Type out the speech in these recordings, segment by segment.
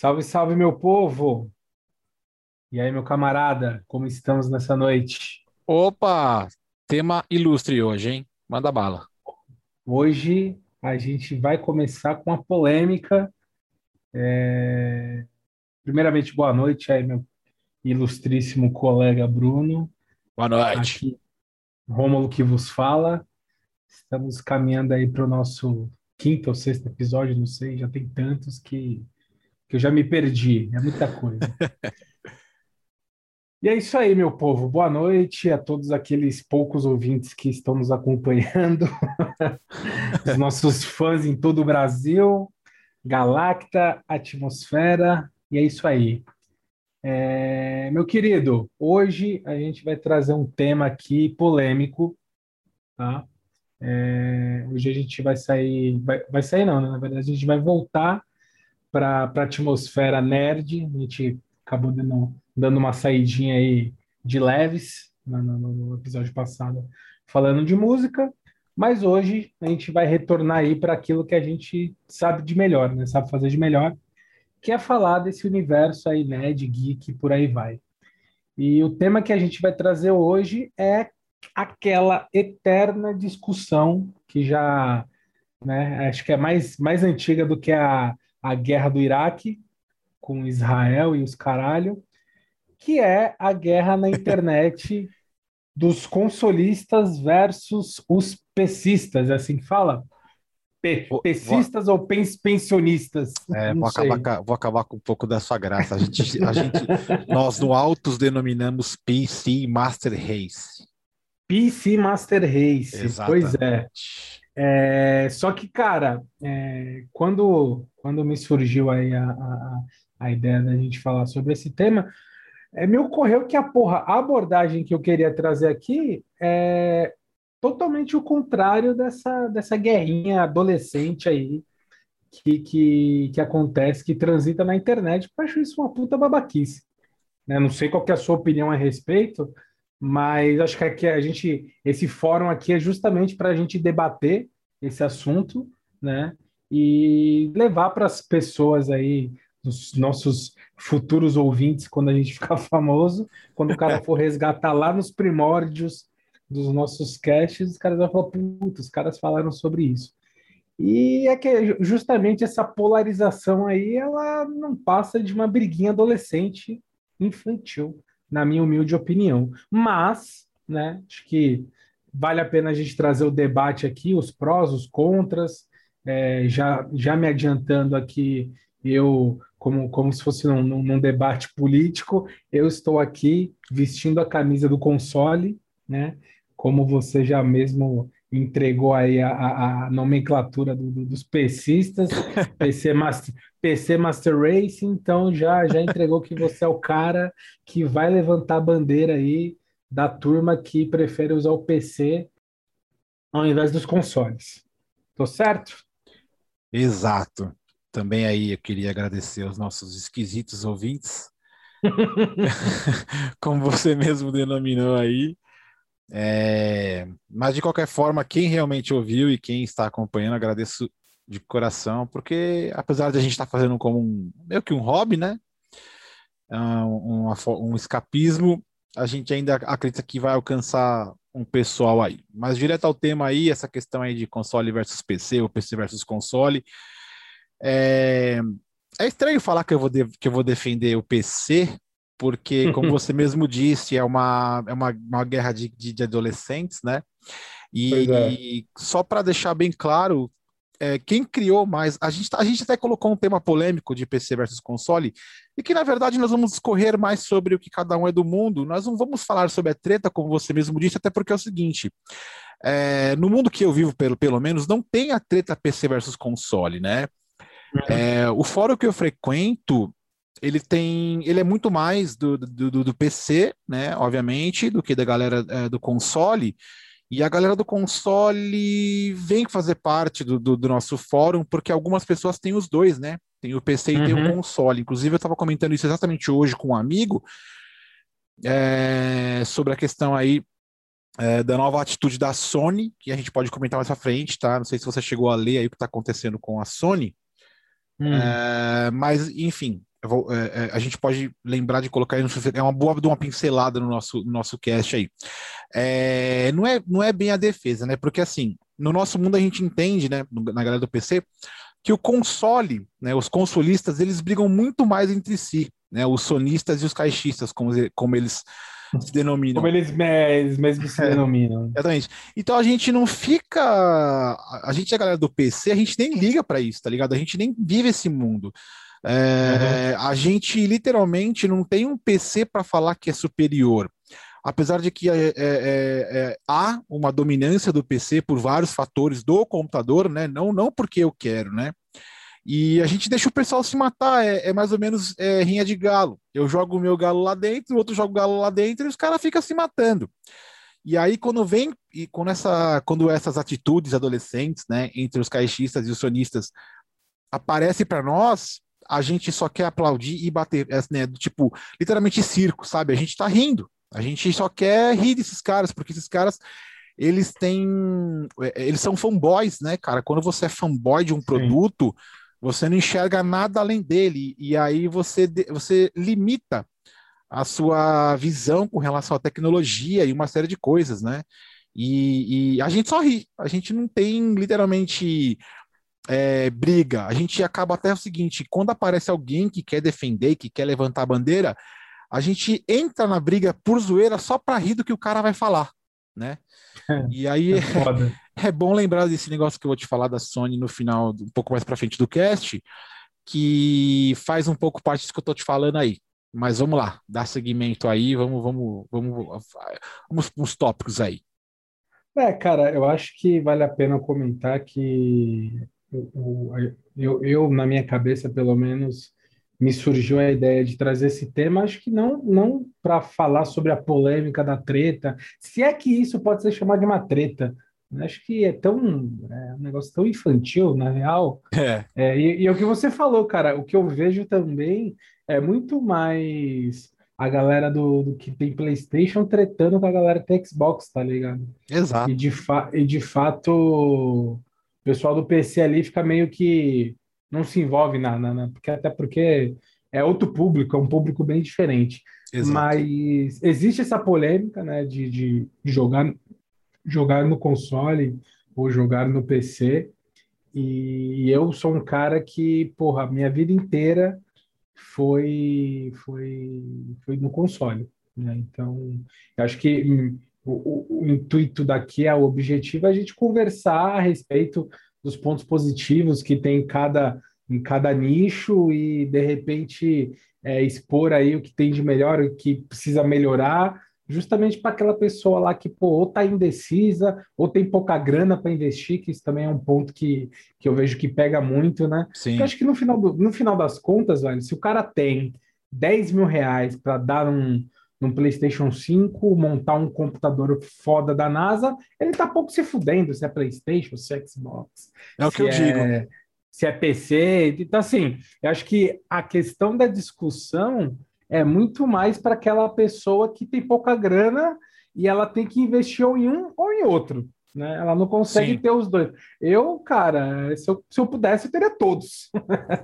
Salve, salve, meu povo! E aí, meu camarada, como estamos nessa noite? Opa! Tema ilustre hoje, hein? Manda bala. Hoje a gente vai começar com uma polêmica. É... Primeiramente, boa noite aí, meu ilustríssimo colega Bruno. Boa noite. Aqui, Rômulo que vos fala. Estamos caminhando aí para o nosso quinto ou sexto episódio, não sei, já tem tantos que, que eu já me perdi, é muita coisa. E é isso aí, meu povo. Boa noite a todos aqueles poucos ouvintes que estão nos acompanhando, os nossos fãs em todo o Brasil, Galacta, Atmosfera, e é isso aí. É, meu querido, hoje a gente vai trazer um tema aqui polêmico, tá? É, hoje a gente vai sair, vai, vai sair não, né? Na verdade a gente vai voltar para a atmosfera nerd, a gente acabou dando, dando uma saidinha aí de leves no, no, no episódio passado falando de música, mas hoje a gente vai retornar aí para aquilo que a gente sabe de melhor, né? Sabe fazer de melhor, que é falar desse universo aí, né, de geek por aí vai. E o tema que a gente vai trazer hoje é aquela eterna discussão que já, né, acho que é mais, mais antiga do que a, a guerra do Iraque com Israel e os caralho, que é a guerra na internet dos consolistas versus os pesistas, é assim que fala? Pe pesistas vou, ou pens pensionistas? É, vou acabar, vou acabar, com um pouco da sua graça. A gente, a gente, nós no Altos denominamos PC Master Race. PC Master Race, Exatamente. pois é. É. Só que, cara, é, quando, quando me surgiu aí a, a, a ideia da gente falar sobre esse tema, é, me ocorreu que a porra, a abordagem que eu queria trazer aqui é totalmente o contrário dessa, dessa guerrinha adolescente aí que, que, que acontece, que transita na internet. Eu acho isso uma puta babaquice. Né? Não sei qual é a sua opinião a respeito, mas acho que aqui a gente, esse fórum aqui é justamente para a gente debater esse assunto, né? E levar para as pessoas aí, os nossos futuros ouvintes, quando a gente ficar famoso, quando o cara for resgatar lá nos primórdios dos nossos caches, os caras vão falar, puta, os caras falaram sobre isso. E é que justamente essa polarização aí, ela não passa de uma briguinha adolescente infantil na minha humilde opinião. Mas, né, acho que vale a pena a gente trazer o debate aqui, os prós, os contras, é, já, já me adiantando aqui, eu, como, como se fosse num, num, debate político, eu estou aqui vestindo a camisa do console, né? Como você já mesmo entregou aí a, a, a nomenclatura do, do, dos PCistas, PC Master, PC Master Race, então já, já entregou que você é o cara que vai levantar a bandeira aí da turma que prefere usar o PC ao invés dos consoles. Tô certo? Exato. Também aí eu queria agradecer aos nossos esquisitos ouvintes. Como você mesmo denominou aí. É, mas de qualquer forma, quem realmente ouviu e quem está acompanhando, agradeço de coração, porque apesar de a gente estar fazendo como um meio que um hobby, né? Um, um, um escapismo, a gente ainda acredita que vai alcançar um pessoal aí. Mas direto ao tema aí, essa questão aí de console versus PC, ou PC versus console. É, é estranho falar que eu, vou de, que eu vou defender o PC, porque, como você mesmo disse, é uma, é uma, uma guerra de, de, adolescentes, né? E, é. e só para deixar bem claro, é, quem criou mais. A gente, a gente até colocou um tema polêmico de PC versus console, e que na verdade nós vamos discorrer mais sobre o que cada um é do mundo. Nós não vamos falar sobre a treta, como você mesmo disse, até porque é o seguinte. É, no mundo que eu vivo, pelo, pelo menos, não tem a treta PC versus console, né? Uhum. É, o fórum que eu frequento, ele tem, ele é muito mais do, do, do, PC, né, obviamente, do que da galera é, do console. E a galera do console vem fazer parte do, do, do, nosso fórum, porque algumas pessoas têm os dois, né? Tem o PC e tem o uhum. console. Inclusive, eu estava comentando isso exatamente hoje com um amigo é, sobre a questão aí é, da nova atitude da Sony, que a gente pode comentar mais pra frente, tá? Não sei se você chegou a ler aí o que está acontecendo com a Sony. Hum. É, mas, enfim, é, é, a gente pode lembrar de colocar aí no é uma boa de uma pincelada no nosso, no nosso cast aí. É, não, é, não é bem a defesa, né? Porque assim, no nosso mundo a gente entende, né, na galera do PC, que o console, né, os consolistas, eles brigam muito mais entre si, né, os sonistas e os caixistas, como, como eles se denominam. Como eles mesmos se é, denominam. Exatamente. Então a gente não fica. A gente, a galera do PC, a gente nem liga para isso, tá ligado? A gente nem vive esse mundo. É, uhum. A gente literalmente não tem um PC para falar que é superior. Apesar de que é, é, é, há uma dominância do PC por vários fatores do computador, né? Não, não porque eu quero, né? E a gente deixa o pessoal se matar, é, é mais ou menos é, rinha de galo. Eu jogo o meu galo lá dentro, o outro joga o galo lá dentro e os caras ficam se matando. E aí, quando vem, e quando, essa, quando essas atitudes adolescentes, né, entre os caixistas e os sonistas, aparece para nós, a gente só quer aplaudir e bater, é, né, tipo, literalmente circo, sabe? A gente tá rindo, a gente só quer rir desses caras, porque esses caras, eles têm, é, eles são fanboys, né, cara? Quando você é fanboy de um Sim. produto, você não enxerga nada além dele, e aí você, você limita a sua visão com relação à tecnologia e uma série de coisas, né? E, e a gente só ri, a gente não tem literalmente é, briga. A gente acaba até o seguinte: quando aparece alguém que quer defender, que quer levantar a bandeira, a gente entra na briga por zoeira só para rir do que o cara vai falar, né? É, e aí é, é, bom lembrar desse negócio que eu vou te falar da Sony no final, um pouco mais para frente do cast, que faz um pouco parte disso que eu tô te falando aí. Mas vamos lá, dá seguimento aí, vamos, vamos, vamos, vamos uns tópicos aí. É, cara, eu acho que vale a pena comentar que eu, eu, na minha cabeça, pelo menos, me surgiu a ideia de trazer esse tema, acho que não, não para falar sobre a polêmica da treta, se é que isso pode ser chamado de uma treta. Né? Acho que é tão é um negócio tão infantil, na real. É. é e, e é o que você falou, cara, o que eu vejo também é muito mais a galera do, do, que tem PlayStation tretando com a galera que tem Xbox, tá ligado? Exato. E de, fa e de fato, pessoal do PC ali fica meio que não se envolve na, na, na porque até porque é outro público, é um público bem diferente. Exato. Mas existe essa polêmica, né, de, de jogar jogar no console ou jogar no PC. E eu sou um cara que, porra, minha vida inteira foi foi foi no console, né? Então, acho que o, o, intuito daqui é o objetivo é a gente conversar a respeito dos pontos positivos que tem em cada em cada nicho e de repente é, expor aí o que tem de melhor, o que precisa melhorar justamente para aquela pessoa lá que pô, ou está indecisa, ou tem pouca grana para investir, que isso também é um ponto que, que eu vejo que pega muito, né? Sim. Porque acho que no final, do, no final das contas, velho, se o cara tem 10 mil reais para dar um, num PlayStation 5, montar um computador foda da NASA, ele tá pouco se fudendo se é PlayStation, se é Xbox. É o que eu é, digo. Se é PC. Então, assim, eu acho que a questão da discussão é muito mais para aquela pessoa que tem pouca grana e ela tem que investir ou em um ou em outro. Né? Ela não consegue Sim. ter os dois. Eu, cara, se eu, se eu pudesse, eu teria todos.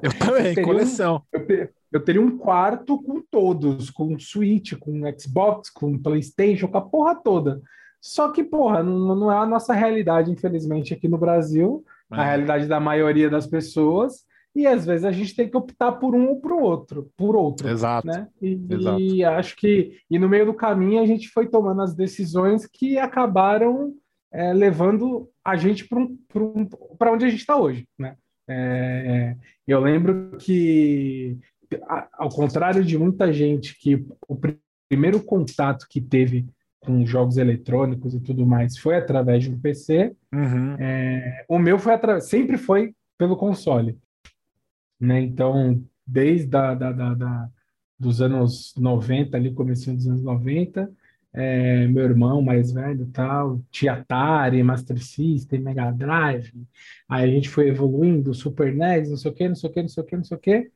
Eu também, eu coleção. Um, eu, eu, teria um quarto com todos, com Switch, com Xbox, com PlayStation, com a porra toda. Só que, porra, não, não é a nossa realidade, infelizmente, aqui no Brasil, é. a realidade da maioria das pessoas e às vezes a gente tem que optar por um ou por outro, por outro. Exato. Né? E, Exato. e acho que e no meio do caminho a gente foi tomando as decisões que acabaram é, levando a gente para um, um, onde a gente está hoje. Né? É, é, eu lembro que, ao contrário de muita gente, que o primeiro contato que teve com jogos eletrônicos e tudo mais foi através de um PC, uhum. É, o meu foi sempre foi pelo console né? Então, desde a, da, da, da, dos anos 90, ali, comecinho dos anos 90, é, meu irmão mais velho tal, tinha Atari, Master System, Mega Drive, aí a gente foi evoluindo, Super NES, não sei o que, não sei o que, não sei o que, não sei o que,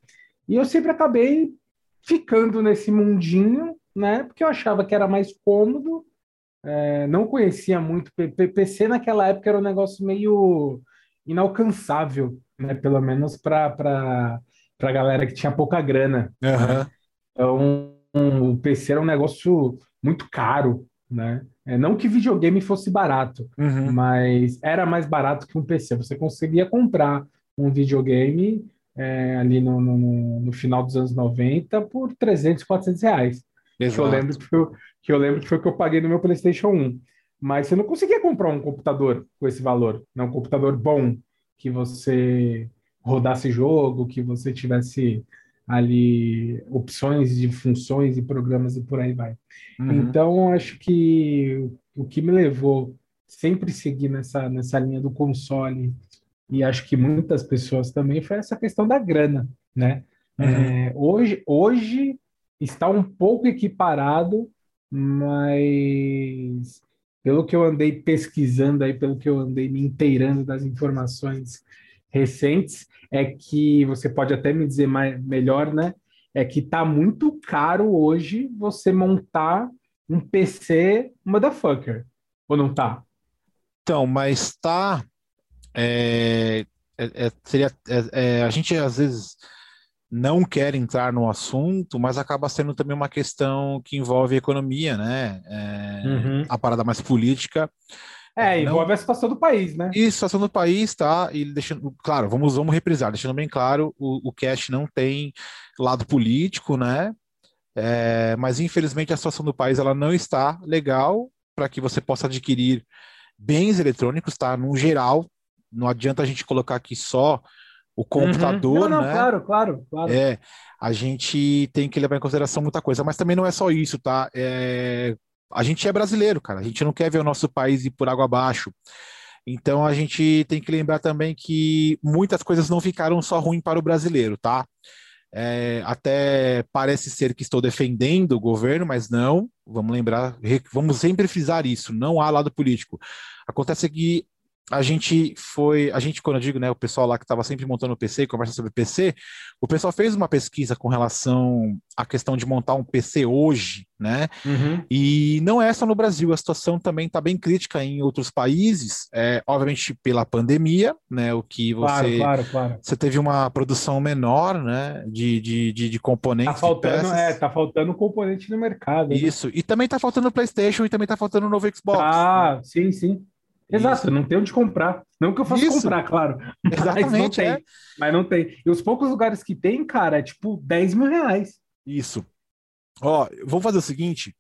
e eu sempre acabei ficando nesse mundinho, né, porque eu achava que era mais cômodo, é, não conhecia muito, PC naquela época era um negócio meio inalcançável, né? Pelo menos para para galera que tinha pouca grana. Uhum. Né? Então, um, o PC era um negócio muito caro, né? É, não que videogame fosse barato, uhum. mas era mais barato que um PC. Você conseguia comprar um videogame é, ali no, no, no, final dos anos 90 por 300, 400 reais. Que eu, lembro que, foi, que eu lembro que foi o que eu paguei no meu PlayStation 1. Mas você não conseguia comprar um computador com esse valor. Não, um computador bom, que você rodasse jogo, que você tivesse ali opções de funções e programas e por aí vai. Uhum. Então, acho que o que me levou sempre seguir nessa, nessa linha do console, e acho que muitas pessoas também, foi essa questão da grana, né? Uhum. É, hoje, hoje está um pouco equiparado, mas pelo que eu andei pesquisando aí, pelo que eu andei me inteirando das informações recentes, é que você pode até me dizer mais, melhor, né? É que tá muito caro hoje você montar um PC motherfucker. Ou não tá? Então, mas tá. É, é, é seria, é, é, a gente às vezes não quer entrar no assunto, mas acaba sendo também uma questão que envolve economia, né? É, uhum. A parada mais política. É, envolve não... a situação do país, né? Isso, a situação do país, tá? E deixando, claro, vamos, vamos reprisar, deixando bem claro, o, o cash não tem lado político, né? É, mas infelizmente a situação do país ela não está legal para que você possa adquirir bens eletrônicos, tá? No geral, não adianta a gente colocar aqui só o computador, uhum. não, não, né? Claro, claro, claro. É, a gente tem que levar em consideração muita coisa, mas também não é só isso, tá? É, a gente é brasileiro, cara. A gente não quer ver o nosso país ir por água abaixo. Então a gente tem que lembrar também que muitas coisas não ficaram só ruins para o brasileiro, tá? É, até parece ser que estou defendendo o governo, mas não. Vamos lembrar, vamos sempre frisar isso. Não há lado político. Acontece que a gente foi, a gente, quando eu digo, né, o pessoal lá que estava sempre montando o PC e conversa sobre PC, o pessoal fez uma pesquisa com relação à questão de montar um PC hoje, né? Uhum. E não é só no Brasil, a situação também está bem crítica em outros países, é, obviamente pela pandemia, né? O que você, claro, claro, claro. você teve uma produção menor, né? De, de, de, de componentes. Tá faltando, é, tá faltando componente no mercado. Né? Isso, né? e também tá faltando PlayStation e também tá faltando o novo Xbox. Ah, sim, sim. Exato, Isso. não tem onde comprar. Não que eu faça Isso. comprar, claro. Exatamente. Mas não tem. É. Mas não tem. E os poucos lugares que tem, cara, é tipo 10 mil reais. Isso. Ó, vou fazer o seguinte: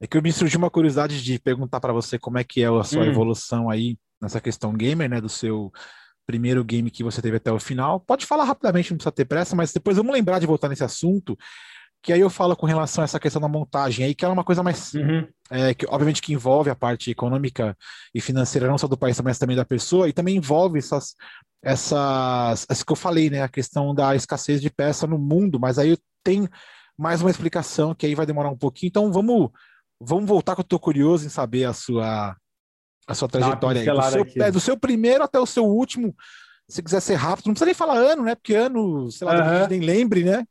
é que eu me surgiu uma curiosidade de perguntar para você como é que é a sua hum. evolução aí nessa questão gamer, né? Do seu primeiro game que você teve até o final. Pode falar rapidamente, não precisa ter pressa, mas depois vamos lembrar de voltar nesse assunto que aí eu falo com relação a essa questão da montagem aí, que ela é uma coisa mais, uhum. é, que obviamente que envolve a parte econômica e financeira, não só do país, mas também da pessoa, e também envolve essas, essas, isso que eu falei, né, a questão da escassez de peça no mundo, mas aí tem mais uma explicação que aí vai demorar um pouquinho, então vamos, vamos voltar que eu estou curioso em saber a sua, a sua trajetória aí, do seu, é, do seu primeiro até o seu último, se quiser ser rápido, não precisa nem falar ano, né, porque ano, sei lá, uhum. nem lembre, né,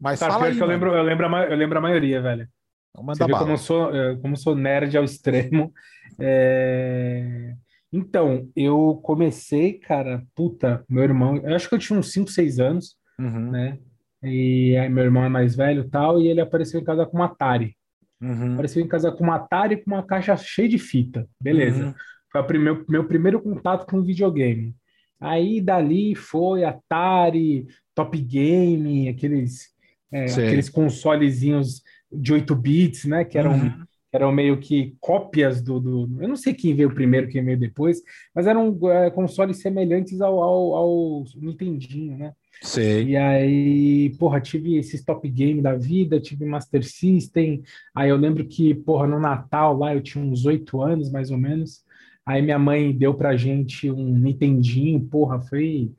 mas Sabe, fala aí, eu lembro, eu lembro, a, eu lembro a maioria, velho. Então manda Você como eu sou, eh, como eu sou nerd ao extremo. É... Então, eu comecei, cara, puta, meu irmão, eu acho que eu tinha uns 5, 6 anos, uhum. né? E aí meu irmão é mais velho tal, e ele apareceu em casa com uma Atari. Uhum. Apareceu em casa com uma Atari com uma caixa cheia de fita. Beleza. Uhum. Foi o primeiro, meu primeiro contato com videogame. Aí dali foi Atari, Top Game, aqueles é, aqueles consolezinhos de 8 bits, né? Que eram, uhum. eram meio que cópias do, do, Eu não sei quem veio primeiro, quem veio depois, mas eram é, consoles semelhantes ao, ao, ao Nintendinho, né? Sei. E aí, porra, tive esses top game da vida, tive Master System. Aí eu lembro que, porra, no Natal lá eu tinha uns oito anos, mais ou menos. Aí minha mãe deu pra gente um Nintendinho, porra, foi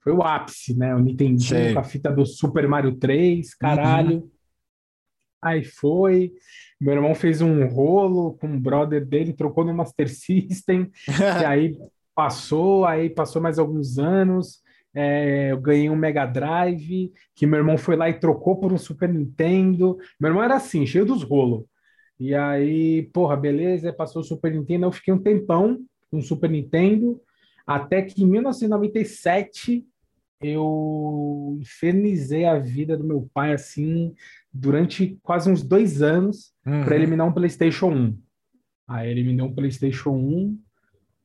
foi o ápice, né? O Nintendinho com a fita do Super Mario 3, caralho. Uhum. Aí foi. Meu irmão fez um rolo com o brother dele, trocou no Master System, e aí passou, aí passou mais alguns anos. É, eu ganhei um Mega Drive, que meu irmão foi lá e trocou por um Super Nintendo. Meu irmão era assim, cheio dos rolos. E aí, porra, beleza, passou o Super Nintendo, eu fiquei um tempão com o Super Nintendo, até que em 1997 eu infernizei a vida do meu pai assim durante quase uns dois anos uhum. para ele me dar um PlayStation 1. Aí ele me deu um PlayStation 1.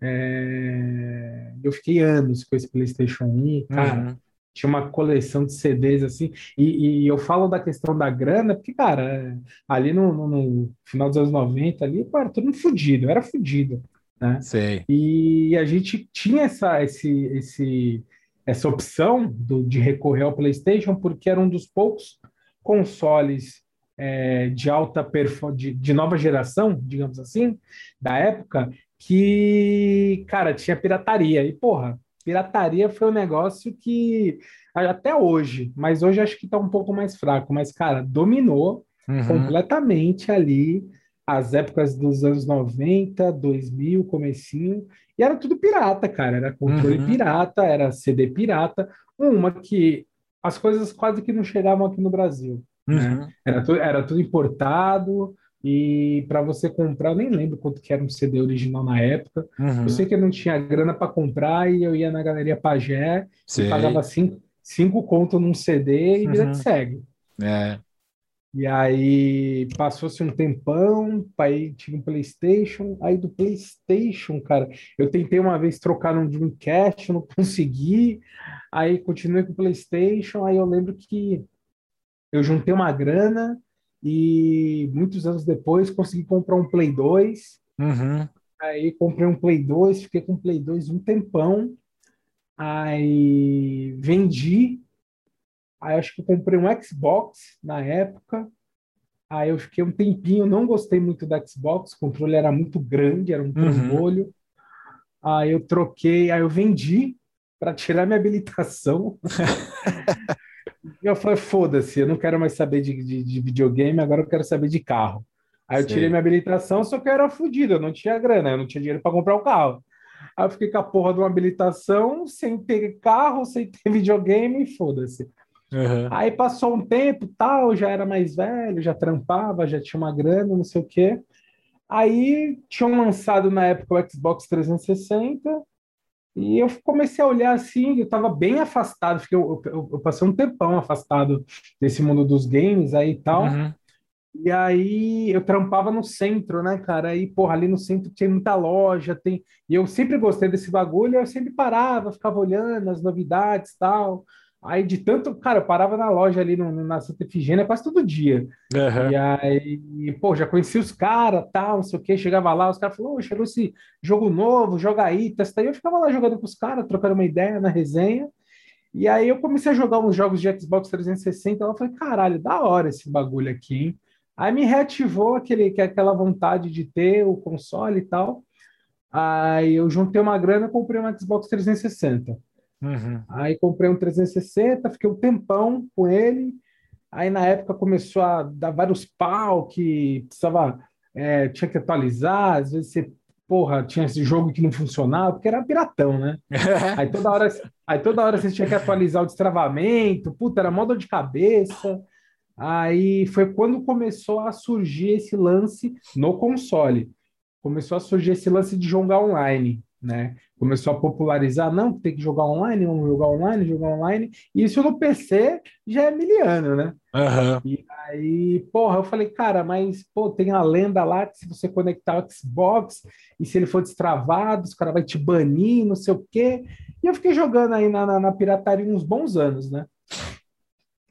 É... Eu fiquei anos com esse PlayStation 1, cara. Uhum. Tinha uma coleção de CDs assim, e, e, eu falo da questão da grana, porque, cara, ali no, no, no final dos anos 90, ali, pô, era todo mundo fudido, era fudido, né? Sei. E a gente tinha essa, esse, esse, essa opção do, de recorrer ao PlayStation, porque era um dos poucos consoles é, de alta de, de nova geração, digamos assim, da época, que, cara, tinha pirataria. E, porra, pirataria foi um negócio que até hoje, mas hoje acho que está um pouco mais fraco, mas, cara, dominou uhum. completamente ali as épocas dos anos 90, 2000, comecinho, e era tudo pirata, cara, era controle uhum. pirata, era CD pirata, uma que as coisas quase que não chegavam aqui no Brasil, né? uhum. né? Era, tu, era tudo importado, e para você comprar, eu nem lembro quanto que era um CD original na época. Uhum. Eu sei que eu não tinha grana para comprar e eu ia na Galeria Pagé Sei. e pagava cinco, cinco conto num CD e vida uhum. que segue. É. E aí passou-se um tempão, aí tive um PlayStation, aí do PlayStation, cara, eu tentei uma vez trocar num Dreamcast, não consegui, aí continuei com o PlayStation, aí eu lembro que eu juntei uma grana, e muitos anos depois consegui comprar um Play 2. Uhum. Aí comprei um Play 2, fiquei com o Play 2 um tempão. Aí vendi. Aí acho que eu comprei um Xbox na época. Aí eu fiquei um tempinho, não gostei muito do Xbox, o controle era muito grande, era um trambolho. Uhum. Aí eu troquei, aí eu vendi para tirar minha habilitação. eu falei, foda-se, eu não quero mais saber de, de, de, videogame, agora eu quero saber de carro. Aí eu tirei minha habilitação, só que eu era fodido, eu não tinha grana, eu não tinha dinheiro para comprar o carro. Aí eu fiquei com a porra de uma habilitação, sem ter carro, sem ter videogame, foda-se. Uhum. Aí passou um tempo, tal, já era mais velho, já trampava, já tinha uma grana, não sei o quê. Aí tinham lançado na época o Xbox 360, e eu comecei a olhar assim, eu estava bem afastado, porque eu, eu, eu, passei um tempão afastado desse mundo dos games aí e tal. Uhum. E aí eu trampava no centro, né, cara? Aí, porra, ali no centro tinha muita loja, tem. E eu sempre gostei desse bagulho, eu sempre parava, ficava olhando as novidades e tal. Aí de tanto, cara, eu parava na loja ali no, na Santa Efigênia quase todo dia. Uhum. E aí, pô, já conheci os caras, tal, não sei o que, chegava lá, os caras falaram, chegou esse jogo novo, joga aí, testa aí. Eu ficava lá jogando com os caras, trocando uma ideia na resenha. E aí eu comecei a jogar uns jogos de Xbox 360, eu falei, caralho, da hora esse bagulho aqui, hein? Aí me reativou aquele, aquela vontade de ter o console e tal. Aí eu juntei uma grana e comprei um Xbox 360. Uhum. Aí comprei um 360, fiquei um tempão com ele. Aí na época começou a dar vários pau que precisava, é, tinha que atualizar, às vezes você, porra, tinha esse jogo que não funcionava, porque era piratão, né? aí, toda hora, aí toda hora você tinha que atualizar o destravamento, puta, era moda de cabeça. Aí foi quando começou a surgir esse lance no console. Começou a surgir esse lance de jogar online né? Começou a popularizar, não, tem que jogar online, vamos jogar online, jogar online. Isso no PC já é miliano, né? Uhum. E aí, porra, eu falei, cara, mas pô, tem a lenda lá que se você conectar o Xbox e se ele for destravado, os caras vai te banir, não sei o quê. E eu fiquei jogando aí na, na, na pirataria uns bons anos, né?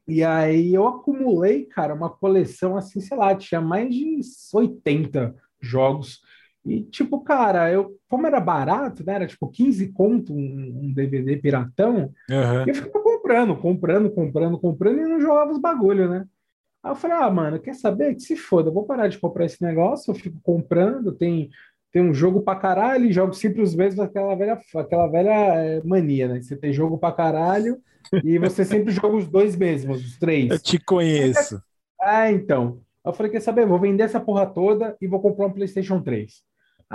E aí eu acumulei, cara, uma coleção assim, sei lá, tinha mais de 80 jogos e, tipo, cara, eu, como era barato, né? Era tipo 15 conto um, um DVD piratão, uhum. eu ficava comprando, comprando, comprando, comprando e não jogava os bagulho, né? Aí eu falei, ah, mano, quer saber? Que se foda, eu vou parar de comprar esse negócio, eu fico comprando, tem, tem um jogo pra caralho e jogo sempre os mesmos, aquela velha, aquela velha é, mania, né? Você tem jogo pra caralho e você sempre joga os dois mesmos, os três. Eu te conheço. É, então. Eu falei, quer saber? Vou vender essa porra toda e vou comprar um PlayStation 3.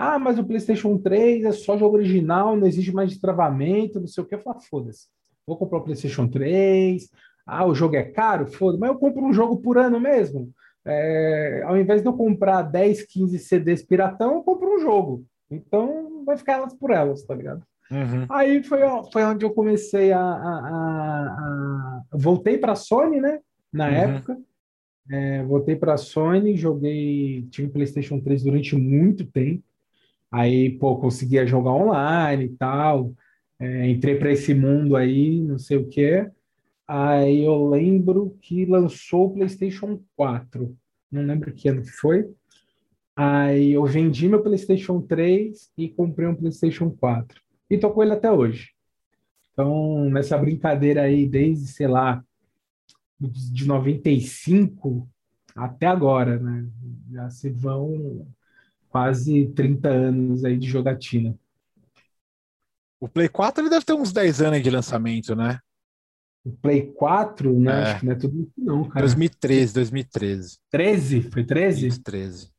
Ah, mas o PlayStation 3 é só jogo original, não existe mais destravamento, não sei o que. Eu falo, foda-se. Vou comprar o PlayStation 3. Ah, o jogo é caro? Foda-se. Mas eu compro um jogo por ano mesmo. É, ao invés de eu comprar 10, 15 CDs piratão, eu compro um jogo. Então vai ficar elas por elas, tá ligado? Uhum. Aí foi, foi onde eu comecei a. a, a, a... voltei para a Sony, né? Na uhum. época. É, voltei para a Sony, joguei. Tive PlayStation 3 durante muito tempo. Aí, pô, conseguia jogar online e tal. É, entrei para esse mundo aí, não sei o que. Aí eu lembro que lançou o PlayStation 4. Não lembro que ano que foi. Aí eu vendi meu PlayStation 3 e comprei um PlayStation 4. E tô com ele até hoje. Então, nessa brincadeira aí, desde, sei lá, de 95 até agora, né? Já se vão quase 30 anos aí de jogatina. O Play 4 ele deve ter uns 10 anos de lançamento, né? O Play 4, né? É. Acho que não é tudo isso, não, cara. 2013, 2013. 13? Foi 13? Isso, 13.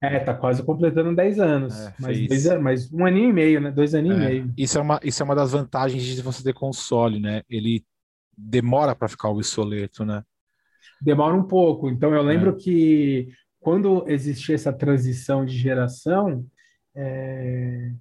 É, tá quase completando 10 anos. É, mas, dois, mas um aninho e meio, né? Dois aninhos é. e meio. Isso é, uma, isso é uma das vantagens de você ter console, né? Ele demora para ficar obsoleto, né? Demora um pouco. Então eu lembro é. que quando existia essa transição de geração, é,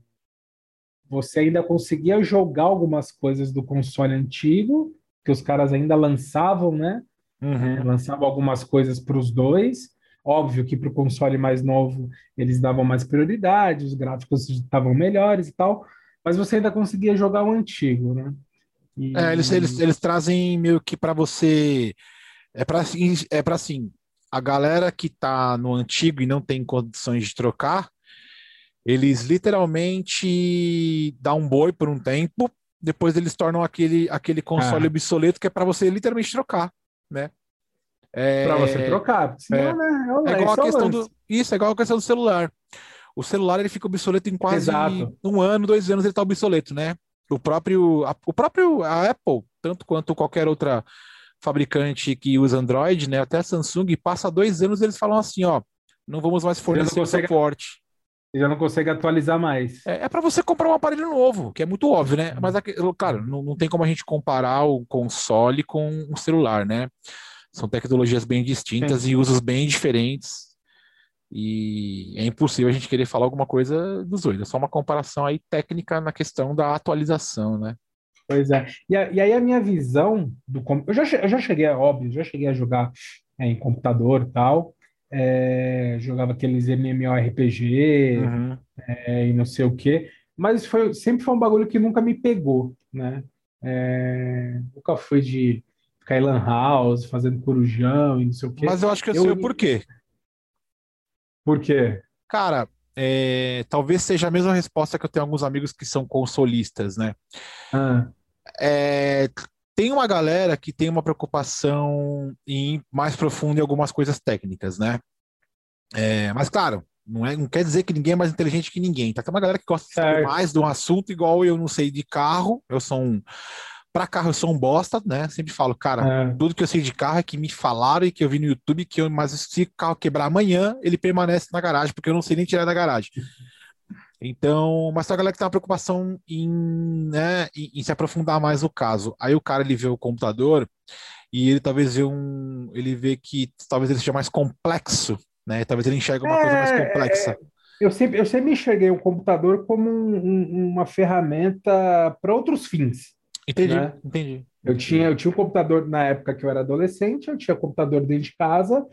você ainda conseguia jogar algumas coisas do console antigo, que os caras ainda lançavam, né? Uhum. É, lançavam algumas coisas para os dois. Óbvio que para o console mais novo eles davam mais prioridade, os gráficos estavam melhores e tal, mas você ainda conseguia jogar o antigo, né? E... É, eles, eles, eles trazem meio que para você. É para é para assim, a galera que está no antigo e não tem condições de trocar, eles literalmente dão um boi por um tempo, depois eles tornam aquele, aquele console ah. obsoleto que é para você literalmente trocar, né? É, para você trocar, senão, é, né, é, é igual a questão do isso, é igual a questão do celular. O celular ele fica obsoleto em quase Exato. um ano, dois anos ele está obsoleto, né? O próprio, a, o próprio a Apple, tanto quanto qualquer outra fabricante que usa Android, né? Até a Samsung, passa dois anos eles falam assim, ó, não vamos mais fornecer suporte. Você já não consegue atualizar mais. É, é para você comprar um aparelho novo, que é muito óbvio, né? Mas, claro, não, não tem como a gente comparar o console com o celular, né? São tecnologias bem distintas Sim. e usos bem diferentes. E é impossível a gente querer falar alguma coisa dos dois. É só uma comparação aí técnica na questão da atualização, né? Pois é. E, a, e aí a minha visão do eu já, eu já cheguei, óbvio, já cheguei a jogar é, em computador e tal. É, jogava aqueles MMORPG uhum. é, e não sei o quê. Mas foi, sempre foi um bagulho que nunca me pegou, né? É, nunca fui de ficar em lan house, fazendo corujão e não sei o quê. Mas eu acho que eu, eu sei o porquê. Por quê? Cara, é, talvez seja a mesma resposta que eu tenho alguns amigos que são consolistas, né? Ah. É, tem uma galera que tem uma preocupação em mais profundo em algumas coisas técnicas, né? É, mas claro, não, é, não quer dizer que ninguém é mais inteligente que ninguém, tá? Tem uma galera que gosta de saber mais de um assunto, igual eu não sei de carro, eu sou um para carro eu sou um bosta, né? Sempre falo, cara, é. tudo que eu sei de carro é que me falaram e que eu vi no YouTube que eu, mas se o carro quebrar amanhã, ele permanece na garagem, porque eu não sei nem tirar da garagem. Então, mas tem a galera que tem uma preocupação em, né, em, em, se aprofundar mais no caso. Aí o cara ele vê o computador e ele talvez vê um, ele vê que talvez ele seja mais complexo, né? Talvez ele enxergue uma é, coisa mais complexa. É, eu sempre, eu sempre enxerguei o computador como um, um, uma ferramenta para outros fins. Entendi, né? entendi. Eu tinha, eu tinha um computador na época que eu era adolescente, eu tinha computador dentro de casa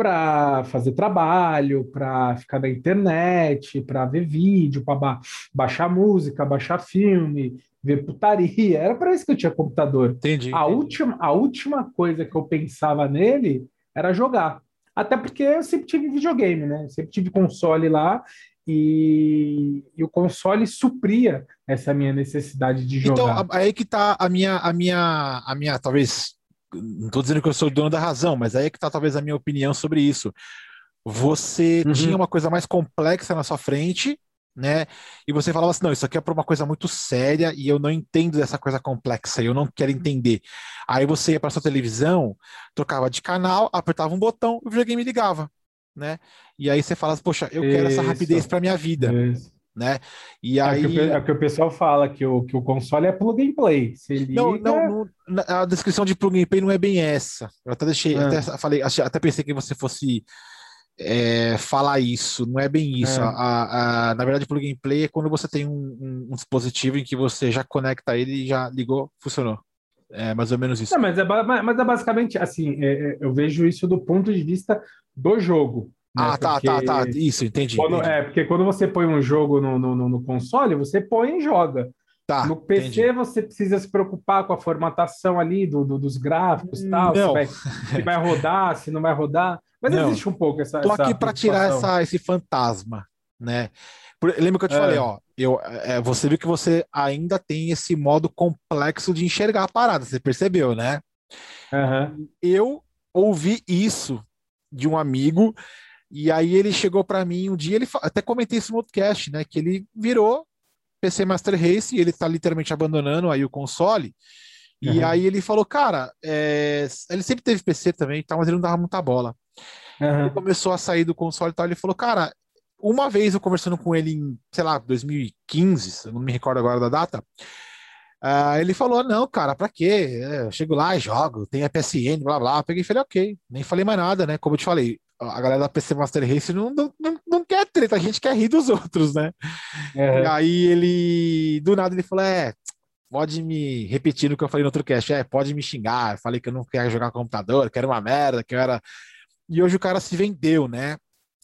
para fazer trabalho, para ficar na internet, para ver vídeo, para ba baixar música, baixar filme, ver putaria. Era para isso que eu tinha computador. Entendi. A, entendi. Última, a última coisa que eu pensava nele era jogar. Até porque eu sempre tive videogame, né? Sempre tive console lá e, e, o console supria essa minha necessidade de então, jogar. Então, aí que tá a minha, a minha, a minha, talvez, não estou dizendo que eu sou o dono da razão, mas aí que tá talvez a minha opinião sobre isso. Você uhum. tinha uma coisa mais complexa na sua frente, né? E você falava assim: não, isso aqui é para uma coisa muito séria e eu não entendo dessa coisa complexa, eu não quero entender. Aí você ia para sua televisão, trocava de canal, apertava um botão e o videogame ligava né? E aí você fala, poxa, eu quero essa rapidez para minha vida. Isso. Né? E é aí... Que o, é que o pessoal fala que o, que o console é plug and play. Liga... não, não, não, a descrição de plug and play não é bem essa. Eu até deixei, ah. até falei, até pensei que você fosse é, falar isso, não é bem isso. É. A, a, na verdade, plug and play é quando você tem um, um, um, dispositivo em que você já conecta ele e já ligou, funcionou. É mais ou menos isso. Não, mas, é, mas é basicamente assim, é, é, eu vejo isso do ponto de vista do jogo. Né? Ah, tá, tá, tá. Isso, entendi, quando, entendi. É, porque quando você põe um jogo no, no, no console, você põe e joga. Tá, no PC entendi. você precisa se preocupar com a formatação ali do, do dos gráficos e tal, se vai, se vai, rodar, se não vai rodar. Mas não. existe um pouco essa. Tô aqui para tirar essa, esse fantasma, né? Lembra que eu te é. falei, ó, eu, é, você viu que você ainda tem esse modo complexo de enxergar a parada, você percebeu, né? Uhum. Eu ouvi isso de um amigo, e aí ele chegou para mim um dia, ele até comentei isso no outro cast, né? Que ele virou PC Master Race e ele está literalmente abandonando aí o console. E uhum. aí ele falou, cara, é... ele sempre teve PC também, tá, mas ele não dava muita bola. Uhum. Ele começou a sair do console e tal, ele falou, cara, uma vez eu conversando com ele em, sei lá, 2015, eu não me recordo agora da data, uh, ele falou, não, cara, pra quê? É, eu chego lá e jogo, tem a PSN, blá blá. Eu peguei e falei, ok, nem falei mais nada, né? Como eu te falei, a galera da PC Master Race não, não, não, quer treta, a gente quer rir dos outros, né? E aí ele, do nada, ele falou: é, pode me repetir o que eu falei no outro cast, é, pode me xingar. Eu falei que eu não quero jogar computador, que era uma merda, que eu era. E hoje o cara se vendeu, né?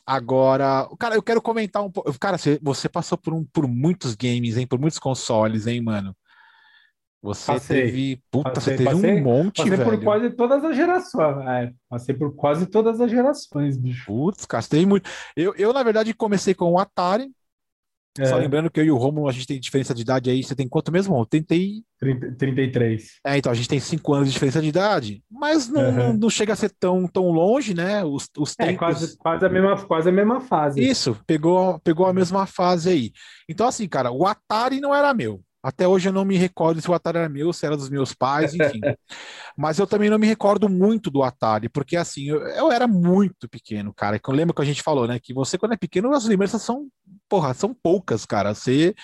Agora, cara, eu quero comentar um pouco. Cara, você passou por, um, por muitos games, hein? Por muitos consoles, hein, mano? Você passei, teve. Puta, passei, você teve passei, um monte, passei velho. por quase todas as gerações. É, passei por quase todas as gerações, bicho. Putz, cara, teve muito. Eu, eu, na verdade, comecei com o Atari. É. Só lembrando que eu e o Romulo, a gente tem diferença de idade aí. Você tem quanto mesmo? Eu tentei. 30, 33. É, então a gente tem 5 anos de diferença de idade. Mas não, uhum. não, não, chega a ser tão, tão longe, né? Os, os tempos... É, quase, quase, a mesma, quase a mesma fase. Isso, pegou, pegou a mesma fase aí. Então, assim, cara, o Atari não era meu. Até hoje eu não me recordo se o Atari era meu, se era dos meus pais, enfim. Mas eu também não me recordo muito do Atari, porque assim, eu, eu era muito pequeno, cara. Eu lembro que a gente falou, né? Que você, quando é pequeno, as lembranças são, porra, são poucas, cara. Você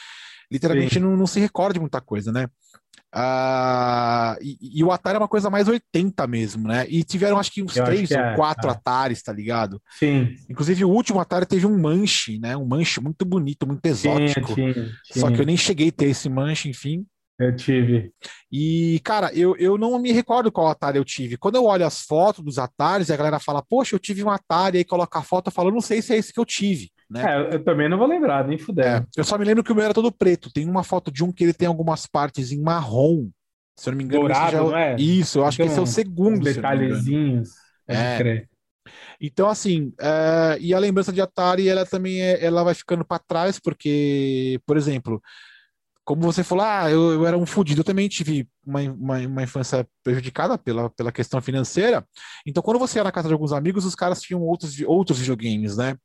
literalmente não, não, se recorda de muita coisa, né? Uh, e, e, o Atari é uma coisa mais 80 mesmo, né? E tiveram acho que uns Eu três ou é, quatro é. Ataris, tá ligado? Sim. Inclusive o último Atari teve um manche, né? Um manche muito bonito, muito exótico. Sim, sim, Só que eu nem cheguei a ter esse manche, enfim. Eu tive. E, cara, eu, eu não me recordo qual Atari eu tive. Quando eu olho as fotos dos Ataris, a galera fala, poxa, eu tive um Atari, aí coloca a foto, eu falo, não sei se é esse que eu tive. Né? É, eu também não vou lembrar, nem fuder. É, eu só me lembro que o meu era todo preto. Tem uma foto de um que ele tem algumas partes em marrom. Se eu não me engano, Dourado, já... não é? Isso, eu acho então, que esse é o segundo. Detalhezinhos. É. Então, assim, é... e a lembrança de Atari, ela também é... ela vai ficando para trás, porque, por exemplo, como você falou, ah, eu, eu era um fudido, eu também tive uma, uma, uma, infância prejudicada pela, pela questão financeira. Então, quando você ia na casa de alguns amigos, os caras tinham outros, outros videogames, né?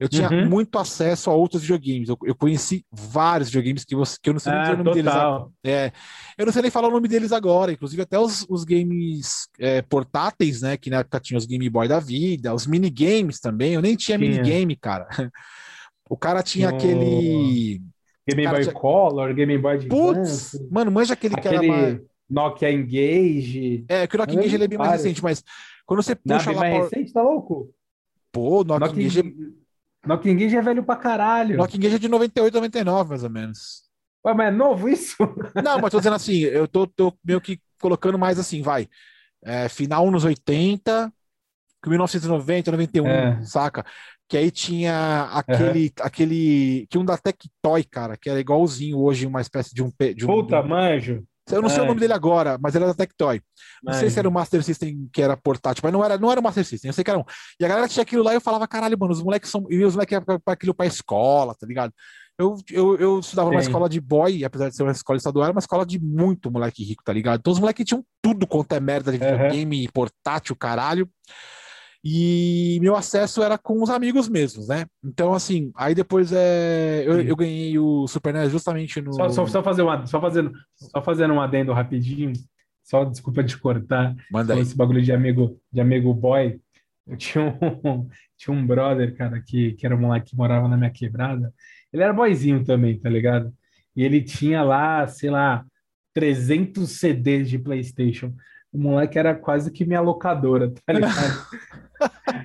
Eu tinha uhum. muito acesso a outros videogames. Eu, eu, conheci vários videogames que, você, que eu não sei nem ah, o nome total. deles. É, eu não sei nem falar o nome deles agora. Inclusive, até os, os games é, portáteis, né? Que na época tinha os Game Boy da vida, os minigames também. Eu nem tinha, tinha. minigame, cara. O cara tinha oh. aquele Game Boy tinha... Color, Game Boy Advance. Putz, mano, manja aquele, aquele que era mais... Nokia Engage. É, que o Nokia Engage ele é bem mais recente, mas quando você puxa Não, lá... mais recente, tá louco? Pô, Nokia, Nokia Engage... É- Nokia Engage é velho pra caralho. Nokia Engage é de 98, 99, mais ou menos. Ué, mas é novo isso? Não, mas tô dizendo assim, eu tô, tô meio que colocando mais assim, vai. É, final nos 80, 1990, 91, é. saca? Que aí tinha aquele, uhum. aquele, tinha um da Tectoy, cara, que era igualzinho hoje, uma espécie de um... De um Puta, de um... manjo. Eu não sei o nome dele agora, mas ele era da Tectoy. Não sei se era o Master System que era portátil, mas não era, não era o Master System, eu sei que era um. E a galera tinha aquilo lá e eu falava, caralho, mano, os moleques são. E os moleques iam pra, pra aquilo pra escola, tá ligado? Eu, eu, eu estudava Sim. numa escola de boy, apesar de ser uma escola estadual, era uma escola de muito moleque rico, tá ligado? Então os moleques tinham tudo quanto é merda de videogame, uhum. portátil, caralho. E meu acesso era com os amigos mesmos, né? Então, assim, aí depois é, eu, eu ganhei o Super NES justamente no. Só, só, só, fazer uma, só, fazendo, só fazendo um adendo rapidinho, só desculpa te cortar. Manda aí. Esse bagulho de amigo, de amigo boy. Eu tinha um, tinha um brother, cara, que, que era um moleque que morava na minha quebrada. Ele era boyzinho também, tá ligado? E ele tinha lá, sei lá, 300 CDs de PlayStation. O moleque era quase que minha locadora, tá ligado?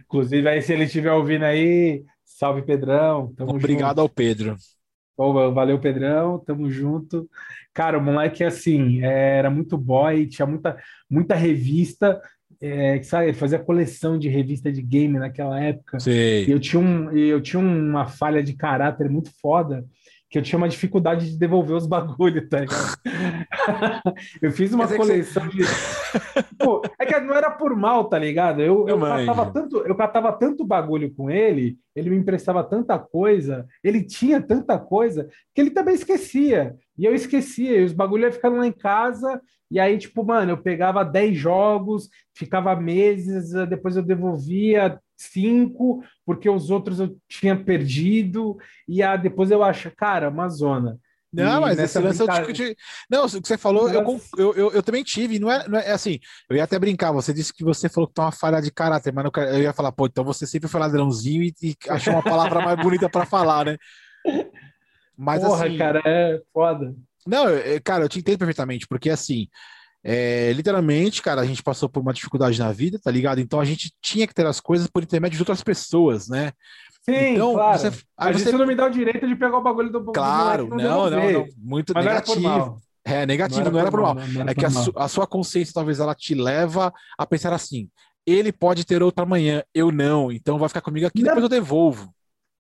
Inclusive, aí, se ele estiver ouvindo aí, salve Pedrão. Obrigado junto. ao Pedro. valeu, Pedrão, tamo junto. Cara, o moleque, assim, era muito boy, tinha muita, muita revista, é, sabe, ele fazia coleção de revista de game naquela época. Sim. E eu tinha, um, eu tinha uma falha de caráter muito foda, que eu tinha uma dificuldade de devolver os bagulhos, tá ligado? eu fiz uma coleção você... de. Pô, é que não era por mal, tá ligado? Eu, eu, eu catava tanto, eu catava tanto bagulho com ele, ele me emprestava tanta coisa, ele tinha tanta coisa, que ele também esquecia. E eu esquecia, e os bagulhos iam ficando lá em casa, e aí, tipo, mano, eu pegava 10 jogos, ficava meses, depois eu devolvia cinco, porque os outros eu tinha perdido, e a, depois eu acho, cara, uma zona. Não, e mas esse lance brincar... Não, o que você falou, eu, eu, eu, eu, também tive, não é, não é, é assim, eu ia até brincar, você disse que você falou que tá uma falha de caráter, mas eu ia falar, pô, então você sempre foi ladrãozinho e, e achou uma palavra mais bonita para falar, né? Mas Porra, assim, cara, é foda. Não, cara, eu te entendo perfeitamente, porque assim, é, literalmente, cara, a gente passou por uma dificuldade na vida, tá ligado? Então a gente tinha que ter as coisas por intermédio de outras pessoas, né? Sim, então, claro. Você, aí você... não me dá o direito de pegar o bagulho do Claro, do não, não, não, muito Mas negativo. É, negativo, não era, não era por mal. Não, não é que a, su, a, sua consciência talvez ela te leva a pensar assim: ele pode ter outra manhã, eu não, então vai ficar comigo aqui, depois eu devolvo.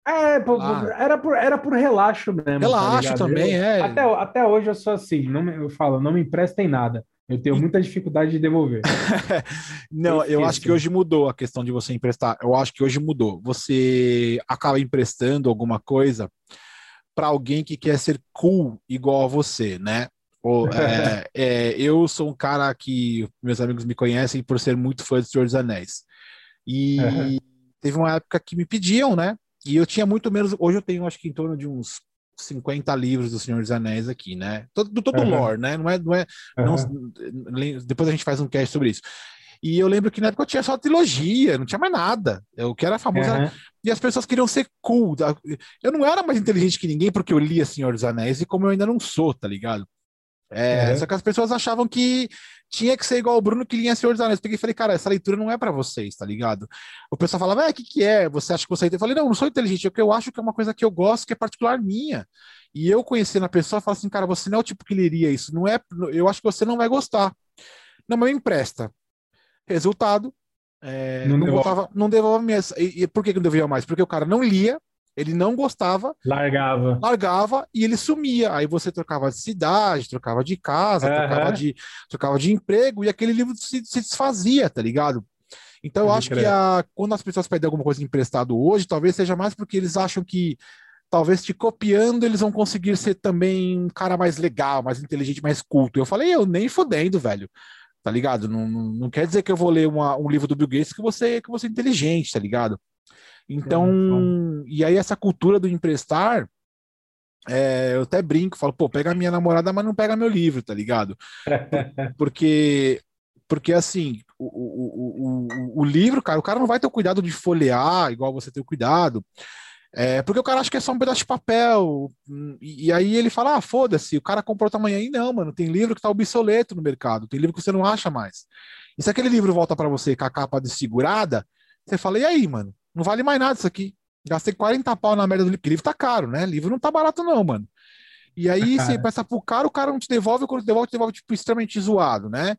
É, ah. era, por, era por relaxo mesmo. Tá relaxo tá também, eu, é. Até, até hoje eu sou assim, não me, eu falo, não me emprestem nada. Eu tenho muita dificuldade de devolver. não, eu, acho que hoje mudou a questão de você emprestar. Eu acho que hoje mudou. Você acaba emprestando alguma coisa para alguém que quer ser cool igual a você, né? Ou, é, é, eu sou um cara que meus amigos me conhecem por ser muito fã de Senhor dos Anéis. E uhum. teve uma época que me pediam, né? E eu tinha muito menos. Hoje eu tenho, acho que em torno de uns 50 livros do Senhor dos Anéis aqui, né? Todo, todo uhum. lore, né? Não é. Não é uhum. não, depois a gente faz um cast sobre isso. E eu lembro que na época eu tinha só trilogia, não tinha mais nada. O que era famoso uhum. era... E as pessoas queriam ser cool. Eu não era mais inteligente que ninguém porque eu lia Senhor dos Anéis e como eu ainda não sou, tá ligado? É, uhum. Só que as pessoas achavam que tinha que ser igual o Bruno que lia Senhor dos Anéis. Eu peguei e falei, cara, essa leitura não é para vocês, tá ligado? O pessoal falava, é, o que, que é? Você acha que você é Eu falei, não, não sou inteligente, é que eu acho que é uma coisa que eu gosto, que é particular minha. E eu conhecendo a pessoa, falo assim, cara, você não é o tipo que leria isso, não é, eu acho que você não vai gostar. Não, mas me empresta. Resultado, é, não, não, devolve. não devolve mesmo. E, e por que não devolvia mais? Porque o cara não lia, ele não gostava. Largava. Largava e ele sumia. Aí você trocava de cidade, trocava de casa, uhum. trocava, de, trocava de emprego e aquele livro se, se desfazia, tá ligado? Então, eu acho que a, quando as pessoas pedem alguma coisa emprestado hoje, talvez seja mais porque eles acham que talvez te copiando eles vão conseguir ser também um cara mais legal, mais inteligente, mais culto. Eu falei, eu nem fodendo, velho. Tá ligado? Não, não, não quer dizer que eu vou ler uma, um livro do Bill Gates que você que você é inteligente, tá ligado? Então, é, e aí essa cultura do emprestar, é, eu até brinco, falo, pô, pega a minha namorada, mas não pega meu livro, tá ligado? Porque, porque assim, o, o, o, o livro, cara, o cara não vai ter o cuidado de folhear igual você tem o cuidado. É, porque o cara acha que é só um pedaço de papel. E, e aí ele fala: ah, foda-se, o cara comprou tamanho aí. Não, mano, tem livro que tá obsoleto no mercado, tem livro que você não acha mais. E se aquele livro volta para você com a capa desfigurada, você fala: e aí, mano? Não vale mais nada isso aqui. Gastei 40 pau na merda do livro, porque livro tá caro, né? Livro não tá barato, não, mano. E aí você peça pro cara, o cara não te devolve, quando te devolve, te devolve, tipo, extremamente zoado, né?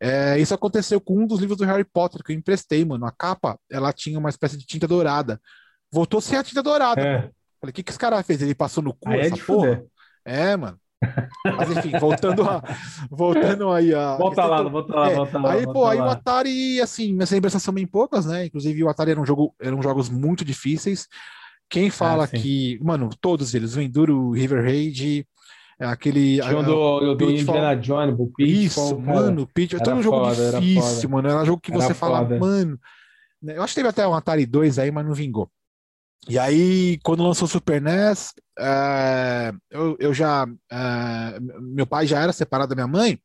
É, isso aconteceu com um dos livros do Harry Potter que eu emprestei, mano. A capa, ela tinha uma espécie de tinta dourada. Voltou sem a tinta dourada. É. Falei, o que, que esse cara fez? Ele passou no cu aí é essa é porra? É, mano. Mas enfim, voltando, a, voltando aí a. Volta lá, volta lá, é, volta lá. Aí, volta pô, lá. aí o Atari, assim, minhas lembranças são bem poucas, né? Inclusive, o Atari era um jogo, eram jogos muito difíceis. Quem fala ah, que, mano, todos eles, o Enduro, o River Raid, aquele. Tinha do, do Indiana Jones, o Pitfall. Isso, mano, Pitfall. Todo um jogo foda, difícil, era mano. Era um jogo que era você foda. fala, mano. Né, eu acho que teve até um Atari 2 aí, mas não vingou. E aí, quando lançou o Super NES, é, eu, eu, já. É, meu pai já era separado da minha mãe,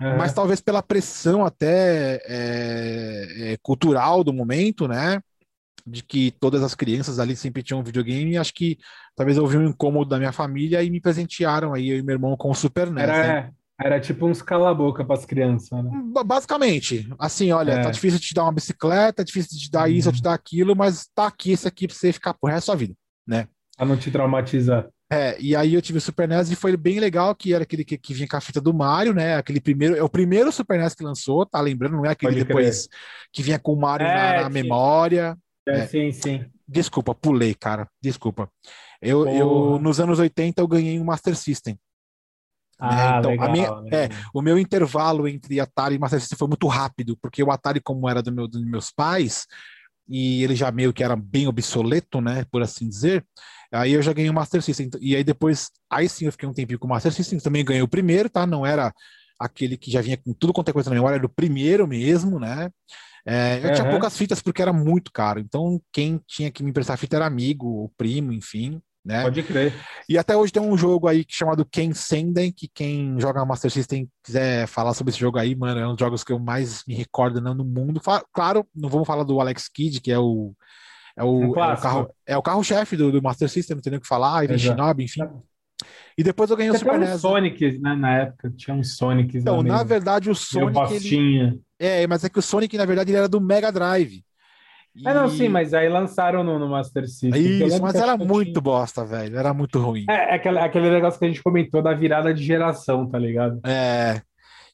uhum. mas talvez pela pressão até é, é, cultural do momento, né? De que todas as crianças ali sempre tinham videogame, acho que talvez houve um incômodo da minha família e me presentearam aí, eu e meu irmão, com o Super NES. Era, né? Era tipo uns cala-boca para as crianças, né? Basicamente, assim, olha, tá é. tá difícil de te dar uma bicicleta, difícil de te dar isso, uhum. te dar aquilo, mas tá aqui esse aqui para você ficar pro resto da sua vida, né? Pra não te traumatizar. É, e aí eu tive o Super NES e foi bem legal, que era aquele que, que vinha com a fita do Mario, né? Aquele primeiro, é o primeiro Super NES que lançou, tá lembrando? Não é aquele Pode depois crer. que vinha com o Mario é, na, na memória. É, é, sim, sim. Desculpa, pulei, cara. Desculpa. Eu, eu, nos anos 80 eu ganhei um Master System. Né? Ah, então, legal, minha, legal. É, o meu intervalo entre Atari e Master System foi muito rápido, porque o Atari, como era do meu, dos meus pais, e ele já meio que era bem obsoleto, né, por assim dizer, aí eu já ganhei o Master System. E aí depois, aí sim eu fiquei um tempinho com o Master System, também ganhei o primeiro, tá? Não era aquele que já vinha com tudo quanto é coisa na memória, era o primeiro mesmo, né? É, eu uhum. tinha poucas fitas porque era muito caro, então quem tinha que me emprestar fita era amigo, ou primo, enfim né? Pode crer. E até hoje tem um jogo aí chamado Ken Senden, que quem joga Master System quiser falar sobre esse jogo aí, mano, é um dos jogos que eu mais me recordo no mundo. Claro, não vamos falar do Alex Kidd, que é o é o, um é o carro é o carro-chefe do, do, Master System, não tem nem o que falar, Shinobi, enfim. E depois eu ganhei o Super NES. Sonic, né, na época, tinha uns Sonics. Então, na verdade, o Sonic. Ele... É, mas é que o Sonic, na verdade, ele era do Mega Drive. E... É, não, sim, mas aí lançaram no, no Master System. Isso, mas era muito tinha... bosta, velho. Era muito ruim. É, é aquele, aquele negócio que a gente comentou da virada de geração, tá ligado? É.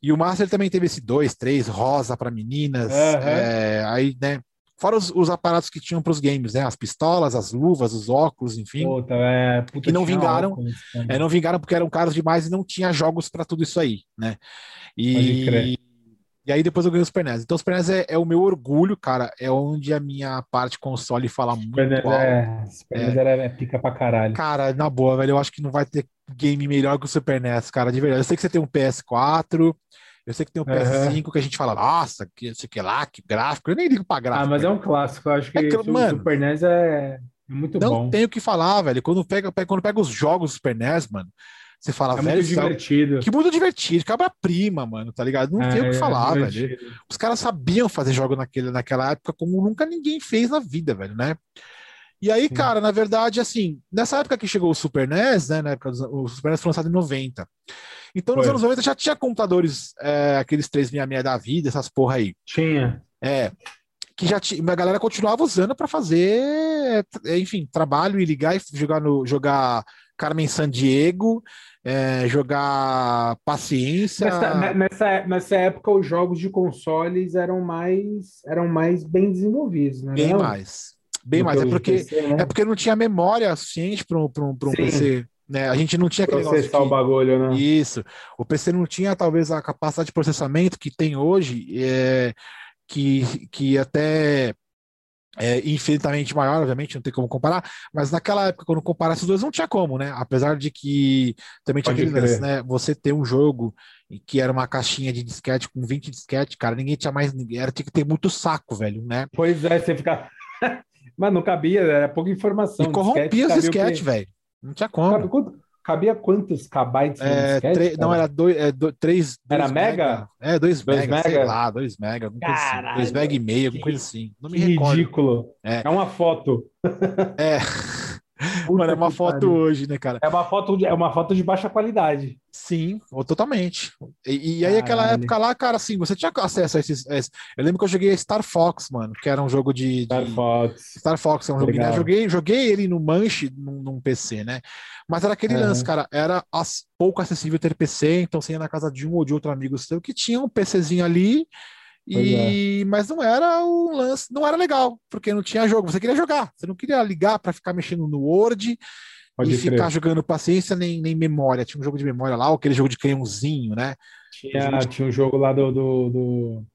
E o Master também teve esse 2, 3, rosa para meninas. Uhum. É, aí, né? Fora os, os aparatos que tinham para os games, né? As pistolas, as luvas, os óculos, enfim. Puta, é, puta que não vingaram. Óculos, é, não vingaram porque eram caros demais e não tinha jogos para tudo isso aí, né? E e aí depois eu ganhei o Super NES. Então o Super NES é, é, o meu orgulho, cara. É onde a minha parte console fala muito Super NES alto. É, Super NES é, é pica pra caralho. Cara, na boa, velho, eu acho que não vai ter game melhor que o Super NES, cara, de verdade. Eu sei que você tem um PS4, eu sei que tem um PS5 uhum. que a gente fala, nossa, que sei que lá, que gráfico. Eu nem ligo pra gráfico. Ah, mas é um clássico. Eu acho que, é que o mano, Super NES é muito não bom. Não tenho o que falar, velho. Quando pega, quando pega os jogos do Super NES, mano, você fala, é velho, muito divertido. que mundo divertido, cabra-prima, mano, tá ligado? Não é, tem o que é falar, é velho. Os caras sabiam fazer jogo naquele, naquela época como nunca ninguém fez na vida, velho, né? E aí, Sim. cara, na verdade, assim, nessa época que chegou o Super NES, né, na época dos, o Super NES foi lançado em 90. Então, nos foi. anos 90 já tinha computadores, é, aqueles 366 da vida, essas porra aí. Tinha. É. Que já tinha, a galera continuava usando para fazer, enfim, trabalho e ligar e jogar no jogar Carmen San Diego é, jogar paciência. Nessa, nessa, nessa, época, os jogos de consoles eram mais, eram mais bem desenvolvidos, né? Bem não? mais. Bem mais. É porque, PC, né? é porque não tinha memória suficiente para um, um, um PC. Né? A gente não tinha aquele Processar o bagulho, né? Isso. O PC não tinha, talvez, a capacidade de processamento que tem hoje, é, que, que até é infinitamente maior, obviamente, não tem como comparar, mas naquela época, quando comparasse os dois, não tinha como, né? Apesar de que também tinha aquele lance, né? Você ter um jogo que era uma caixinha de disquete com 20 disquete, cara, ninguém tinha mais, era, tinha que ter muito saco, velho, né? Pois é, você fica. mas não cabia, era pouca informação. E corrompia os disquete, velho. Não tinha como. Cabia quantos kbytes é, disquete, Não, era dois, é, dois, três. Era mega? mega? É, dois, dois mega, mega, sei lá, dois mega, alguma coisa assim. Dois mega e meio, alguma coisa assim. Não me recordo. Ridículo. É. é uma foto. É. Mano, é uma foto pariu. hoje, né, cara? É uma foto, de, é uma foto de baixa qualidade. Sim, totalmente. E, e aí, aquela época lá, cara, assim, você tinha acesso a esses, a esses, Eu lembro que eu joguei Star Fox, mano, que era um jogo de. Star de... Fox. Star Fox é um jogo. Né? Joguei, joguei ele no Manche, num, num PC, né? Mas era aquele uhum. lance, cara, era as, pouco acessível ter PC, então você ia na casa de um ou de outro amigo seu que tinha um PCzinho ali, e é. mas não era o lance, não era legal, porque não tinha jogo. Você queria jogar, você não queria ligar para ficar mexendo no Word Pode e crer. ficar jogando paciência nem, nem memória. Tinha um jogo de memória lá, aquele jogo de canhãozinho, né? Tinha, de... tinha um jogo lá do, do, do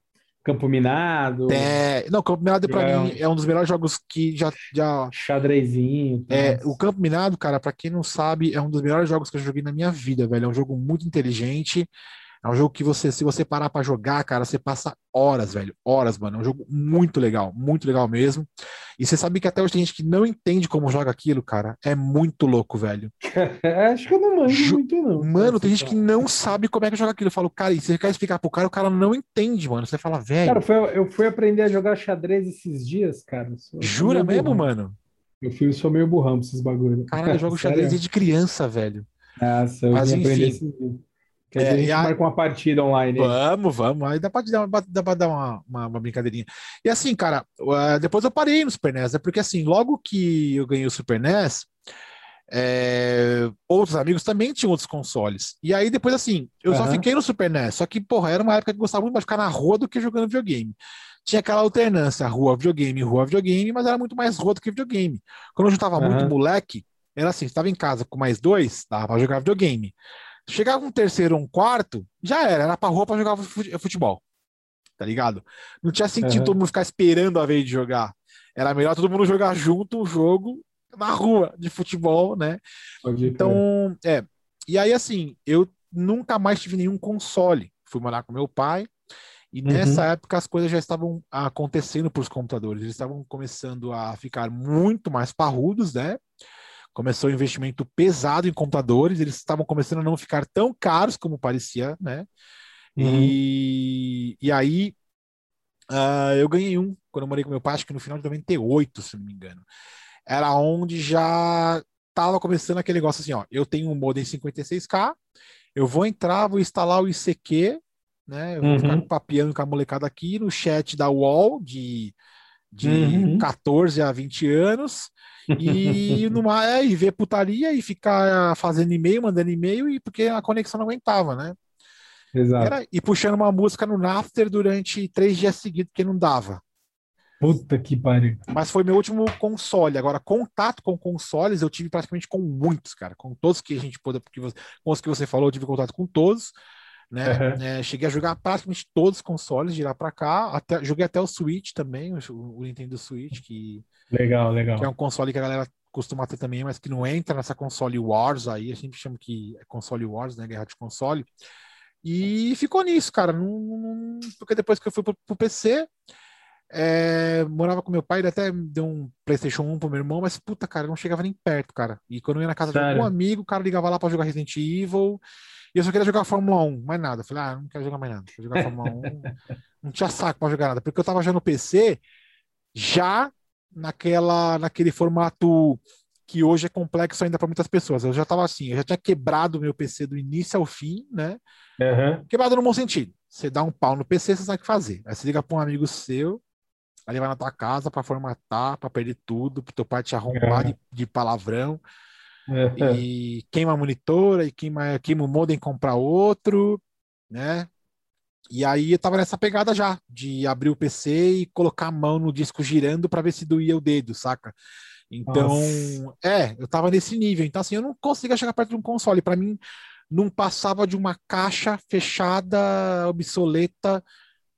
Campo Minado. É, não, Campo Minado para é, mim é um dos melhores jogos que já. já... Xadrezinho. É, o Campo Minado, cara, para quem não sabe, é um dos melhores jogos que eu joguei na minha vida, velho. É um jogo muito inteligente. É um jogo que você, se você parar para jogar, cara, você passa horas, velho. Horas, mano. É um jogo muito legal, muito legal mesmo. E você sabe que até hoje tem gente que não entende como joga aquilo, cara. É muito louco, velho. Acho que eu não manjo muito, não. Mano, tem gente que não sabe como é que joga aquilo. Eu falo, cara, e você quer explicar pro cara, o cara não entende, mano. Você fala, velho. Cara, foi, eu fui aprender a jogar xadrez esses dias, cara. Sou, Jura mesmo, mano? Eu fui, sou meio burrão pra esses bagulhos. Caralho, eu jogo xadrez desde criança, velho. Nossa, eu Mas, enfim, Que é, a gente a... marca uma partida online. Vamos, vamos. Aí dá pra, dar, dá pra dar uma, uma, uma, brincadeirinha. E assim, cara, depois eu parei no Super NES, né? Porque assim, logo que eu ganhei o Super NES, é, outros amigos também tinham outros consoles. E aí depois, assim, eu uhum. só fiquei no Super NES. Só que, porra, era uma época que eu gostava muito mais de ficar na rua do que jogando videogame. Tinha aquela alternância, rua, videogame, rua, videogame, mas era muito mais rua do que videogame. Quando eu juntava uhum. muito moleque, era assim, estava em casa com mais dois, dava pra jogar videogame. Chegava um terceiro ou um quarto, já era, era pra rua pra jogar futebol. Tá ligado? Não tinha sentido uhum. todo mundo ficar esperando a vez de jogar. Era melhor todo mundo jogar junto um jogo na rua de futebol, né? Pode então, é. E aí, assim, eu nunca mais tive nenhum console. Fui morar com meu pai. E uhum. nessa época as coisas já estavam acontecendo para os computadores. Eles estavam começando a ficar muito mais parrudos, né? Começou o um investimento pesado em computadores, eles estavam começando a não ficar tão caros como parecia, né? Uhum. E, e aí uh, eu ganhei um quando eu morei com meu pai, acho que no final de 98, se não me engano. Era onde já estava começando aquele negócio assim, ó, eu tenho um modem 56K, eu vou entrar, vou instalar o ICQ, né? Eu vou uhum. ficar papiando com a molecada aqui no chat da UOL de, de uhum. 14 a 20 anos e, numa, é, e ver putaria e ficar fazendo e-mail, mandando e-mail, e porque a conexão não aguentava, né? Exato. Era, e puxando uma música no Napster durante três dias seguidos, porque não dava. Puta que pariu. Mas foi meu último console. Agora, contato com consoles eu tive praticamente com muitos, cara. Com todos que a gente pôde, porque você, com os que você falou, eu tive contato com todos. Né? Uhum. É, cheguei a jogar praticamente todos os consoles de lá para cá. Até, joguei até o Switch também, o, o Nintendo Switch, que Legal, legal. Que é um console que a galera costuma ter também, mas que não entra nessa console Wars aí, a gente chama que é console Wars, né? Guerra de console. E ficou nisso, cara. Não, não, porque depois que eu fui pro, pro PC, é, morava com meu pai, ele até deu um PlayStation 1 pro meu irmão, mas puta, cara, não chegava nem perto, cara. E quando eu ia na casa Sério? de algum amigo, o cara ligava lá pra jogar Resident Evil. E eu só queria jogar Fórmula 1, mais nada. Eu falei, ah, não quero jogar mais nada. Quero jogar Fórmula 1. não tinha saco pra jogar nada. Porque eu tava já no PC, já naquela, naquele formato que hoje é complexo ainda para muitas pessoas. Eu já estava assim, eu já tinha quebrado o meu PC do início ao fim, né? Uhum. Quebrado no bom sentido. Você dá um pau no PC, você sabe o que fazer. Aí você liga para um amigo seu, aí ele vai na tua casa para formatar, para perder tudo, para teu pai te arrombar uhum. de, de, palavrão. Uhum. E queima a monitora, e queima, queima o modem, comprar outro, né? E aí eu tava nessa pegada já, de abrir o PC e colocar a mão no disco girando para ver se doía o dedo, saca? Então, Nossa. é, eu tava nesse nível. Então, assim, eu não conseguia chegar perto de um console. Para mim, não passava de uma caixa fechada, obsoleta,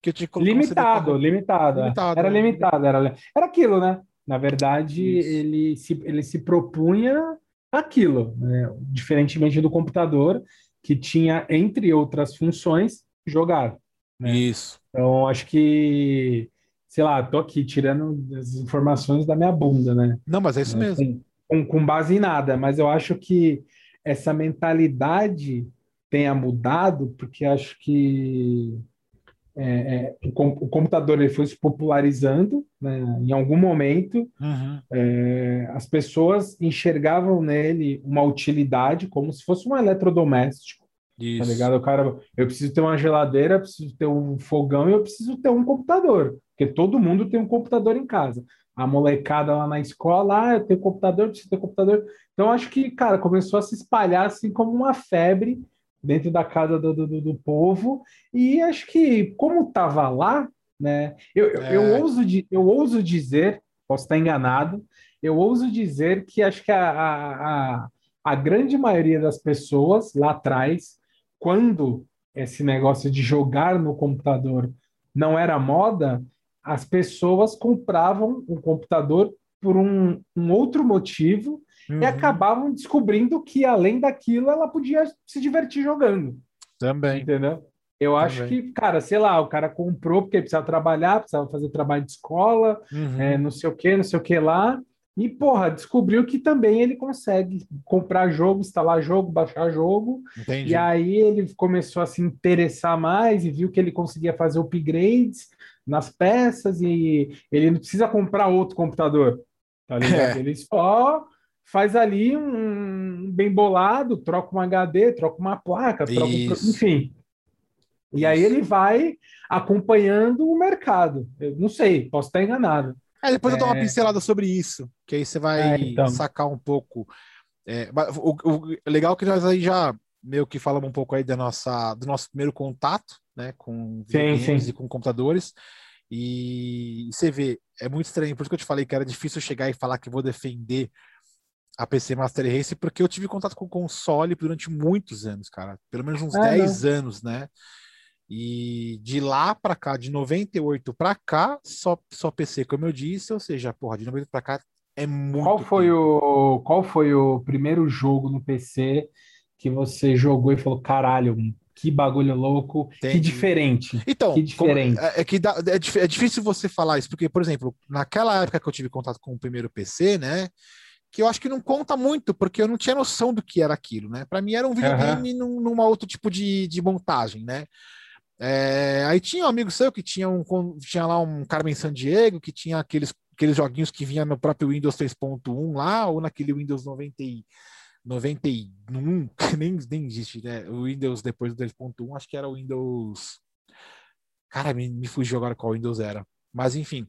que eu tinha limitado, limitado, limitado. Era né? limitado, era, era aquilo, né? Na verdade, ele se, ele se propunha aquilo, né? diferentemente do computador, que tinha, entre outras funções, jogar. Né? Isso. Então, acho que, sei lá, tô aqui tirando as informações da minha bunda, né? Não, mas é isso né? mesmo. Com, com base em nada, mas eu acho que essa mentalidade tenha mudado, porque acho que é, é, o, computador ele foi se popularizando, né? em algum momento uhum. é, as pessoas enxergavam nele uma utilidade como se fosse um eletrodoméstico, Tá Isso. Tá ligado? O cara, eu preciso ter uma geladeira, eu preciso ter um fogão e eu preciso ter um computador. Porque todo mundo tem um computador em casa. A molecada lá na escola, ah, eu tenho computador, eu preciso ter computador. Então, acho que, cara, começou a se espalhar assim como uma febre dentro da casa do, do, do povo. E acho que, como estava lá, né? Eu, é. eu, ouso, eu ouso dizer, posso estar enganado, eu ouso dizer que acho que a, a, a, a grande maioria das pessoas lá atrás quando esse negócio de jogar no computador não era moda, as pessoas compravam o computador por um, um outro motivo uhum. e acabavam descobrindo que, além daquilo, ela podia se divertir jogando. Também. Entendeu? Eu Também. acho que, cara, sei lá, o cara comprou porque precisava trabalhar, precisava fazer trabalho de escola, uhum. é, não sei o que, não sei o que lá, e, porra, descobriu que também ele consegue comprar jogo, instalar jogo, baixar jogo. Entendi. E aí ele começou a se interessar mais e viu que ele conseguia fazer upgrades nas peças e ele não precisa comprar outro computador, tá ligado? É. Ele só faz ali um bem bolado, troca um HD, troca uma placa, troca um... enfim. E aí ele vai acompanhando o mercado. Eu não sei, posso estar enganado. É, depois é... eu dou uma é. pincelada sobre isso, que aí você vai é, então. sacar um pouco. É, o, o, legal é que nós aí já meio que falamos um pouco aí da nossa, do nosso primeiro contato, né, com games e com computadores. E, e você vê, é muito estranho, por isso que eu te falei que era difícil chegar e falar que vou defender a PC Master Race, porque eu tive contato com o console durante muitos anos, cara. Pelo menos uns é, 10 não. anos, né? E de lá para cá, de 98 para cá, só, só PC, como eu disse, ou seja, porra, de 98 para cá é muito. Qual foi, tempo. o, qual foi o primeiro jogo no PC que você jogou e falou: caralho, que bagulho louco, Entendi. que diferente. Então, que diferente. É, é, que dá, é, é difícil você falar isso, porque, por exemplo, naquela época que eu tive contato com o primeiro PC, né? Que eu acho que não conta muito, porque eu não tinha noção do que era aquilo, né? Para mim era um videogame uhum. num, numa outro tipo de, de montagem, né? É, aí tinha um amigo seu que tinha, um, tinha lá um Carmen San Diego, que tinha aqueles, aqueles joguinhos que vinha no próprio Windows 3.1 lá, ou naquele Windows 90, 91, que nem, nem existe, né? O Windows depois do 3.1, acho que era o Windows. Cara, me, me fugiu agora qual Windows era. Mas enfim.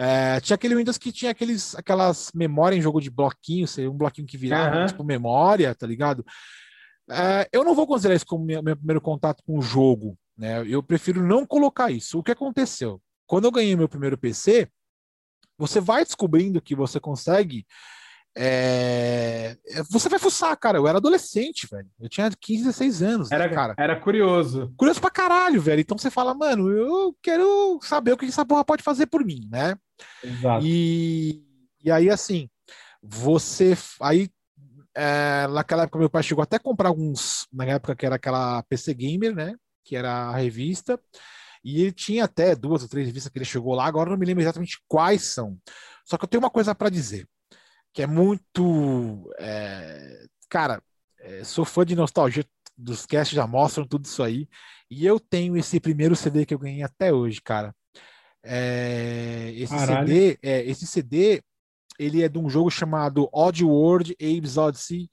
É, tinha aquele Windows que tinha aqueles, aquelas memórias em jogo de bloquinho, um bloquinho que virava uhum. tipo memória, tá ligado? É, eu não vou considerar isso como meu, meu, primeiro contato com o jogo, né? Eu prefiro não colocar isso. O que aconteceu? Quando eu ganhei meu primeiro PC, você vai descobrindo que você consegue. É... Você vai fuçar, cara. Eu era adolescente, velho. Eu tinha 15, 16 anos. Era, né, cara. Era curioso. Curioso pra caralho, velho. Então você fala, mano, eu quero saber o que essa porra pode fazer por mim, né? Exato. E, e aí, assim, você. Aí, é, naquela época, meu pai chegou até a comprar alguns. Na época que era aquela PC Gamer, né? Que era a revista. E ele tinha até duas ou três revistas que ele chegou lá. Agora não me lembro exatamente quais são. Só que eu tenho uma coisa para dizer. Que é muito. É, cara, é, sou fã de nostalgia. Dos casts já mostram tudo isso aí. E eu tenho esse primeiro CD que eu ganhei até hoje, cara. É, esse Caralho. CD, é, esse CD, ele é de um jogo chamado Odd World Abe's Odyssey.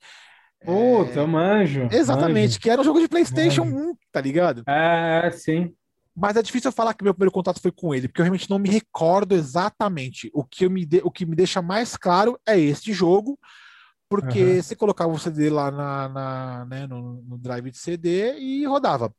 Puta, é, manjo. Exatamente, manjo. que era um jogo de PlayStation manjo. 1, tá ligado? É, sim. Mas é difícil eu falar que meu primeiro contato foi com ele, porque eu realmente não me recordo exatamente. O que, me de, o que me deixa mais claro é este jogo, porque uhum. você colocava o CD lá na, na né, no, no, drive de CD e rodava.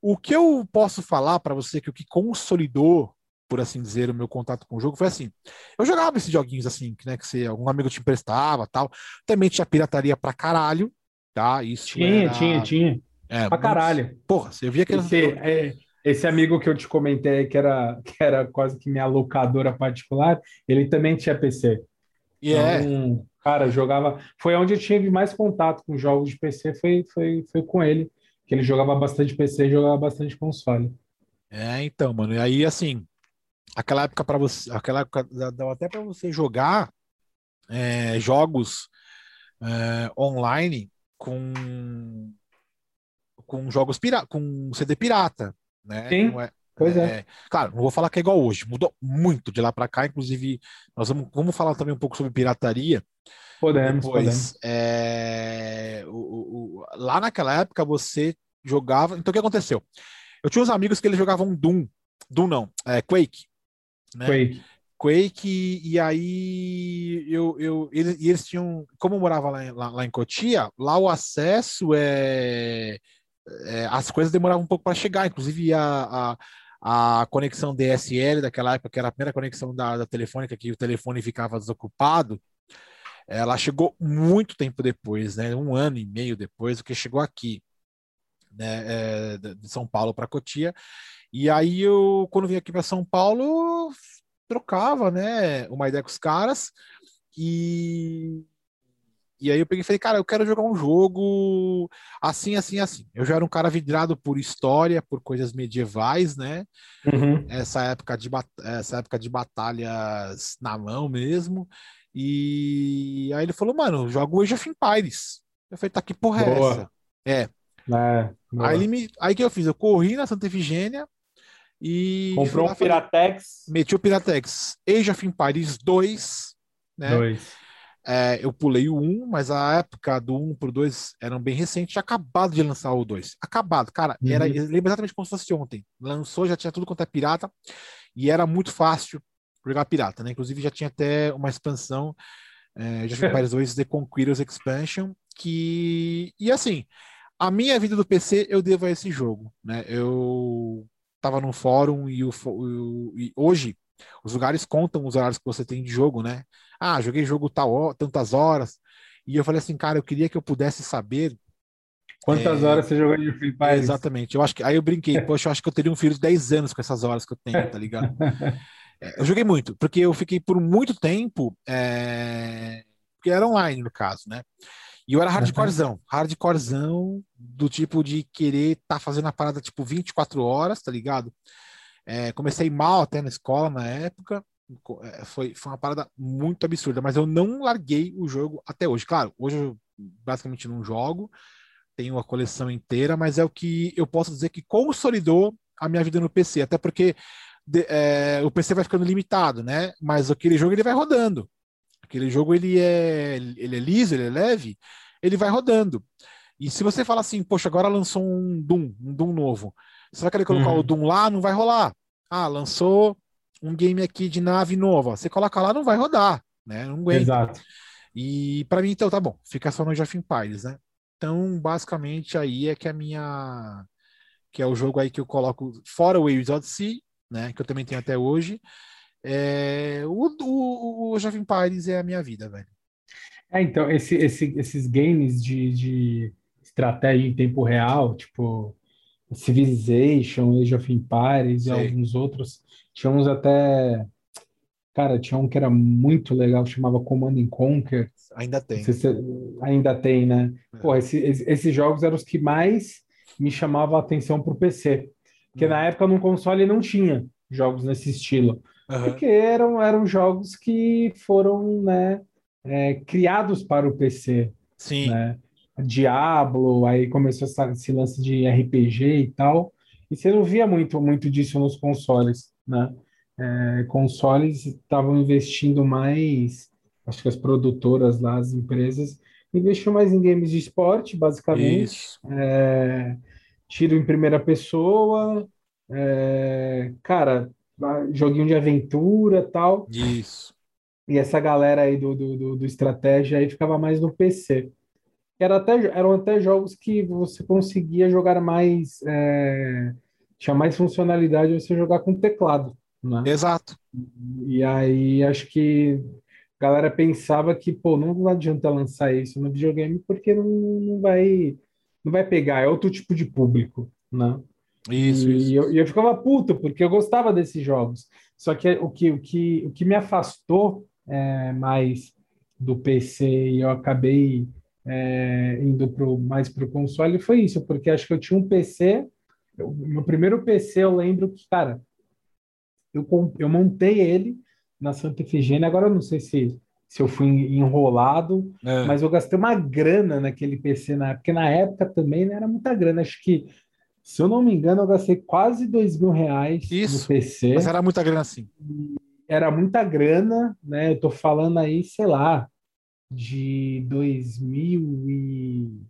O que eu posso falar para você que o que consolidou por assim dizer, o meu contato com o jogo foi assim. Eu jogava esses joguinhos assim, que, né, que você, algum amigo te emprestava tal. Também tinha pirataria pra caralho, tá? Isso tinha, era... tinha, tinha. É, pra caralho. Porra, você via que esse, é, esse amigo que eu te comentei que era, que era quase que minha locadora particular, ele também tinha PC. E yeah. então, é. Cara, jogava. Foi onde eu tive mais contato com jogos de PC, foi, foi, foi com ele. Que ele jogava bastante PC e jogava bastante console. É, então, mano. E aí, assim, aquela época para você, aquela época dava até para você jogar é, jogos é, online com com jogos pirata, com CD pirata, né? Sim. É, pois é. é. Claro, não vou falar que é igual hoje, mudou muito de lá para cá. Inclusive, nós vamos, vamos falar também um pouco sobre pirataria. Podemos, Depois, podemos. É, o, o, lá naquela época você jogava. Então o que aconteceu? Eu tinha uns amigos que eles jogavam Doom, Doom não, é, Quake. Né? Quake. Quake, e aí eu, eu, eles, eles tinham, como eu morava lá, lá, lá em Cotia, lá o acesso é, é as coisas demoravam um pouco para chegar, inclusive a, a, a, conexão DSL daquela época, que era a primeira conexão da, da telefônica, que o telefone ficava desocupado, ela chegou muito tempo depois, né? Um ano e meio depois do que chegou aqui, né? É, de São Paulo para Cotia. E aí eu, quando vim aqui para São Paulo, trocava, né, uma ideia com os caras e e aí eu peguei e falei, cara, eu quero jogar um jogo assim, assim, assim. Eu já era um cara vidrado por história, por coisas medievais, né? Uhum. Essa época de essa época de batalhas na mão mesmo. E aí ele falou, mano, jogo Age of Empires. Eu falei, tá que porra é essa? É. é aí ele me, aí que eu fiz, eu corri na Santa Efigênia, e Comprou um Piratex. Meti o Piratex. Age of Empires 2. Né? 2. é, eu pulei o 1, mas a época do 1 pro 2 eram bem recentes, tinha acabado de lançar o 2. Acabado, cara. Uhum. Era, lembro exatamente como se fosse ontem. Lançou, já tinha tudo quanto é pirata, e era muito fácil jogar pirata, né? Inclusive já tinha até uma expansão é, já Empires 2 The Conquerors Expansion, que. E assim, a minha vida do PC eu devo a esse jogo, né? Eu tava num fórum e, o, e hoje os lugares contam os horários que você tem de jogo, né? Ah, joguei jogo tal, tantas horas. E eu falei assim, cara, eu queria que eu pudesse saber. Quantas é... horas você jogou de Free Fire? Exatamente. Eu acho que aí eu brinquei, poxa, eu acho que eu teria um filho de 10 anos com essas horas que eu tenho, tá ligado? é, eu joguei muito, porque eu fiquei por muito tempo. É... Porque era online, no caso, né? E eu era hardcorezão, hardcorezão do tipo de querer estar tá fazendo a parada tipo 24 horas, tá ligado? É, comecei mal até na escola na época, é, foi, foi uma parada muito absurda, mas eu não larguei o jogo até hoje. Claro, hoje eu basicamente não jogo, tenho a coleção inteira, mas é o que eu posso dizer que consolidou a minha vida no PC, até porque de, é, o PC vai ficando limitado, né? Mas aquele jogo ele vai rodando. Aquele jogo ele é, ele é liso, ele é leve, ele vai rodando. E se você fala assim, poxa, agora lançou um Doom, um Doom novo, você vai querer colocar uhum. o Doom lá, não vai rolar. Ah, lançou um game aqui de nave nova, você coloca lá, não vai rodar, né? Não aguenta. Exato. E para mim, então, tá bom, fica só no of Empires, né? Então, basicamente, aí é que a minha. Que é o jogo aí que eu coloco, fora o Waves Odyssey, né? Que eu também tenho até hoje. É, o, o, o Jovem Pires é a minha vida, velho. É, então, esse, esse, esses games de, de estratégia em tempo real, tipo Civilization, Age of Empires Sei. e alguns outros, tínhamos até. Cara, tinha um que era muito legal, chamava Command and Conquer. Ainda tem. Se, ainda tem, né? É. Pô, esse, esses jogos eram os que mais me chamavam a atenção pro PC. Porque hum. na época no console não tinha jogos nesse estilo. Uhum. Porque eram, eram jogos que foram né, é, criados para o PC. Sim. Né? Diablo, aí começou essa, esse lance de RPG e tal. E você não via muito, muito disso nos consoles, né? É, consoles estavam investindo mais, acho que as produtoras lá, as empresas, investiam mais em games de esporte, basicamente. É, tiro em primeira pessoa, é, cara, joguinho de aventura tal. Isso. E essa galera aí do, do, do, do estratégia aí ficava mais no PC. Era até, eram até jogos que você conseguia jogar mais. É, tinha mais funcionalidade você jogar com teclado. Né? Exato. E aí acho que a galera pensava que, pô, não adianta lançar isso no videogame porque não, não vai não vai pegar, é outro tipo de público, né? Isso, e isso. Eu, eu ficava puto, porque eu gostava desses jogos. Só que o que, o que, o que me afastou é, mais do PC e eu acabei é, indo pro, mais para o console foi isso, porque acho que eu tinha um PC, eu, meu primeiro PC eu lembro que, cara, eu, eu montei ele na Santa Efigênia, agora eu não sei se, se eu fui enrolado, é. mas eu gastei uma grana naquele PC na época, porque na época também não era muita grana, acho que se eu não me engano, eu gastei quase dois mil reais Isso, no PC. Mas era muita grana assim. Era muita grana, né? Eu tô falando aí, sei lá, de 2000 e...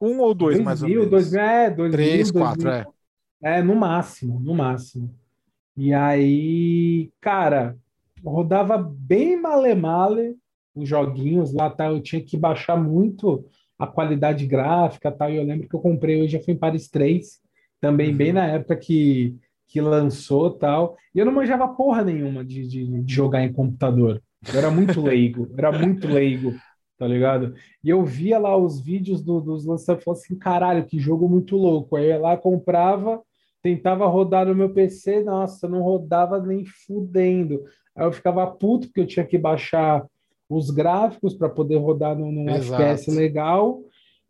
Um ou dois, 2000, mais ou menos. Dois, é, 2000, Três, 2000, quatro, é. É, no máximo, no máximo. E aí, cara, rodava bem male-male os joguinhos lá, tá? Eu tinha que baixar muito a qualidade gráfica tal. E eu lembro que eu comprei hoje foi em Paris 3, também uhum. bem na época que, que lançou tal. E eu não manjava porra nenhuma de, de, de jogar em computador. Eu era muito leigo, era muito leigo, tá ligado? E eu via lá os vídeos do, dos lançamentos e falava assim, caralho, que jogo muito louco. Aí eu ia lá, comprava, tentava rodar no meu PC, nossa, não rodava nem fudendo. Aí eu ficava puto porque eu tinha que baixar os gráficos para poder rodar num, num FPS legal.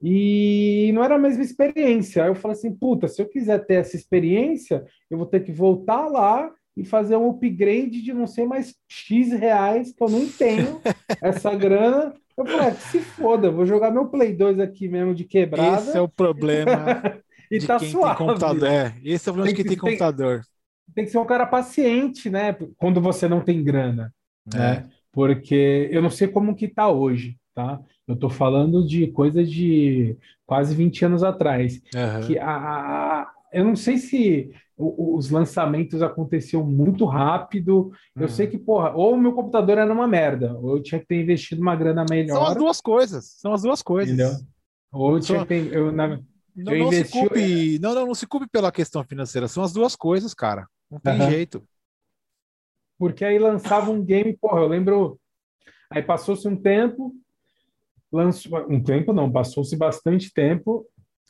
E não era a mesma experiência. Aí eu falei assim: puta, se eu quiser ter essa experiência, eu vou ter que voltar lá e fazer um upgrade de não sei mais X reais, que eu não tenho essa grana. Eu falei: ah, se foda, vou jogar meu Play 2 aqui mesmo de quebrada. Esse é o problema. e de tá quem suave. Tem computador. É, esse é o problema tem de quem tem, tem computador. Tem que ser um cara paciente, né? Quando você não tem grana. É. Né? Porque eu não sei como que tá hoje, tá? Eu tô falando de coisa de quase 20 anos atrás. Uhum. Que a, a, eu não sei se os lançamentos aconteciam muito rápido. Eu uhum. sei que, porra, ou o meu computador era uma merda, ou eu tinha que ter investido uma grana melhor. São as duas coisas. São as duas coisas. Entendeu? Ou eu tinha que ter, eu, na, não, eu não, investi... se culpe, não, não, não se culpe pela questão financeira. São as duas coisas, cara. Não tem uhum. jeito. Porque aí lançava um game, porra, eu lembro. Aí passou-se um tempo, lançou um tempo não, passou-se bastante tempo.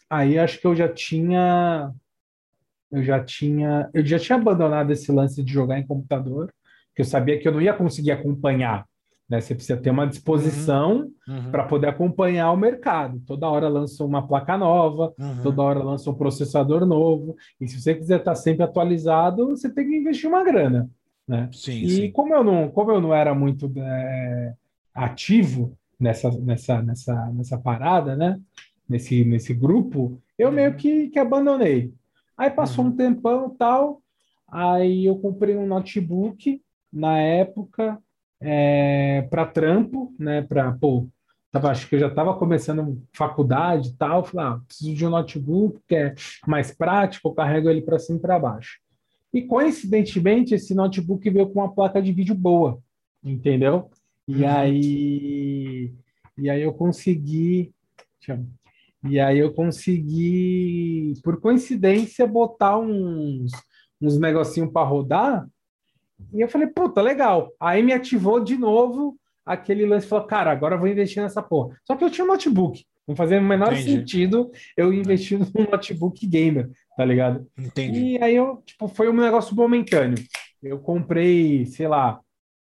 Aí acho que eu já tinha eu já tinha eu já tinha abandonado esse lance de jogar em computador, porque eu sabia que eu não ia conseguir acompanhar. Né? Você precisa ter uma disposição uhum. uhum. para poder acompanhar o mercado. Toda hora lança uma placa nova, uhum. toda hora lança um processador novo. E se você quiser estar sempre atualizado, você tem que investir uma grana. Né? Sim, e sim. Como, eu não, como eu não era muito é, ativo nessa, nessa, nessa, nessa parada, né? nesse, nesse grupo, eu meio uhum. que, que abandonei. Aí passou uhum. um tempão tal, aí eu comprei um notebook na época é, para trampo, né? Para pô, tava, acho que eu já estava começando faculdade e tal. Falei, ah, preciso de um notebook que é mais prático, eu carrego ele para cima e para baixo. E coincidentemente, esse notebook veio com uma placa de vídeo boa, entendeu? E uhum. aí, e aí eu consegui, e aí eu consegui, por coincidência, botar uns, uns negocinho para rodar. E eu falei, puta, legal. Aí me ativou de novo aquele lance, falou, cara, agora eu vou investir nessa porra. Só que eu tinha um notebook. Não fazia o menor Entendi. sentido eu investir num notebook gamer tá ligado? Entendi. E aí eu, tipo, foi um negócio momentâneo. Eu comprei, sei lá,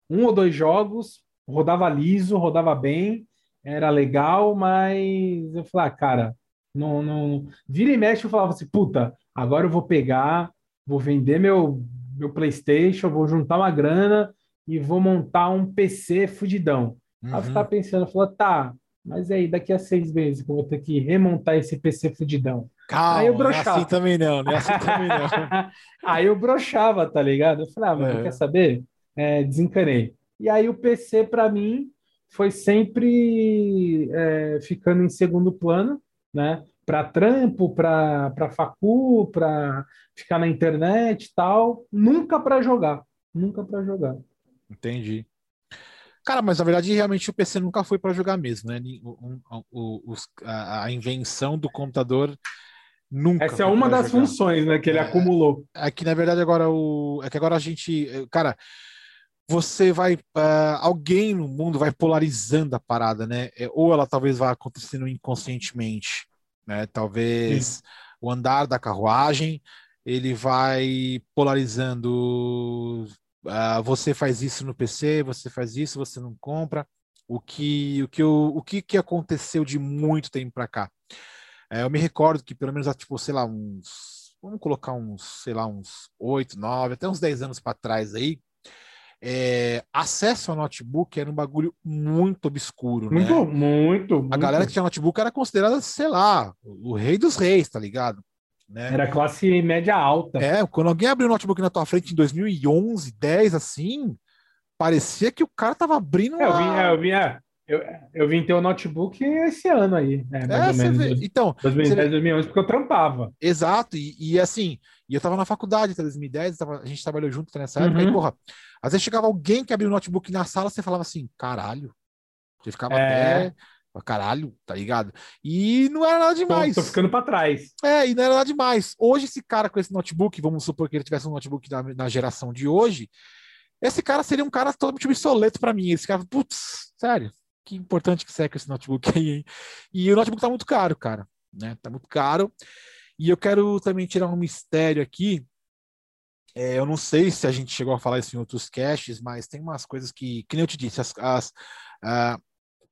um ou dois jogos, rodava liso, rodava bem, era legal, mas eu falei, ah, cara, não, não. Vira e mexe, eu falava assim, puta, agora eu vou pegar, vou vender meu, meu PlayStation, vou juntar uma grana e vou montar um PC fudidão. Uhum. Aí eu ficava pensando, tá, mas aí, daqui a seis meses que eu vou ter que remontar esse PC fudidão. Calma, aí eu broxava. Não é assim também não, não é assim também não. aí eu broxava, tá ligado? Eu falei, ah, mas é. quer saber? É, desencanei. E aí o PC, para mim, foi sempre é, ficando em segundo plano, né? Para trampo, para facu, para ficar na internet e tal. Nunca para jogar. Nunca para jogar. Entendi. Cara, mas na verdade, realmente o PC nunca foi para jogar mesmo, né? O, o, o, a, a, invenção do computador nunca. Essa é uma das jogar. funções, né, que ele é, acumulou. É que na verdade agora o é que agora a gente, cara, você vai uh, alguém no mundo vai polarizando a parada, né? É, ou ela talvez vá acontecendo inconscientemente, né? Talvez Sim. o andar da carruagem ele vai polarizando Uh, você faz isso no PC, você faz isso, você não compra. O que, o que, o, o que, que aconteceu de muito tempo para cá? É, eu me recordo que pelo menos, tipo, sei lá, uns, vamos colocar uns, sei lá, uns 8, 9, até uns 10 anos para trás aí, é, acesso ao notebook era um bagulho muito obscuro, muito, né? Muito, muito. A galera que tinha notebook era considerada, sei lá, o rei dos reis, tá ligado? Né? Era classe média alta. É, quando alguém abriu o notebook na tua frente em 2011, 10, assim, parecia que o cara tava abrindo. É, eu é, eu é, eu, eu vim ter o um notebook esse ano aí, né, é, menos. Vê, então, 2010, 2011, porque eu trampava. Exato, e, e, assim, e eu tava na faculdade até 2010, tava, a gente trabalhou junto nessa época, uhum. e porra, às vezes chegava alguém que abriu o notebook na sala, você falava assim, caralho. Você ficava é... até caralho, tá ligado? E não era nada demais. Tô, tô ficando para trás. É, e não era nada demais. Hoje, esse cara com esse notebook, vamos supor que ele tivesse um notebook na, na geração de hoje, esse cara seria um cara totalmente obsoleto para mim. Esse cara, putz, sério, que importante que seca esse notebook aí, hein? E o notebook tá muito caro, cara, né? Tá muito caro. E eu quero também tirar um mistério aqui. É, eu não sei se a gente chegou a falar isso em outros caches, mas tem umas coisas que, que nem eu te disse, as, as, uh,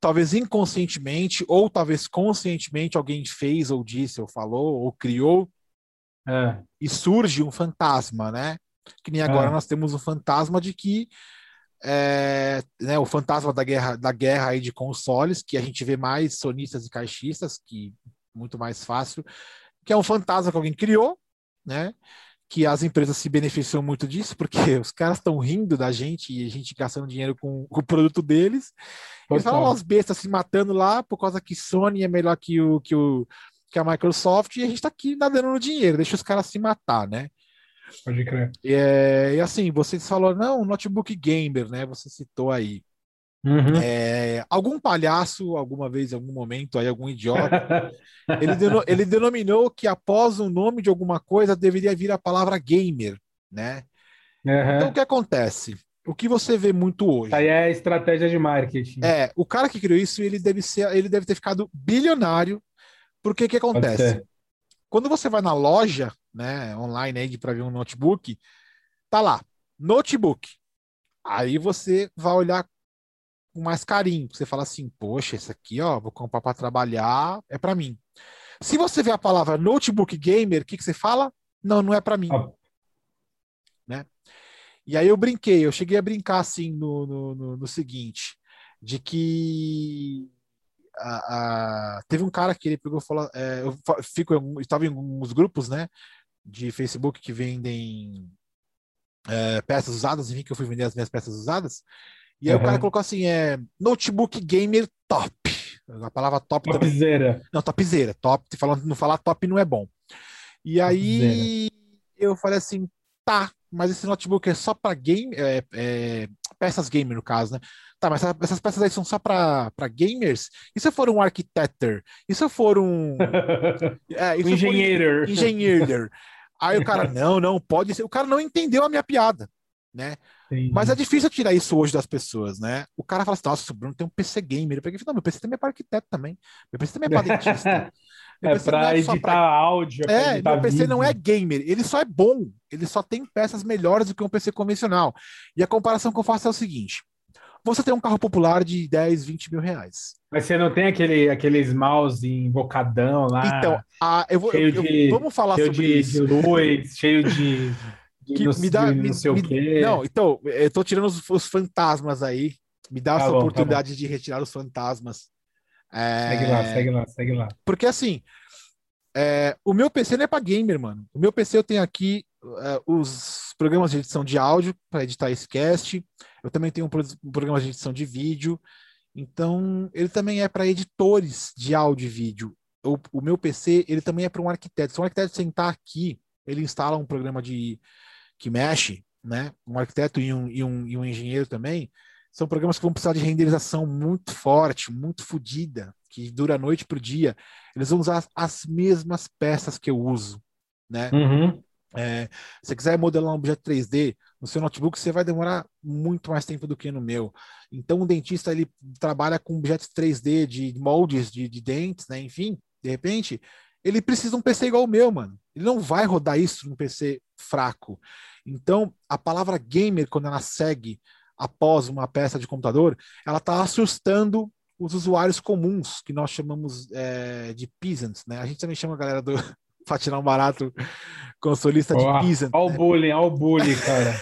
talvez inconscientemente ou talvez conscientemente alguém fez ou disse ou falou ou criou é. e surge um fantasma, né? Que nem agora é. nós temos o fantasma de que é, né, o fantasma da guerra da guerra aí de consoles que a gente vê mais sonistas e caixistas que muito mais fácil que é um fantasma que alguém criou, né? que as empresas se beneficiam muito disso, porque os caras estão rindo da gente e a gente gastando dinheiro com, com o produto deles. Eles falam as bestas se matando lá por causa que Sony é melhor que, o, que, o, que a Microsoft e a gente está aqui nadando no dinheiro, deixa os caras se matar, né? Pode crer. E, é, e assim, você falou, não, notebook gamer, né? Você citou aí. Uhum. É, algum palhaço, alguma vez, em algum momento, aí, algum idiota, ele, deno, ele denominou que após o nome de alguma coisa deveria vir a palavra gamer, né? Uhum. Então, o que acontece? O que você vê muito hoje? Aí é estratégia de marketing. É, o cara que criou isso, ele deve ser, ele deve ter ficado bilionário, porque o que acontece? Quando você vai na loja, né, online aí para ver um notebook, tá lá, notebook. Aí você vai olhar com mais carinho. Você fala assim, poxa, esse aqui, ó, vou comprar para trabalhar, é para mim. Se você vê a palavra notebook gamer, o que, que você fala? Não, não é para mim. Ah. Né? E aí eu brinquei, eu cheguei a brincar assim no, no, no, no seguinte, de que a, a, teve um cara que ele pegou e falou, é, eu fico, eu estava em alguns grupos, né, de Facebook que vendem é, peças usadas, enfim, que eu fui vender as minhas peças usadas, e aí uhum. o cara colocou assim, é notebook gamer top. A palavra top Topzera. Também... Não, topzera. Top, falando, não falar top não é bom. E aí eu falei assim, tá, mas esse notebook é só para game, é, é, peças gamer no caso, né? Tá, mas essas peças aí são só para gamers? E se eu for um arquiteto? E se eu for um. É, um engenheiro. Um engenheiro. Aí o cara, não, não, pode ser. O cara não entendeu a minha piada, né? Mas é difícil tirar isso hoje das pessoas, né? O cara fala assim, nossa, o Bruno tem um PC gamer. Eu peguei não, meu PC também é para arquiteto também. Meu PC também é para dentista. É para é editar pra... áudio. É, meu PC vídeo. não é gamer, ele só é bom. Ele só tem peças melhores do que um PC convencional. E a comparação que eu faço é o seguinte: você tem um carro popular de 10, 20 mil reais. Mas você não tem aquele, aqueles mouse invocadão lá? Então, a, eu vou, cheio eu, de, vamos falar cheio sobre de, isso. De luz, cheio de que me dá, me, não sei me, o quê. Não, então, eu tô tirando os, os fantasmas aí. Me dá tá essa bom, tá oportunidade tá de retirar os fantasmas. É... Segue lá, segue lá, segue lá. Porque assim, é, o meu PC não é para gamer, mano. O meu PC eu tenho aqui é, os programas de edição de áudio para editar esse cast. Eu também tenho um, um programa de edição de vídeo. Então, ele também é para editores de áudio e vídeo. O, o meu PC, ele também é para um arquiteto. Se um arquiteto sentar aqui, ele instala um programa de que mexe, né? Um arquiteto e um, e um, e um engenheiro também, são programas que vão precisar de renderização muito forte, muito fodida, que dura a noite para o dia. Eles vão usar as mesmas peças que eu uso, né? Uhum. É, se você quiser modelar um objeto 3D no seu notebook, você vai demorar muito mais tempo do que no meu. Então, o dentista ele trabalha com objetos 3D de moldes de, de dentes, né? Enfim, de repente, ele precisa de um PC igual o meu, mano. Ele não vai rodar isso num PC fraco. Então, a palavra gamer, quando ela segue após uma peça de computador, ela está assustando os usuários comuns, que nós chamamos é, de peasants, né? A gente também chama a galera do para tirar um barato consolista de peasant. Olha né? o bullying, olha o bullying, cara.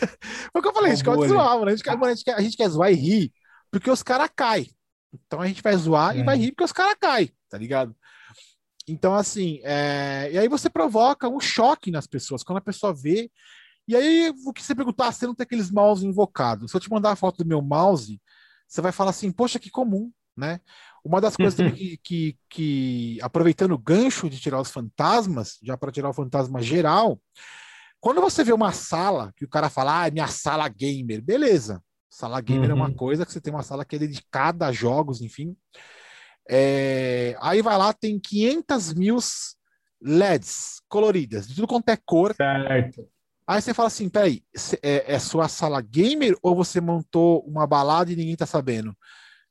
Foi o que eu falei, a gente quer zoar, mano. A gente, quer, a, gente quer, a gente quer zoar e rir, porque os caras caem. Então a gente vai zoar é. e vai rir porque os caras caem, tá ligado? Então, assim, é... e aí você provoca um choque nas pessoas. Quando a pessoa vê e aí, o que você perguntar, você não tem aqueles mouse invocados. Se eu te mandar a foto do meu mouse, você vai falar assim, poxa, que comum, né? Uma das coisas que, que, que, aproveitando o gancho de tirar os fantasmas, já para tirar o fantasma geral, quando você vê uma sala que o cara fala, ah, é minha sala gamer, beleza. Sala gamer uhum. é uma uhum. coisa que você tem uma sala que é dedicada a jogos, enfim. É... Aí vai lá, tem 500 mil LEDs coloridas, de tudo quanto é cor. Certo. Aí você fala assim: peraí, é, é sua sala gamer ou você montou uma balada e ninguém tá sabendo?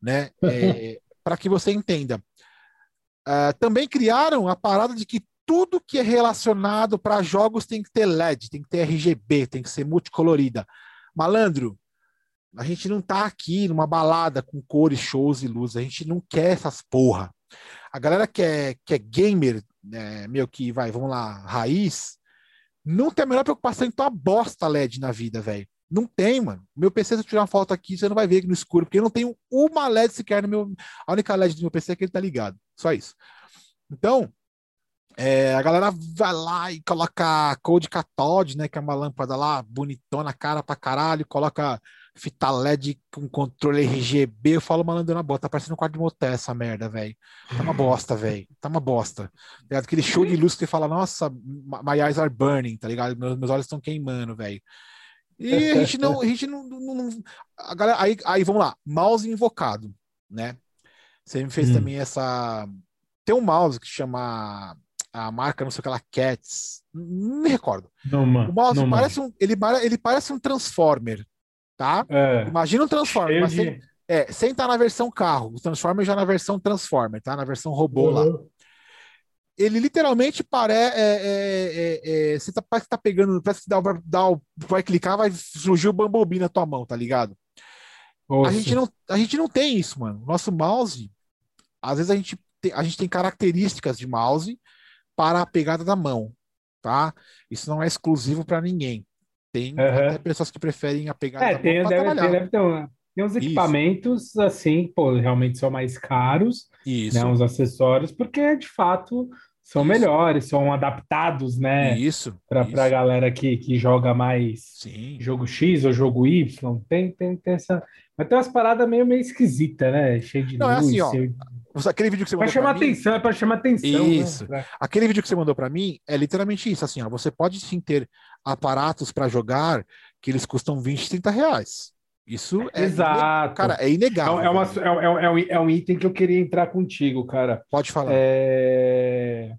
Né? É, Para que você entenda. Uh, também criaram a parada de que tudo que é relacionado para jogos tem que ter LED, tem que ter RGB, tem que ser multicolorida. Malandro, a gente não tá aqui numa balada com cores, shows e luzes, a gente não quer essas porra. A galera que é, que é gamer, é, meu que vai, vamos lá, raiz, não tem a menor preocupação em tua bosta LED na vida, velho. Não tem, mano. Meu PC, se eu tirar uma foto aqui, você não vai ver aqui no escuro, porque eu não tenho uma LED sequer no meu. A única LED do meu PC é que ele tá ligado. Só isso. Então, É, a galera vai lá e coloca Code Cathode, né? Que é uma lâmpada lá bonitona, cara pra caralho, coloca fita LED com controle RGB. Eu falo, malandro, na bota, tá parecendo um quarto de motel essa merda, velho. Tá uma bosta, velho. Tá uma bosta. Tá Aquele show de luz que você fala, nossa, my eyes are burning, tá ligado? Meus, meus olhos estão queimando, velho. E a gente não, a gente não, não, não a galera, aí, aí vamos lá, mouse invocado, né? Você me fez hum. também essa. Tem um mouse que chama a marca, não sei o que lá, Cats. Não me recordo. Não. O mouse não, parece um, ele, ele parece um Transformer, tá? É. Imagina um Transformer, mas de... sem, é, sem estar tá na versão carro. O Transformer já na versão Transformer, tá? Na versão robô uhum. lá. Ele literalmente parece. É, é, é, é, você tá, parece que tá pegando. Parece que dá, dá, vai clicar, vai surgir o Bumblebee na tua mão, tá ligado? A gente, não, a gente não tem isso, mano. Nosso mouse, às vezes a gente, tem, a gente tem características de mouse para a pegada da mão, tá? Isso não é exclusivo para ninguém. Tem uhum. até pessoas que preferem a pegada é, tem, deve, ter, deve ter um, tem uns equipamentos Isso. assim, pô, realmente são mais caros, Isso. né, uns acessórios, porque de fato são isso. melhores, são adaptados, né? Isso. Para a galera que, que joga mais Sim. jogo X ou jogo Y. Tem, tem, tem essa. Mas tem umas paradas meio, meio esquisitas, né? Cheio de Não, luz. É assim, ó, cheio... Aquele vídeo que você mandou para chamar mim... atenção, é para chamar atenção. Né? Isso. Né? Aquele vídeo que você mandou para mim é literalmente isso. Assim, ó, você pode sim ter aparatos para jogar que eles custam 20, 30 reais. Isso é, Exato. cara, é inegável. É, uma, é, é, um, é um item que eu queria entrar contigo, cara. Pode falar. É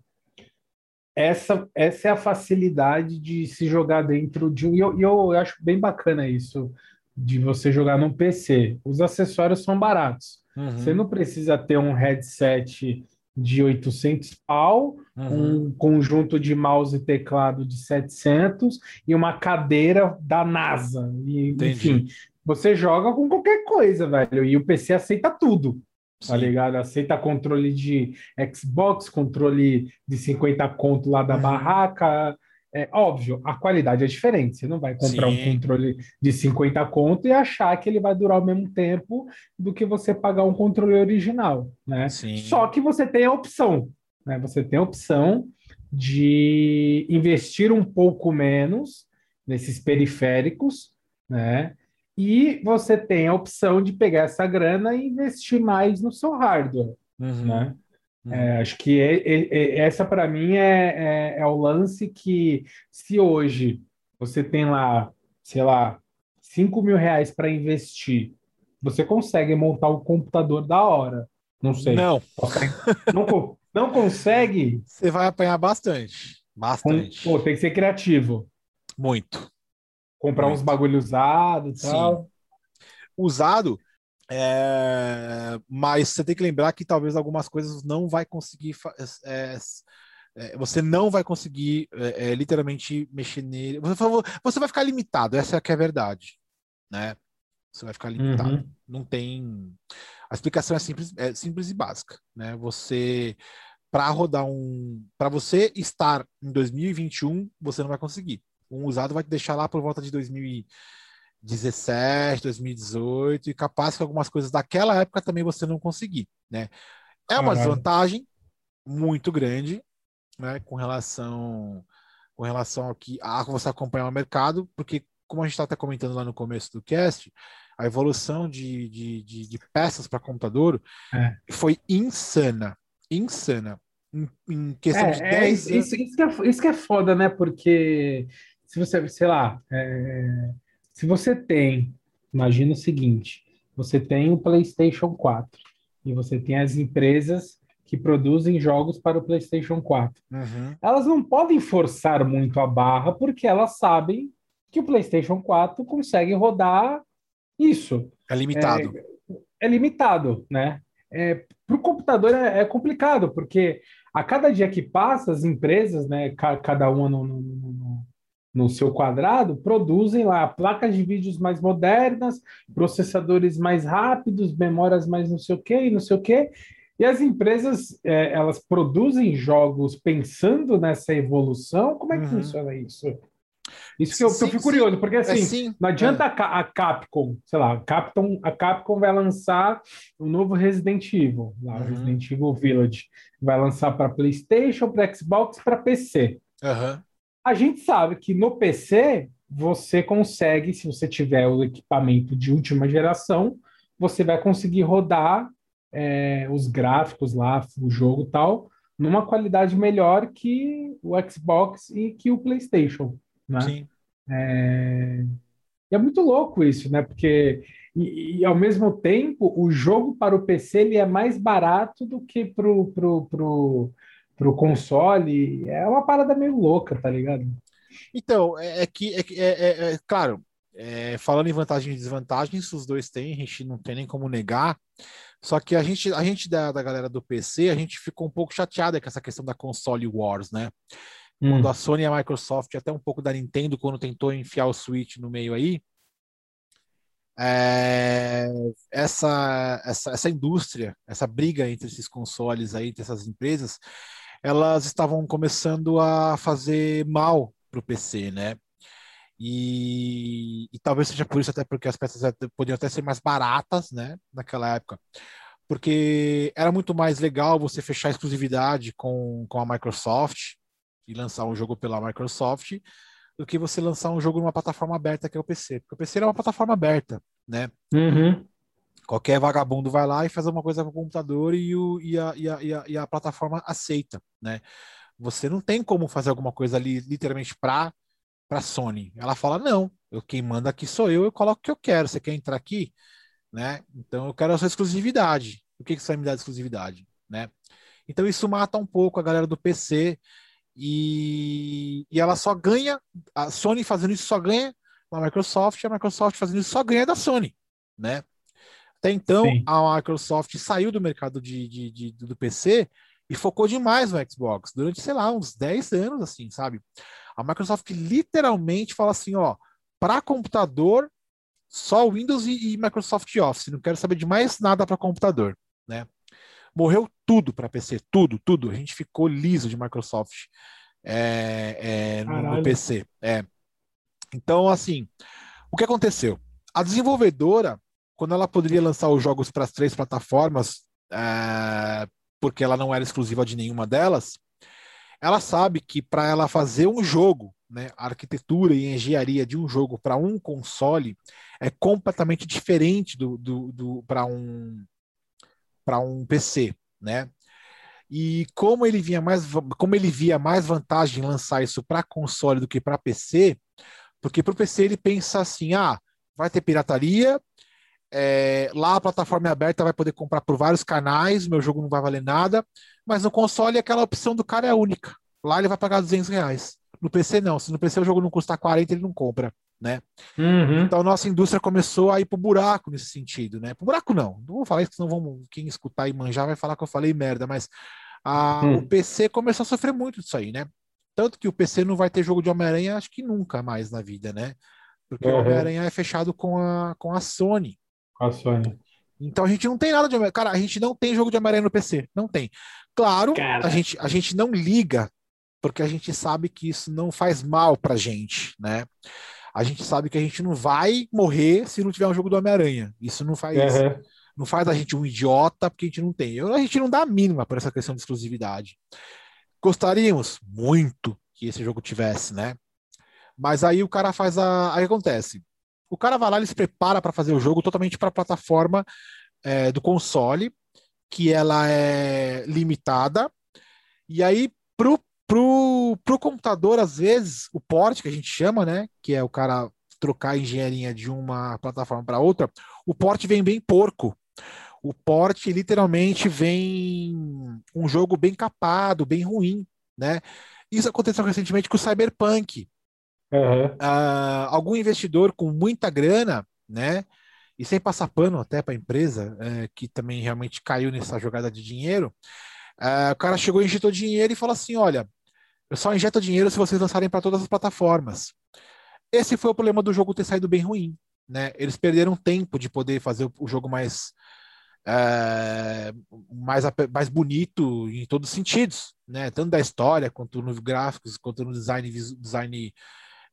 essa, essa é a facilidade de se jogar dentro de um. E eu, eu acho bem bacana isso, de você jogar no PC. Os acessórios são baratos. Uhum. Você não precisa ter um headset de 800 pau, uhum. um conjunto de mouse e teclado de 700 e uma cadeira da NASA. E, enfim, você joga com qualquer coisa, velho. E o PC aceita tudo tá Sim. ligado? Aceita controle de Xbox, controle de 50 conto lá da uhum. barraca. É óbvio, a qualidade é diferente. Você não vai comprar Sim. um controle de 50 conto e achar que ele vai durar o mesmo tempo do que você pagar um controle original, né? Sim. Só que você tem a opção, né? Você tem a opção de investir um pouco menos nesses periféricos, né? E você tem a opção de pegar essa grana e investir mais no seu hardware, uhum. né? Uhum. É, acho que é, é, é essa para mim é, é, é, o lance que se hoje você tem lá, sei lá, 5 mil reais para investir, você consegue montar o um computador da hora. Não sei. Não. Não, não consegue? Você vai apanhar bastante. Bastante. Pô, tem que ser criativo. Muito. Comprar Muito. uns bagulho usado e tal. Usado, é... mas você tem que lembrar que talvez algumas coisas não vai conseguir. É... É, você não vai conseguir é, é, literalmente mexer nele. Você, você vai ficar limitado, essa é que é a verdade. Né? Você vai ficar limitado. Uhum. Não tem. A explicação é simples, é simples e básica. Né? Você para rodar um. Para você estar em 2021, você não vai conseguir um usado vai te deixar lá por volta de 2017, 2018, e capaz que algumas coisas daquela época também você não conseguir, né? É uma desvantagem muito grande, né, com relação com relação ao que a você acompanhar o mercado, porque como a gente está até comentando lá no começo do cast, a evolução de, de, de, de peças para computador é. foi insana, insana. Em, em questão é, de 10 é, isso, isso, isso, que é, isso que é foda, né? Porque se você, sei lá, é, se você tem, imagina o seguinte, você tem o PlayStation 4 e você tem as empresas que produzem jogos para o PlayStation 4. Uhum. Elas não podem forçar muito a barra porque elas sabem que o PlayStation 4 consegue rodar isso. É limitado. É, é limitado, né? É, para o computador é, é, complicado, porque a cada dia que passa, as empresas, né, cada uma no, no, no, no seu quadrado, produzem lá placas de vídeos mais modernas, processadores mais rápidos, memórias mais não sei o que, não sei o que. E as empresas, é, elas produzem jogos pensando nessa evolução. Como é que uhum. funciona isso? Isso que eu, sim, eu fico curioso, porque assim, é, não adianta é. a Capcom, sei lá, a Capcom, a Capcom vai lançar o um novo Resident Evil, lá, uhum. Resident Evil Village. Vai lançar para PlayStation, para Xbox, para PC. Uhum. A gente sabe que no PC você consegue, se você tiver o equipamento de última geração, você vai conseguir rodar é, os gráficos lá, o jogo tal, numa qualidade melhor que o Xbox e que o PlayStation, né? Sim. É, é muito louco isso, né? Porque e, e, ao mesmo tempo o jogo para o PC ele é mais barato do que pro, pro, pro, pro console. É uma parada meio louca, tá ligado? Então, é, é que, é, é, é, claro, é, falando em vantagens e desvantagens, os dois têm, a gente não tem nem como negar. Só que a gente, a gente da, da galera do PC, a gente ficou um pouco chateada com essa questão da console wars, né? Hum. Quando a Sony e a Microsoft, até um pouco da Nintendo, quando tentou enfiar o Switch no meio aí, é, essa, essa, essa indústria, essa briga entre esses consoles aí, entre essas empresas, elas estavam começando a fazer mal para o PC, né? E, e, talvez seja por isso até porque as peças podiam até ser mais baratas, né, naquela época. Porque era muito mais legal você fechar exclusividade com, com a Microsoft e lançar um jogo pela Microsoft do que você lançar um jogo numa plataforma aberta que é o PC. Porque o PC é uma plataforma aberta, né? Uhum. Qualquer vagabundo vai lá e faz uma coisa com o computador e, o, e, a, e, a, e, a, e a plataforma aceita, né? Você não tem como fazer alguma coisa ali literalmente para para Sony. Ela fala: não, eu, quem manda aqui sou eu, eu coloco o que eu quero. Você quer entrar aqui? Né? Então eu quero a sua exclusividade. O que, que você vai me dar de exclusividade? Né? Então isso mata um pouco a galera do PC e, e ela só ganha, a Sony fazendo isso só ganha da Microsoft, a Microsoft fazendo isso só ganha da Sony, né? Até então, Sim. a Microsoft saiu do mercado de, de, de, do PC e focou demais no Xbox durante, sei lá, uns 10 anos, assim, sabe? A Microsoft literalmente fala assim, ó, para computador, só Windows e, e, Microsoft Office, não quero saber de mais nada para computador, né? Morreu tudo para PC, tudo, tudo. A gente ficou liso de Microsoft é, é, no, no, PC. É. Então, assim, o que aconteceu? A desenvolvedora, quando ela poderia lançar os jogos para as três plataformas, é, porque ela não era exclusiva de nenhuma delas, ela sabe que para ela fazer um jogo, né, a arquitetura e engenharia de um jogo para um console é completamente diferente do, do, do para um para um PC, né? E como ele via mais como ele via mais vantagem em lançar isso para console do que para PC, porque para o PC ele pensa assim, ah, vai ter pirataria, é, lá a plataforma é aberta, vai poder comprar por vários canais, meu jogo não vai valer nada, mas no console aquela opção do cara é única. Lá ele vai pagar 200 reais. No PC não, se no PC o jogo não custar 40, ele não compra, né? Uhum. Então a nossa indústria começou a ir pro buraco nesse sentido, né? Pro buraco não, não vou falar isso, senão vamos, quem escutar e manjar vai falar que eu falei merda, mas a, uhum. o PC começou a sofrer muito disso aí, né? Tanto que o PC não vai ter jogo de Homem-Aranha, acho que nunca mais na vida, né? Porque uhum. o Homem-Aranha é fechado com a, com a Sony. A Sony. Então a gente não tem nada de Homem-Aranha. Cara, a gente não tem jogo de Homem-Aranha no PC. Não tem. Claro, a gente, a gente não liga, porque a gente sabe que isso não faz mal pra gente, né? A gente sabe que a gente não vai morrer se não tiver um jogo do Homem-Aranha. Isso não faz. Uhum. Não faz a gente um idiota porque a gente não tem. A gente não dá a mínima por essa questão de exclusividade. Gostaríamos muito que esse jogo tivesse, né? Mas aí o cara faz a. Aí acontece. O cara vai lá, ele se prepara para fazer o jogo totalmente para a plataforma é, do console, que ela é limitada. E aí, pro, pro, pro computador, às vezes, o port, que a gente chama, né? Que é o cara trocar a engenharia de uma plataforma para outra, o port vem bem porco. O port literalmente vem um jogo bem capado, bem ruim, né? Isso aconteceu recentemente com o Cyberpunk. Uhum. Uh, algum investidor com muita grana, né? E sem passar pano até para a empresa, uh, que também realmente caiu nessa jogada de dinheiro, uh, o cara chegou e injetou dinheiro e falou assim: olha, eu só injeto dinheiro se vocês lançarem para todas as plataformas. Esse foi o problema do jogo ter saído bem ruim. Né? Eles perderam tempo de poder fazer o jogo mais, é, mais, mais bonito em todos os sentidos, né? tanto da história, quanto nos gráficos, quanto no design, design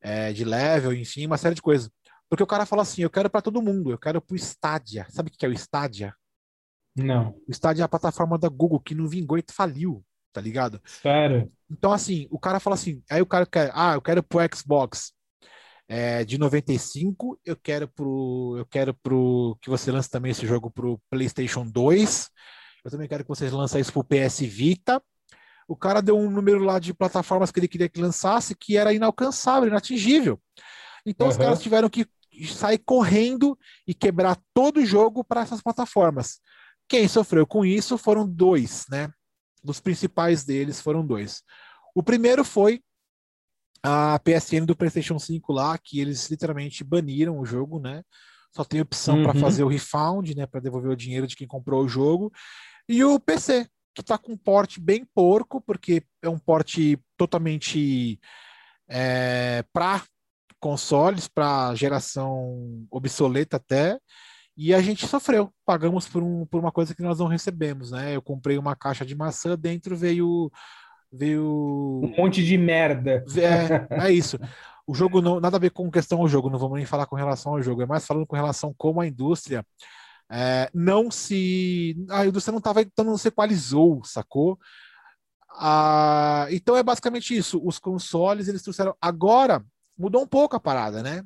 é, de level, enfim, uma série de coisas. Porque o cara fala assim: eu quero para todo mundo, eu quero pro Stadia. Sabe o que é o Stadia? Não. O Stadia é a plataforma da Google que não vingou e faliu, tá ligado? Sério? Então, assim, o cara fala assim: aí o cara quer, ah, eu quero pro Xbox é, de 95, eu quero pro. Eu quero pro. Que você lance também esse jogo pro PlayStation 2. Eu também quero que vocês lancem isso pro PS Vita. O cara deu um número lá de plataformas que ele queria que lançasse que era inalcançável, inatingível. Então uhum. os caras tiveram que sair correndo e quebrar todo o jogo para essas plataformas. Quem sofreu com isso foram dois, né? Dos principais deles foram dois. O primeiro foi a PSN do PlayStation 5 lá, que eles literalmente baniram o jogo, né? Só tem opção uhum. para fazer o refund, né? Para devolver o dinheiro de quem comprou o jogo. E o PC, que está com um porte bem porco, porque é um porte totalmente é, para consoles, para geração obsoleta até. E a gente sofreu, pagamos por, um, por uma coisa que nós não recebemos, né? Eu comprei uma caixa de maçã, dentro veio veio um monte de merda. É, é isso. O jogo não nada a ver com questão ao jogo, não vamos nem falar com relação ao jogo, é mais falando com relação como a indústria é, não se. A indústria não estava então não se equalizou, sacou? Ah, então é basicamente isso. Os consoles eles trouxeram. Agora mudou um pouco a parada, né?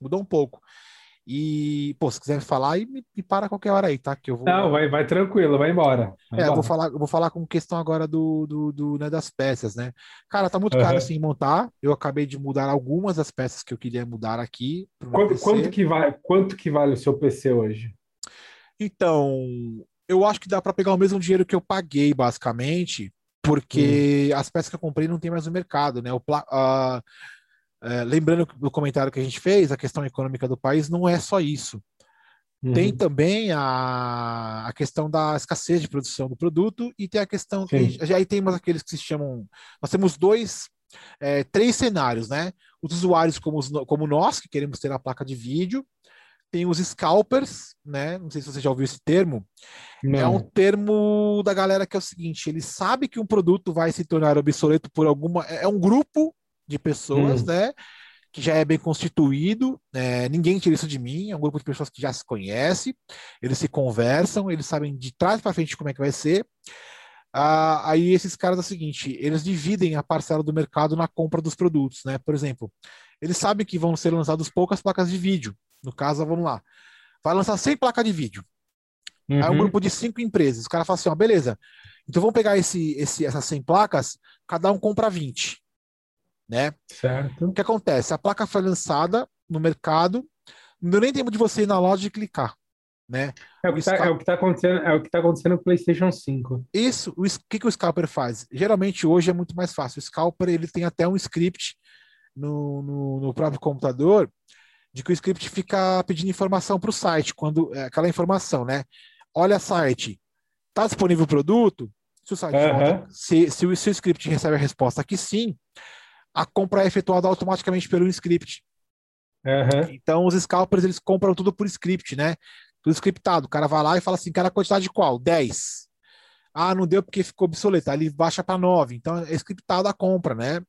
Mudou um pouco. E, pô, se quiser falar, me, me para qualquer hora aí, tá? Que eu vou... Não, vai, vai tranquilo, vai embora. Vai é, embora. eu vou falar, eu vou falar com questão agora do, do, do né, das peças, né? Cara, tá muito uhum. caro assim montar. Eu acabei de mudar algumas das peças que eu queria mudar aqui. Quanto, quanto, que vai, quanto que vale o seu PC hoje? Então, eu acho que dá para pegar o mesmo dinheiro que eu paguei, basicamente, porque hum. as peças que eu comprei não tem mais no mercado, né? O, uh, é, lembrando do comentário que a gente fez, a questão econômica do país não é só isso. Uhum. Tem também a, a questão da escassez de produção do produto e tem a questão que já aí temos aqueles que se chamam. Nós temos dois, é, três cenários, né? Os usuários como, os, como nós, que queremos ter a placa de vídeo, tem os scalpers, né? Não sei se você já ouviu esse termo. Não. É um termo da galera que é o seguinte: ele sabe que um produto vai se tornar obsoleto por alguma. É, é um grupo de pessoas, hum. né? Que já é bem constituído, é, ninguém tira isso de mim, é um grupo de pessoas que já se conhece, eles se conversam, eles sabem de trás para frente como é que vai ser. Ah, aí esses caras é o seguinte, eles dividem a parcela do mercado na compra dos produtos, né? Por exemplo, eles sabem que vão ser lançadas poucas placas de vídeo. No caso, vamos lá, vai lançar 100 placas de vídeo. Uhum. Aí um grupo de cinco empresas, os caras falam assim, ó, beleza, então vamos pegar esse, esse, essas 100 placas, cada um compra 20 né? Certo. O que acontece? A placa foi lançada no mercado, não deu nem tempo de você ir na loja e clicar, né? É o que está é tá acontecendo, é o que tá acontecendo no PlayStation 5. Isso, o que, que o Scalper faz? Geralmente hoje é muito mais fácil. O Scalper ele tem até um script no, no, no próprio computador de que o script fica pedindo informação para o site, quando é aquela informação, né? Olha site, está disponível o produto? Se o site uhum. volta, se, se, o, se o script recebe a resposta que sim, a compra é efetuada automaticamente pelo script. Uhum. Então, os scalpers, eles compram tudo por script, né? Tudo scriptado. O cara vai lá e fala assim, cara, a quantidade de qual? 10. Ah, não deu porque ficou obsoleto. Aí ele baixa para 9. Então, é scriptado a compra, né?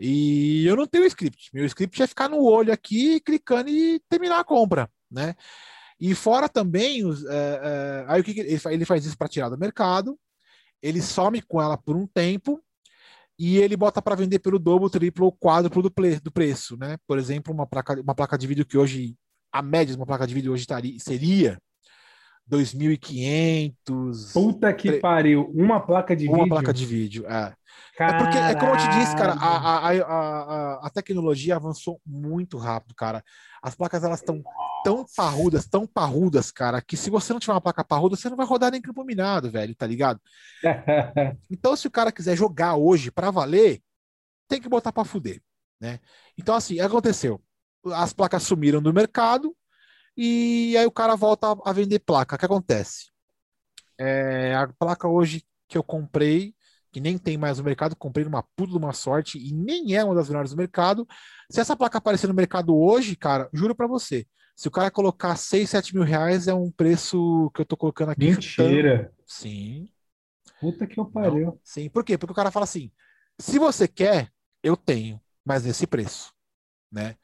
E eu não tenho script. Meu script é ficar no olho aqui, clicando e terminar a compra, né? E fora também, os, é, é, aí o que ele, ele faz isso para tirar do mercado, ele some com ela por um tempo, e ele bota para vender pelo dobro, triplo ou quádruplo do, do preço, né? Por exemplo, uma placa, uma placa de vídeo que hoje, a média de uma placa de vídeo hoje taria, seria 2.500. Puta que tre... pariu, uma placa de uma vídeo. Uma placa de vídeo, é. É porque, é como eu te disse, cara, a, a, a, a, tecnologia avançou muito rápido, cara. As placas, elas estão tão parrudas, tão parrudas, cara, que se você não tiver uma placa parruda, você não vai rodar nem campo minado, velho, tá ligado? então, se o cara quiser jogar hoje para valer, tem que botar para fuder, né? Então, assim, aconteceu. As placas sumiram do mercado e aí o cara volta a vender placa. O que acontece? É, a placa hoje que eu comprei, que nem tem mais no mercado, comprei numa puta de uma sorte e nem é uma das melhores do mercado. Se essa placa aparecer no mercado hoje, cara, juro para você, se o cara colocar 6, 7 mil reais, é um preço que eu tô colocando aqui. Mentira! Chutando. Sim. Puta que eu pariu. Não, sim, por quê? Porque o cara fala assim: se você quer, eu tenho, mas nesse preço. né?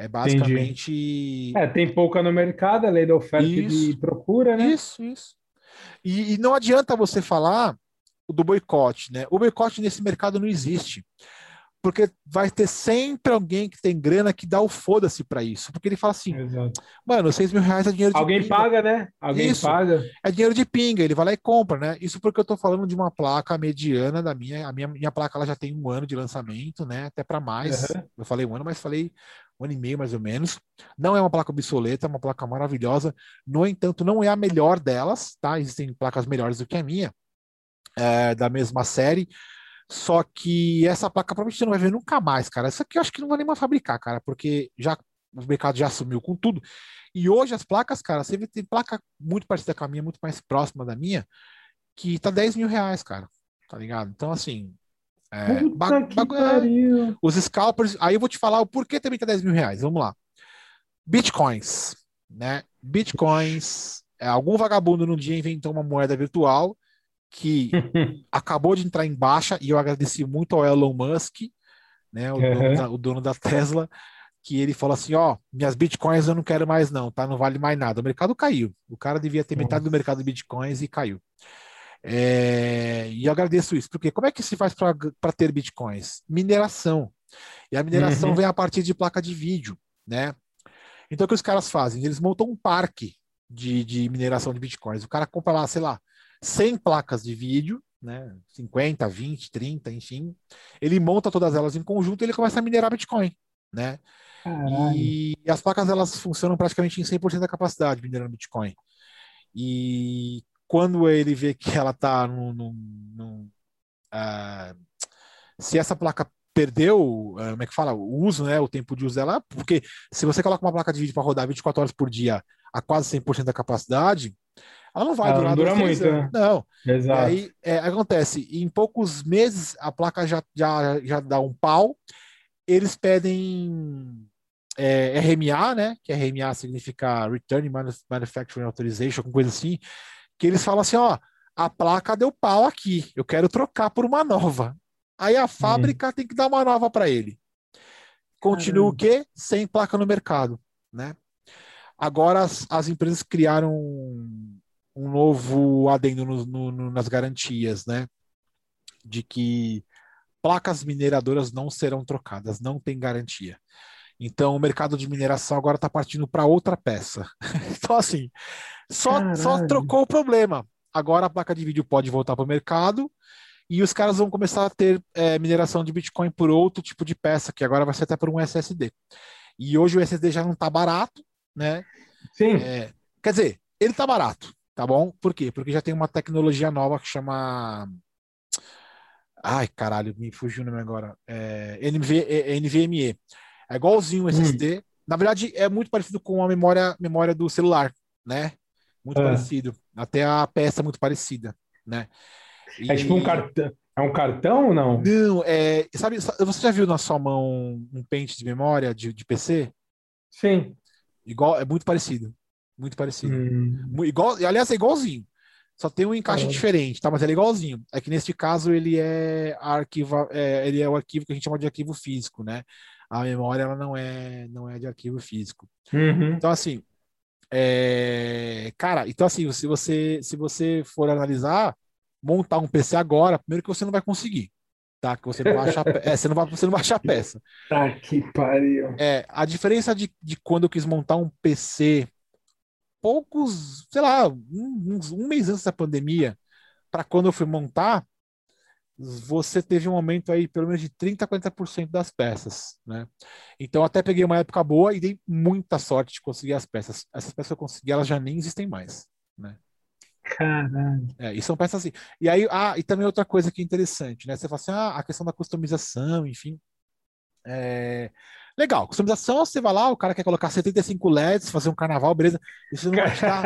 É basicamente. Entendi. É, tem pouca no mercado, a lei da oferta isso, e procura, né? Isso, isso. E, e, não adianta você falar do boicote, né? O boicote nesse mercado não existe porque vai ter sempre alguém que tem grana que dá o foda-se para isso. Porque ele fala assim, Exato. mano, seis mil reais é dinheiro de Alguém pinga. paga, né? Alguém isso, paga. É dinheiro de pinga, ele vai lá e compra, né? Isso porque eu tô falando de uma placa mediana da minha. A minha, minha placa ela já tem um ano de lançamento, né? Até para mais. Uhum. Eu falei um ano, mas falei um ano e meio mais ou menos. Não é uma placa obsoleta, é uma placa maravilhosa. No entanto, não é a melhor delas, tá? Existem placas melhores do que a minha, é, da mesma série só que essa placa provavelmente você não vai ver nunca mais, cara. Essa aqui eu acho que não vai nem mais fabricar, cara, porque já o mercado já assumiu com tudo. E hoje as placas, cara, você tem placa muito parecida com a minha, muito mais próxima da minha, que tá 10 mil reais, cara. Tá ligado? Então, assim. É, ba é, os scalpers. Aí eu vou te falar o porquê também tá 10 mil reais. Vamos lá. Bitcoins, né? Bitcoins. É, algum vagabundo num dia inventou uma moeda virtual que acabou de entrar em baixa e eu agradeci muito ao Elon Musk, né, o, uhum. dono, da, o dono da Tesla, que ele falou assim, ó, minhas bitcoins eu não quero mais não, tá? Não vale mais nada. O mercado caiu. O cara devia ter metade do mercado de bitcoins e caiu. É, e eu agradeço isso, porque como é que se faz para ter bitcoins? Mineração. E a mineração uhum. vem a partir de placa de vídeo, né? Então o que os caras fazem? Eles montam um parque de, de mineração de bitcoins. O cara compra lá, sei lá, 100 placas de vídeo, né? 50, 20, 30, enfim. Ele monta todas elas em conjunto e ele começa a minerar Bitcoin, né? E as placas elas funcionam praticamente em 100% da capacidade minerando Bitcoin. E quando ele vê que ela está no, no, no uh, se essa placa perdeu, uh, como é que fala, o uso, né, o tempo de uso dela, porque se você coloca uma placa de vídeo para rodar 24 horas por dia a quase 100% da capacidade, ela não vai ela durar não dura muito, né? Não. Exato. E aí é, acontece, em poucos meses a placa já, já, já dá um pau, eles pedem é, RMA, né? Que RMA significa Return Manufacturing Authorization, alguma coisa assim, que eles falam assim, ó, a placa deu pau aqui, eu quero trocar por uma nova. Aí a fábrica hum. tem que dar uma nova para ele. Continua Caramba. o quê? Sem placa no mercado, né? Agora as, as empresas criaram um novo adendo no, no, nas garantias, né? De que placas mineradoras não serão trocadas, não tem garantia. Então, o mercado de mineração agora está partindo para outra peça. então, assim, só, só trocou o problema. Agora a placa de vídeo pode voltar para o mercado e os caras vão começar a ter é, mineração de Bitcoin por outro tipo de peça, que agora vai ser até por um SSD. E hoje o SSD já não está barato, né? Sim. É, quer dizer, ele está barato. Tá bom? Por quê? Porque já tem uma tecnologia nova que chama. Ai, caralho, me fugiu o nome agora. É, NV, NVMe. É igualzinho o SSD. Hum. Na verdade, é muito parecido com a memória, memória do celular, né? Muito é. parecido. Até a peça é muito parecida, né? E... É tipo um cartão. É um cartão ou não? Não, é. Sabe, você já viu na sua mão um pente de memória de, de PC? Sim. Igual, é muito parecido. Muito parecido. Hum. Igual, aliás, é igualzinho. Só tem um encaixe diferente, tá? Mas ele é igualzinho. É que neste caso ele é arquivo, é, ele é o arquivo que a gente chama de arquivo físico, né? A memória ela não é, não é de arquivo físico. Uhum. Então assim, é... cara, então assim, se você se você for analisar, montar um PC agora, primeiro que você não vai conseguir, tá? Que você não vai achar, é, você não vai, você não vai achar peça. Tá que pariu. É, a diferença de, de quando eu quis montar um PC poucos, sei lá, um, um mês antes da pandemia, para quando eu fui montar, você teve um aumento aí pelo menos de 30% a 40% das peças, né? Então até peguei uma época boa e dei muita sorte de conseguir as peças. Essas peças que eu consegui, elas já nem existem mais, né? Caralho. É, e são peças assim. E aí, ah, e também outra coisa que é interessante, né? Você fala assim, ah, a questão da customização, enfim. É, Legal, customização, você vai lá, o cara quer colocar 75 LEDs, fazer um carnaval, beleza. Isso não vai estar.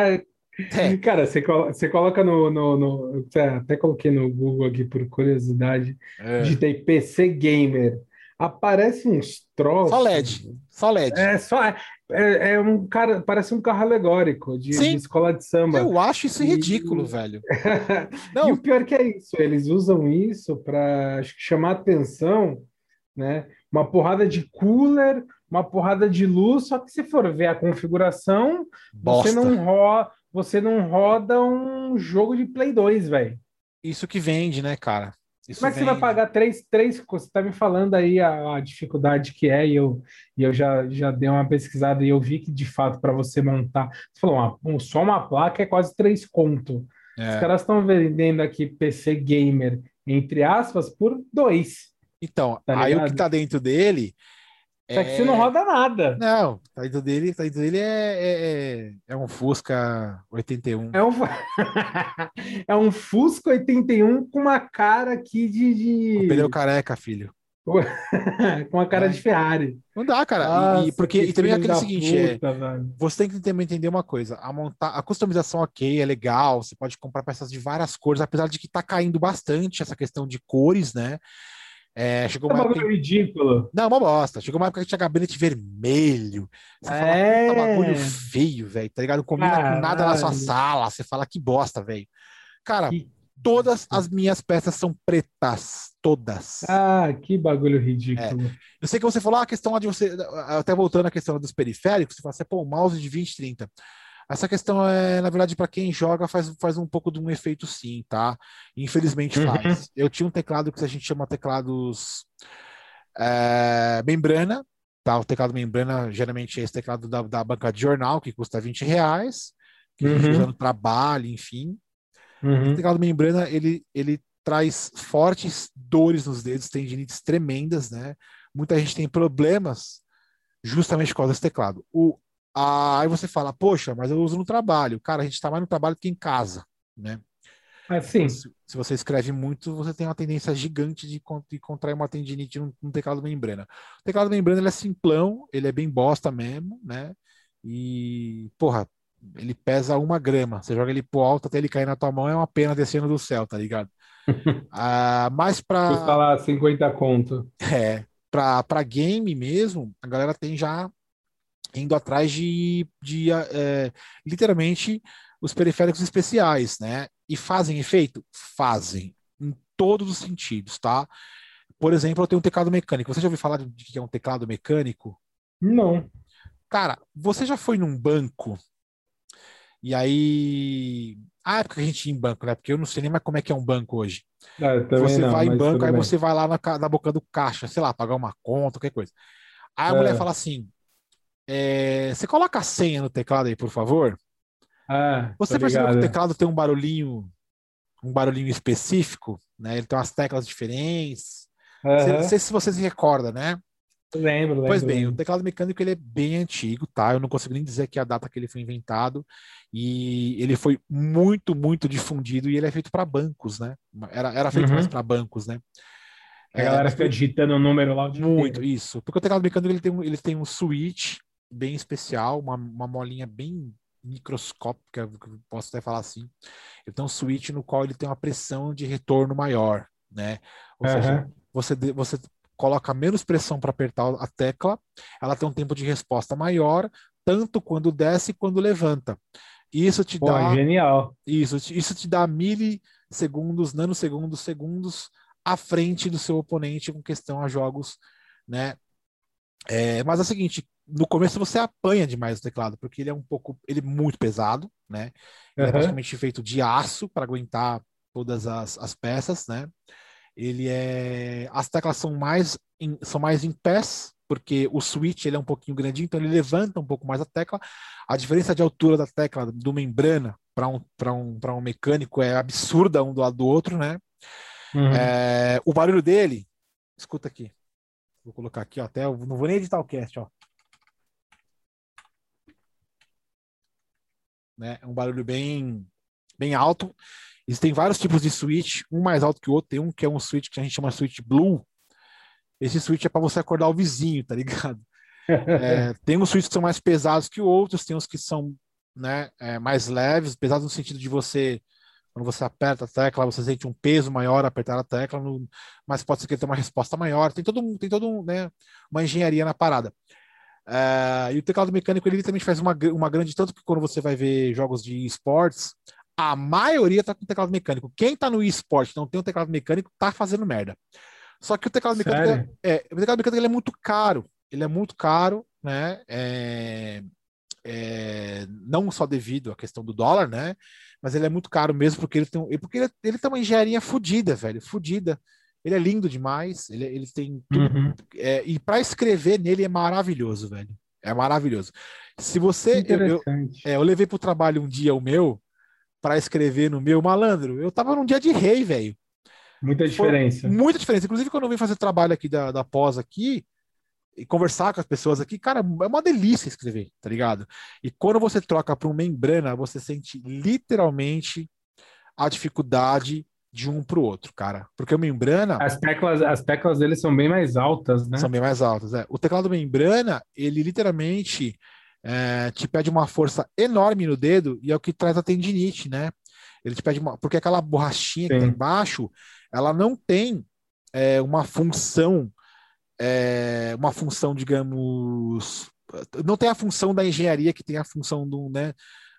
É. Cara, você, você coloca no, no, no, Até coloquei no Google aqui por curiosidade. É. Digitei PC Gamer. Aparece uns troços. Só LED. Só LED. É, só, é, é, é um cara. Parece um carro alegórico de, de escola de samba. Eu acho isso ridículo, e... velho. Não. E o pior que é isso, eles usam isso para chamar atenção, né? uma porrada de cooler uma porrada de luz, só que se for ver a configuração, Bosta. você não, ro você não roda um jogo de Play 2, velho. Isso que vende, né, cara? Isso Como é que vende. você vai pagar três, três? Você tá me falando aí a, a, dificuldade que é, e eu, e eu já, já dei uma pesquisada e eu vi que de fato para você montar, você falou, uma, só uma placa é quase três conto. É. Os caras estão vendendo aqui PC gamer, entre aspas, por dois. Então, tá aí o que tá dentro dele só que você não roda nada. Não, tá dentro dele, tá dentro dele é, é, é um Fusca 81. É um, é um Fusca 81 com uma cara aqui de. de... Com pneu careca, filho. com a cara é. de Ferrari. Não dá, cara. Nossa, e, porque, e também é aquele seguinte: é, puta, é, você tem que também entender uma coisa: a, montar, a customização, ok, é legal, você pode comprar peças de várias cores, apesar de que tá caindo bastante essa questão de cores, né? É, chegou uma é época... ridículo. Não, uma bosta. Chegou uma época que tinha gabinete vermelho. Você é... fala, bagulho feio, velho, tá ligado? Combina Caralho. com nada na sua sala. Você fala, que bosta, velho. Cara, que... todas as minhas peças são pretas. Todas. Ah, que bagulho ridículo. É. Eu sei que você falou ah, a questão de você. Até voltando à questão dos periféricos, você fala assim, pô, um mouse de 20, 30. Essa questão é, na verdade, para quem joga, faz, faz um pouco de um efeito sim, tá? Infelizmente uhum. faz. Eu tinha um teclado que a gente chama teclados é, membrana, tá? O teclado membrana geralmente é esse teclado da, da banca de jornal, que custa 20 reais, que uhum. a gente usa no trabalho, enfim. Uhum. O teclado membrana, ele, ele traz fortes dores nos dedos, tendinites tremendas, né? Muita gente tem problemas justamente por causa desse teclado. O ah, aí você fala, poxa, mas eu uso no trabalho. Cara, a gente está mais no trabalho que em casa, né? Assim. Se, se, você escreve muito, você tem uma tendência gigante de, de contrair uma tendinite no, no teclado membrana. O teclado membrana ele é simplão, ele é bem bosta mesmo, né? E, porra, ele pesa uma grama. Você joga ele pro alto até ele cair na tua mão, é uma pena descendo do céu, tá ligado? ah, mas pra. Custa lá 50 conto. É. Pra, pra game mesmo, a galera tem já indo atrás de, de é, literalmente os periféricos especiais, né? E fazem efeito? Fazem, em todos os sentidos, tá? Por exemplo, eu tenho um teclado mecânico. Você já ouviu falar de que é um teclado mecânico? Não. Cara, você já foi num banco e aí. Ah, é porque a gente ia em banco, né? Porque eu não sei nem mais como é que é um banco hoje. É, você não, vai em banco, aí bem. você vai lá na, na boca do caixa, sei lá, pagar uma conta, qualquer coisa. Aí a é. mulher fala assim: é, você coloca a senha no teclado aí, por favor? Ah, você percebeu que o teclado tem um barulhinho, um barulhinho específico, né? Ele tem umas teclas diferentes. Uhum. Não sei se você se recorda, né? Lembro, lembro. Pois bem, lembro. o teclado mecânico ele é bem antigo, tá? Eu não consigo nem dizer que a data que ele foi inventado e ele foi muito, muito difundido e ele é feito para bancos, né? Era, era feito uhum. mais para bancos, né? A galera é, fica digitando o número lá. Muito, isso. Porque o teclado mecânico ele tem, um, ele tem um switch bem especial, uma, uma molinha bem microscópica, posso até falar assim. Ele tem um switch no qual ele tem uma pressão de retorno maior, né? Ou uhum. seja, você, você coloca menos pressão para apertar a tecla, ela tem um tempo de resposta maior, tanto quando desce quando levanta. Isso te Pô, dá. Genial. Isso, isso te dá milissegundos, nanosegundos, segundos à frente do seu oponente com questão a jogos, né? É, mas é o seguinte, no começo você apanha demais o teclado, porque ele é um pouco, ele é muito pesado, né? Ele uhum. é praticamente feito de aço para aguentar todas as, as peças, né? Ele é, as teclas são mais em, são mais em pés, porque o switch ele é um pouquinho grandinho, então ele levanta um pouco mais a tecla. A diferença de altura da tecla do membrana para um, para um, um mecânico é absurda um do lado do outro, né? Uhum. É, o barulho dele, escuta aqui. Vou colocar aqui, ó, até não vou nem editar o cast, ó. Né? É um barulho bem, bem alto. Existem vários tipos de switch, um mais alto que o outro. Tem um que é um switch que a gente chama switch blue. Esse switch é para você acordar o vizinho, tá ligado? é, tem uns switches que são mais pesados que outros, tem uns que são né, é, mais leves, pesados no sentido de você quando você aperta a tecla, você sente um peso maior apertar a tecla, no, mas pode ser que ele tenha uma resposta maior. Tem todo, tem todo né, uma engenharia na parada. Uh, e o teclado mecânico ele também faz uma, uma grande, tanto que quando você vai ver jogos de esportes, a maioria está com teclado mecânico. Quem está no esporte não tem um teclado mecânico, está fazendo merda. Só que o teclado mecânico, é, é, o teclado mecânico é muito caro. ele é muito caro, né? É, é, não só devido à questão do dólar, né? Mas ele é muito caro mesmo porque ele tem, porque ele, ele tem uma engenharia fodida, velho, fodida. Ele é lindo demais, ele, ele tem tudo, uhum. é, e para escrever nele é maravilhoso, velho. É maravilhoso. Se você. Eu, eu, é, eu levei pro trabalho um dia o meu para escrever no meu malandro. Eu tava num dia de rei, velho. Muita diferença. Foi muita diferença. Inclusive, quando eu vim fazer trabalho aqui da, da pós aqui, e conversar com as pessoas aqui, cara, é uma delícia escrever, tá ligado? E quando você troca para um membrana, você sente literalmente a dificuldade de um para o outro, cara. Porque o membrana. As teclas, as teclas dele são bem mais altas, né? São bem mais altas, é. O teclado membrana, ele literalmente é, te pede uma força enorme no dedo e é o que traz a tendinite, né? Ele te pede uma. Porque aquela borrachinha Sim. que tá embaixo, ela não tem é, uma função é, uma função, digamos, não tem a função da engenharia que tem a função do, né,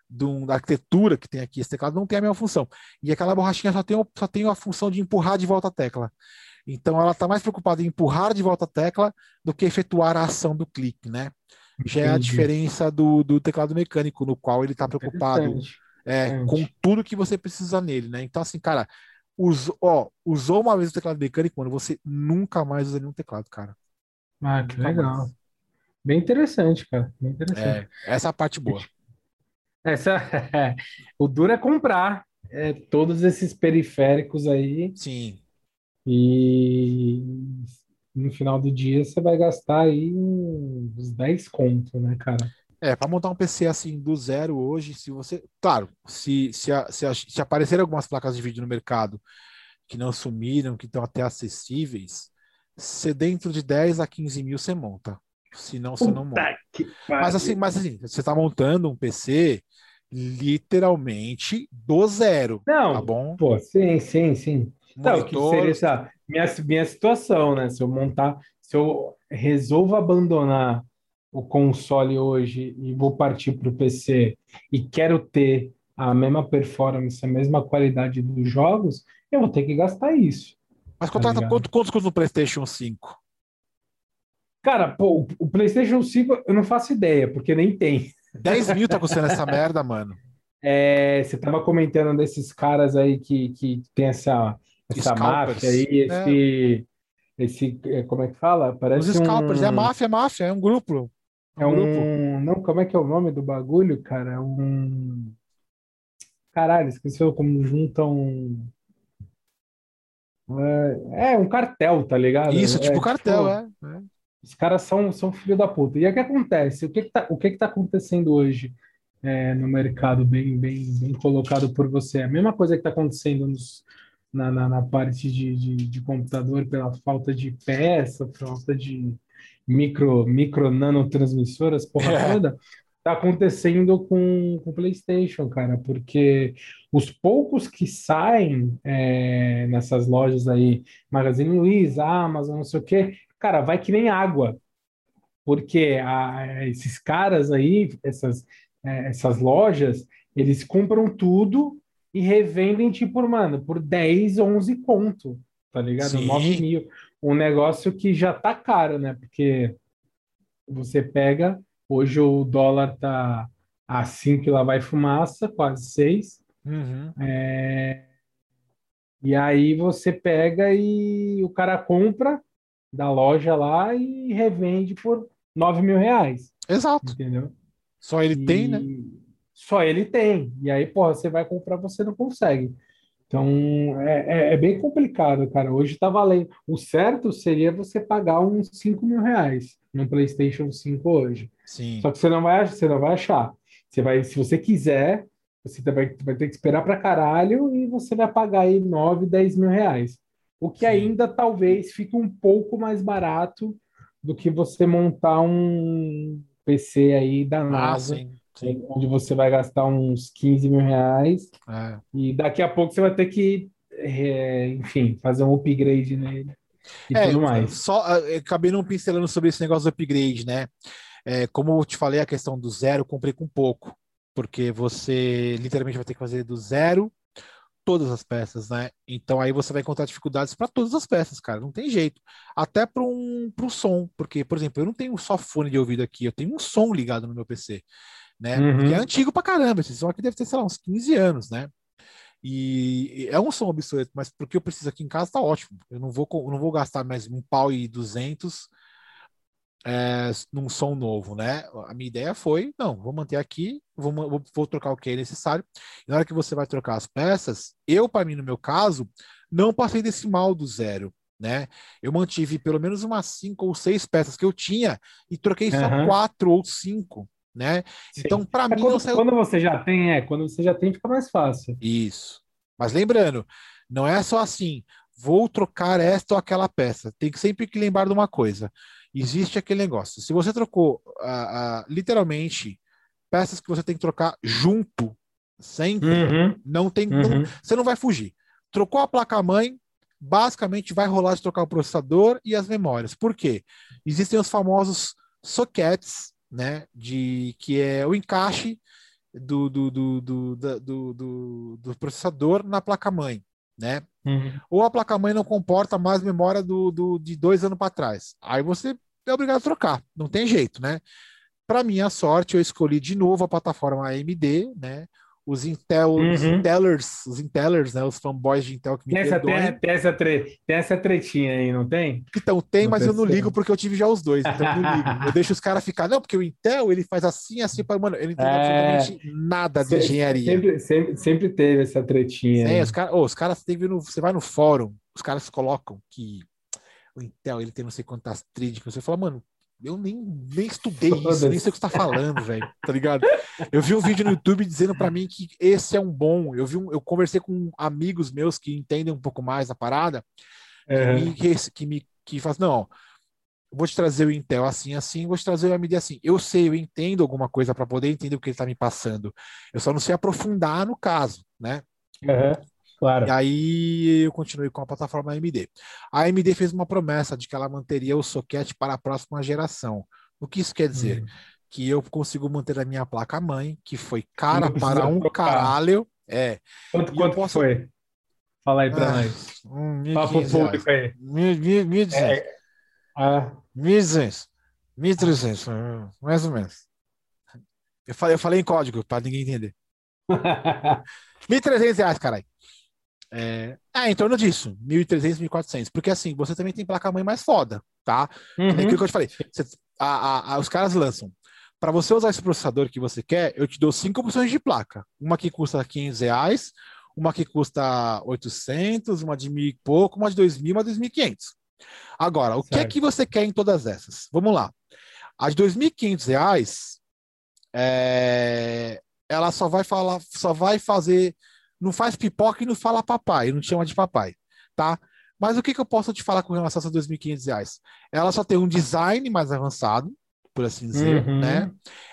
do, da arquitetura que tem aqui. Esse teclado não tem a mesma função. E aquela borrachinha só tem, só tem a função de empurrar de volta a tecla. Então ela está mais preocupada em empurrar de volta a tecla do que efetuar a ação do clique, né? Já é a diferença do, do teclado mecânico, no qual ele está preocupado é, com tudo que você precisa nele, né? Então, assim, cara, Usou, ó, usou uma vez o teclado mecânico, mano, você nunca mais usa nenhum teclado, cara. Ah, que nunca legal. Mais. Bem interessante, cara. Bem interessante. É, essa é a parte boa. Essa, o duro é comprar é, todos esses periféricos aí. Sim. E no final do dia você vai gastar aí uns 10 contos, né, cara? É, para montar um PC assim do zero hoje, se você. Claro, se, se, se, se aparecer algumas placas de vídeo no mercado que não sumiram, que estão até acessíveis, você dentro de 10 a 15 mil você monta. Se não, você não monta. Mas assim, mas assim, você está montando um PC literalmente do zero. Não, tá bom? Pô, sim, sim, sim. Monitor... Não, que seria essa minha, minha situação, né? Se eu montar, se eu resolvo abandonar o console hoje e vou partir para o PC e quero ter a mesma performance, a mesma qualidade dos jogos, eu vou ter que gastar isso. Mas tá quanto, custa no PlayStation 5? Cara, pô, o PlayStation 5 eu não faço ideia, porque nem tem. 10 mil tá custando essa merda, mano. É, você tava comentando desses caras aí que, que tem essa, essa máfia aí, esse, é. esse. É, como é que fala? Parece Os scalpers, um... é máfia, é máfia, é um grupo. É um. Não, como é que é o nome do bagulho, cara? É um. Caralho, esqueceu como juntam. É, é um cartel, tá ligado? Isso, tipo é, cartel, tipo, é, é. Os caras são, são filho da puta. E o que acontece? O que, que, tá, o que, que tá acontecendo hoje é, no mercado, bem, bem, bem colocado por você? A mesma coisa que está acontecendo nos, na, na, na, parte de, de, de computador pela falta de peça, falta de, micro, micro nanotransmissoras, porra é. toda, tá acontecendo com o PlayStation, cara, porque os poucos que saem é, nessas lojas aí, Magazine Luiza, Amazon, não sei o quê, cara, vai que nem água. Porque a, esses caras aí, essas, é, essas lojas, eles compram tudo e revendem, tipo, mano, por 10, 11 conto, tá ligado? Sim. 9 mil um negócio que já tá caro, né? Porque você pega, hoje o dólar tá a 5 lá vai fumaça, quase 6. Uhum. É... E aí você pega e o cara compra da loja lá e revende por 9 mil reais. Exato. Entendeu? Só ele e... tem, né? Só ele tem. E aí, porra, você vai comprar, você não consegue. Então, é, é, é, bem complicado, cara. Hoje está valendo. O certo seria você pagar uns 5 mil reais no PlayStation 5 hoje. Sim. Só que você não vai, você não vai achar. Você vai, se você quiser, você vai, vai ter que esperar para caralho e você vai pagar aí 9, 10 mil reais. O que Sim. ainda talvez fique um pouco mais barato do que você montar um PC aí da ah, NASA. Ah, Sim. onde você vai gastar uns 15 mil reais é. e daqui a pouco você vai ter que, é, enfim, fazer um upgrade nele e é, tudo mais. Só acabei não pincelando sobre esse negócio do upgrade, né? É, como eu te falei, a questão do zero, comprei com pouco, porque você literalmente vai ter que fazer do zero todas as peças, né? Então aí você vai encontrar dificuldades para todas as peças, cara. Não tem jeito. Até para um, um som, porque, por exemplo, eu não tenho só fone de ouvido aqui, eu tenho um som ligado no meu PC, né? Uhum. Que é antigo pra caramba. Esse som aqui deve ter, sei lá, uns 15 anos, né? E é um som obsoleto, mas porque eu preciso aqui em casa tá ótimo. Eu não vou, não vou gastar mais um pau e duzentos é, num som novo, né? A minha ideia foi, não, vou manter aqui, vou, vou, vou, trocar o que é necessário. E na hora que você vai trocar as peças, eu, para mim, no meu caso, não passei desse mal do zero, né? Eu mantive pelo menos umas cinco ou seis peças que eu tinha e troquei só uhum. quatro ou cinco né? Sim. Então, para é mim. Quando, saiu... quando, você já tem, é, quando você já tem, fica mais fácil. Isso. Mas lembrando, não é só assim, vou trocar esta ou aquela peça. Tem que sempre que lembrar de uma coisa. Existe aquele negócio. Se você trocou uh, uh, literalmente peças que você tem que trocar junto, sempre, uhum. não tem. Uhum. Não, você não vai fugir. Trocou a placa-mãe, basicamente vai rolar de trocar o processador e as memórias. Por quê? Existem os famosos sockets né? De que é o encaixe do, do, do, do, do, do, do processador na placa-mãe, né? Uhum. Ou a placa-mãe não comporta mais memória do, do, de dois anos para trás. Aí você é obrigado a trocar, não tem jeito, né? Para minha sorte, eu escolhi de novo a plataforma AMD, né? os Intel, uhum. os Intelers, os Intelers, né? Os fanboys de Intel que me tem essa, tem, tem, essa tre, tem essa tretinha aí, não tem? Então, tem, não mas eu não ligo porque eu tive já os dois, então eu não ligo. Eu deixo os caras ficar, não, porque o Intel, ele faz assim, assim, para mano, ele não entende é... absolutamente nada de engenharia. Sempre, sempre, sempre teve essa tretinha. É, os, cara, oh, os caras, no, você vai no fórum, os caras colocam que o Intel, ele tem não sei quantas trídicas, você fala, mano, eu nem, nem estudei isso, nem sei o que você tá falando, velho. Tá ligado? Eu vi um vídeo no YouTube dizendo para mim que esse é um bom. Eu vi um, eu conversei com amigos meus que entendem um pouco mais a parada, é. que, me, que, que me que faz, não, vou te trazer o Intel assim, assim, vou te trazer o AMD assim. Eu sei, eu entendo alguma coisa para poder entender o que ele tá me passando. Eu só não sei aprofundar no caso, né? Uhum. Claro. E aí eu continuei com a plataforma AMD. A AMD fez uma promessa de que ela manteria o socket para a próxima geração. O que isso quer dizer? Hum. Que eu consigo manter a minha placa mãe, que foi cara para um trocar. caralho. É. Quanto, quanto posso... foi? Fala aí para ah, nós. Um, Fala pro público aí. 1.200. É. Ah. 1.200. 1.300, mais ou menos. Eu falei, eu falei em código para ninguém entender. 1.300 reais, caralho. É, é, em torno disso, 1.300, 1.400. Porque assim, você também tem placa-mãe mais foda, tá? Uhum. É aquilo que eu te falei. Você, a, a, a, os caras lançam. Para você usar esse processador que você quer, eu te dou cinco opções de placa. Uma que custa 500 reais, uma que custa 800, uma de mil e pouco, uma de 2.000, uma de 2.500. Agora, o certo. que é que você quer em todas essas? Vamos lá. A de 2.500 reais, é, ela só vai falar, só vai fazer não faz pipoca e não fala papai, não te chama de papai, tá? Mas o que, que eu posso te falar com relação a essas 2.500 reais? Ela só tem um design mais avançado, por assim dizer, uhum. né?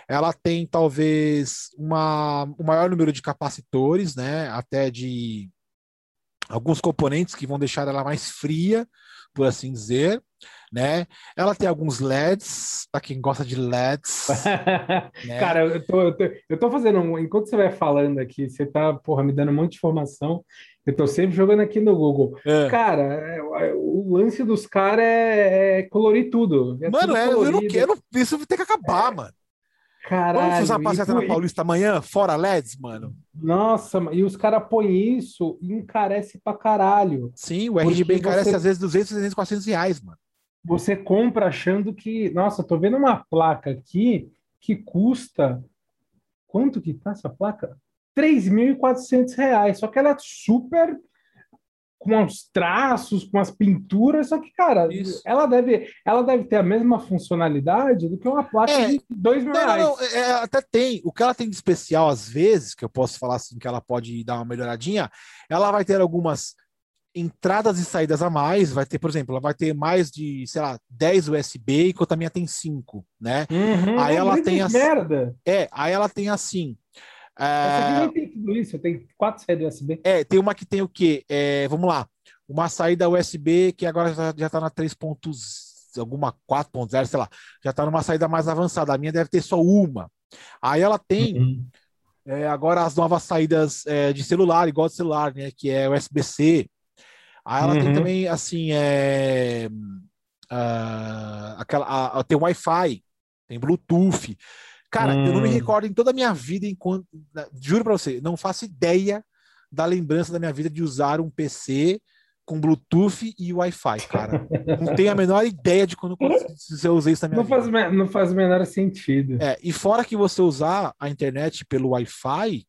Ela tem talvez uma, um maior número de capacitores, né? Até de alguns componentes que vão deixar ela mais fria, por assim dizer né? Ela tem alguns LEDs, para quem gosta de LEDs. né? Cara, eu tô, eu tô, eu, tô, fazendo, enquanto você vai falando aqui, você tá, porra, me dando um monte de informação. Eu tô sempre jogando aqui no Google. É. Cara, é, o lance dos caras é, é, colorir tudo. É mano, tudo eu não quero. Isso tem que acabar, mano. Caralho, Vamos uma passeata na Paulista amanhã, fora LEDs, mano? Nossa, e os caras põem isso e encarece pra caralho. Sim, o RGB encarece você... às vezes 200, 300, 400 reais, mano você compra achando que, nossa, tô vendo uma placa aqui que custa quanto que tá essa placa? 3.400 reais, só que ela é super com uns traços, com as pinturas, só que, cara, Isso. ela deve, ela deve ter a mesma funcionalidade do que uma placa é, de 2 mil não, reais. Não, é, até tem. O que ela tem de especial, às vezes, que eu posso falar assim, que ela pode dar uma melhoradinha, ela vai ter algumas entradas e saídas a mais, vai ter, por exemplo, ela vai ter mais de, sei lá, 10 USB, enquanto a minha tem 5, né? Uhum, aí ela tem assim. Merda. É, aí ela tem assim. É... Essa aqui nem tem tudo isso, tem quatro saídas USB. É, tem uma que tem o quê? É, vamos lá. Uma saída USB que agora já, já tá na 3. alguma 4.0, sei lá, já tá numa saída mais avançada. A minha deve ter só uma. Aí ela tem uhum. É, agora as novas saídas é, de celular, igual de celular, né? Que é USB-C. Aí ela uhum. tem também, assim, é, uh, aquela, uh, tem Wi-Fi, tem Bluetooth. Cara, hum. eu não me hum. recordo em toda a minha vida, enquanto. Juro pra você, não faço ideia da lembrança da minha vida de usar um PC com Bluetooth e Wi-Fi, cara. Não tenho a menor ideia de quando eu usei isso na minha não vida. Faz, não faz o menor sentido. É, e fora que você usar a internet pelo Wi-Fi,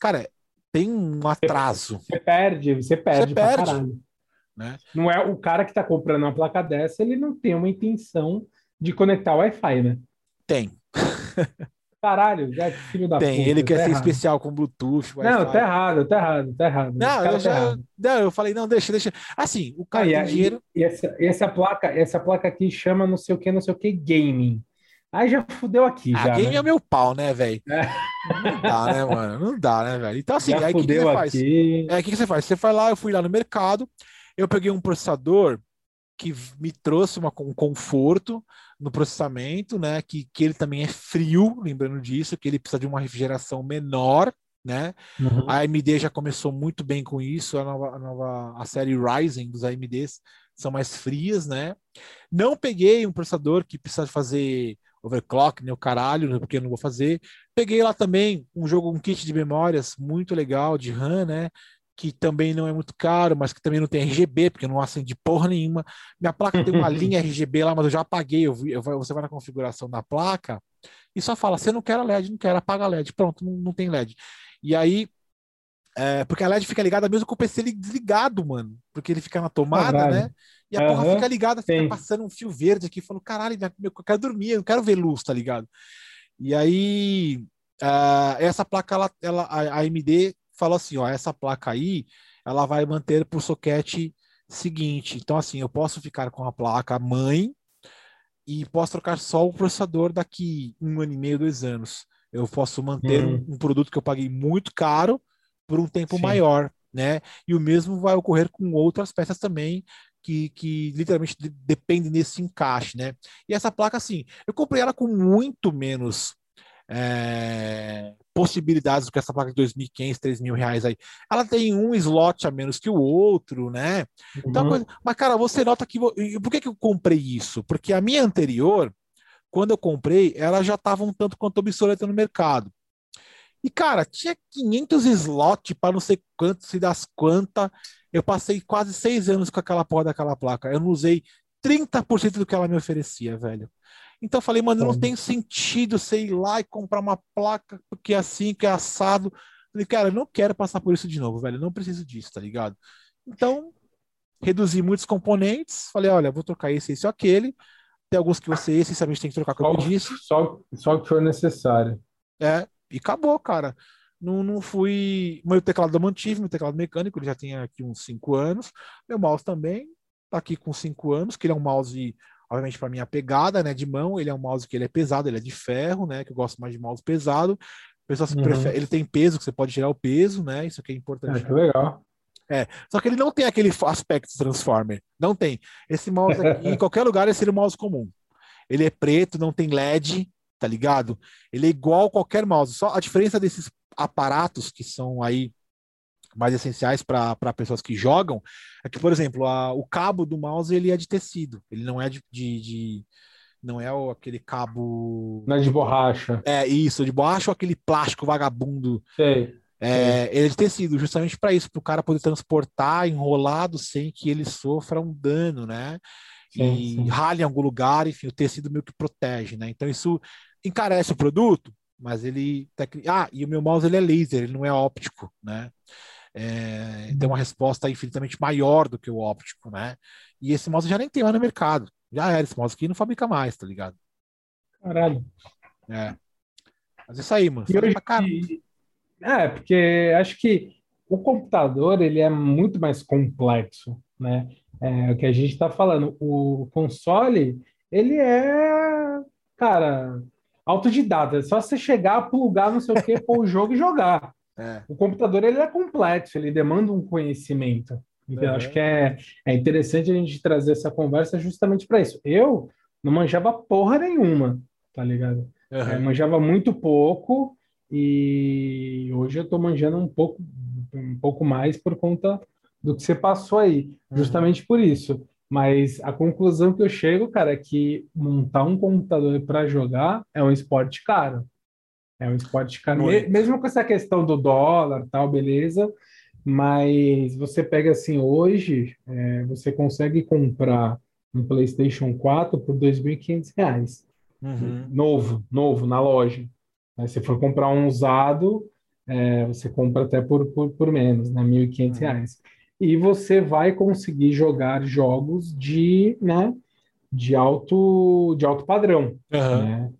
cara, tem um atraso. Você perde, você perde. Você perde. Né? Não é o cara que está comprando uma placa dessa, ele não tem uma intenção de conectar o Wi-Fi, né? Tem. Caralho, já filho da Tem, puta, ele quer tá ser errado. especial com Bluetooth. Não, tá errado, tá errado, tá errado. Não, eu tá já. Não, eu falei, não, deixa, deixa. Assim, o cara ah, tem e, dinheiro. E essa, essa, placa, essa placa aqui chama não sei o que, não sei o que, gaming. Aí já fudeu aqui. Ah, já, game né? é meu pau, né, velho? É. Não dá, né, mano? Não dá, né, velho? Então, assim, já aí o que, que, você faz? É, o que, que você faz? Você vai lá, eu fui lá no mercado, eu peguei um processador que me trouxe uma, um conforto no processamento, né? Que, que ele também é frio, lembrando disso, que ele precisa de uma refrigeração menor, né? Uhum. A AMD já começou muito bem com isso, a nova, a nova a série Ryzen dos AMDs são mais frias, né? Não peguei um processador que precisa fazer overclock, né, o caralho, né, porque eu não vou fazer. Peguei lá também um jogo, um kit de memórias muito legal de RAM, né? Que também não é muito caro, mas que também não tem RGB, porque não acende porra nenhuma. Minha placa tem uma linha RGB lá, mas eu já apaguei. Eu, eu, você vai na configuração da placa e só fala: você não quer LED, não quer, apaga LED. Pronto, não, não tem LED. E aí, é, porque a LED fica ligada mesmo com o PC desligado, mano. Porque ele fica na tomada, caralho. né? E a uhum, porra fica ligada, fica sim. passando um fio verde aqui, falando: caralho, eu quero dormir, eu não quero ver luz, tá ligado? E aí, uh, essa placa, ela, ela, a AMD falou assim, ó, essa placa aí, ela vai manter por soquete seguinte. Então, assim, eu posso ficar com a placa mãe e posso trocar só o processador daqui um ano e meio, dois anos. Eu posso manter um, um, produto que eu paguei muito caro por um tempo Sim. maior, né? E o mesmo vai ocorrer com outras peças também que, que literalmente dependem desse encaixe, né? E essa placa, assim, eu comprei ela com muito menos é, possibilidades do que essa placa de 2.500, 3.000 reais aí. Ela tem um slot a menos que o outro, né? Então, uhum. mas, cara, você nota que. Por que, que eu comprei isso? Porque a minha anterior, quando eu comprei, ela já estava um tanto quanto obsoleta no mercado. E, cara, tinha 500 slots para não sei quanto, se das quantas. Eu passei quase seis anos com aquela porra daquela placa. Eu não usei 30% do que ela me oferecia, velho. Então eu falei, mano, não tem sentido você ir lá e comprar uma placa porque é assim, que é assado. falei, cara, eu não quero passar por isso de novo, velho. Eu não preciso disso, tá ligado? Então, reduzi muitos componentes. Falei, olha, vou trocar esse, esse ou aquele. Tem alguns que você essencialmente tem que trocar, como só, eu disse. Só, só que for necessário. É, e acabou, cara. Não, não fui. Meu teclado eu mantive, meu teclado mecânico, ele já tem aqui uns 5 anos. Meu mouse também tá aqui com 5 anos, que ele é um mouse obviamente para minha pegada, né, de mão, ele é um mouse que ele é pesado, ele é de ferro, né, que eu gosto mais de mouse pesado. Pessoal, uhum. prefere, ele tem peso, que você pode tirar o peso, né, isso aqui é importante. É, que legal. É, só que ele não tem aquele aspecto Transformer, não tem. Esse mouse aqui, em qualquer lugar, ele seria um mouse comum. Ele é preto, não tem LED, tá ligado? Ele é igual a qualquer mouse, só a diferença desses aparatos que são aí mais essenciais para pessoas que jogam é que, por exemplo, a, o cabo do mouse ele é de tecido, ele não é de, de, de não é o, aquele cabo. Não é de borracha. É isso, de borracha ou aquele plástico vagabundo. Sei. É, ele é de tecido, justamente para isso, para o cara poder transportar enrolado sem que ele sofra um dano, né? Sim, e sim. rale em algum lugar, enfim, o tecido meio que protege, né? Então isso encarece o produto, mas ele. Ah, e o meu mouse ele é laser, ele não é óptico, né? É, tem uma resposta infinitamente maior do que o óptico, né? E esse mouse já nem tem mais no mercado. Já era, esse mouse aqui não fabrica mais, tá ligado? Caralho. É. Mas isso aí, mano. Hoje, é, porque acho que o computador ele é muito mais complexo, né? É, o que a gente está falando, o console ele é, cara, autodidata. É só você chegar, plugar, não sei o que, pôr o jogo e jogar. É. O computador ele é complexo, ele demanda um conhecimento. Então, uhum. acho que é, é interessante a gente trazer essa conversa justamente para isso. Eu não manjava porra nenhuma, tá ligado? Uhum. É, manjava muito pouco E hoje eu estou manjando um pouco, um pouco mais por conta do que você passou aí, uhum. justamente por isso. Mas a conclusão que eu chego, cara, é que montar um computador para jogar é um esporte caro. É um esporte caro. Muito. Mesmo com essa questão do dólar, tal, beleza. Mas você pega assim, hoje, é, você consegue comprar um PlayStation 4 por R$ 2.500. Uhum. Novo, novo, na loja. Se for comprar um usado, é, você compra até por, por, por menos, né? R$ 1.500. Uhum. E você vai conseguir jogar jogos de, né, de, alto, de alto padrão. Uhum. Né?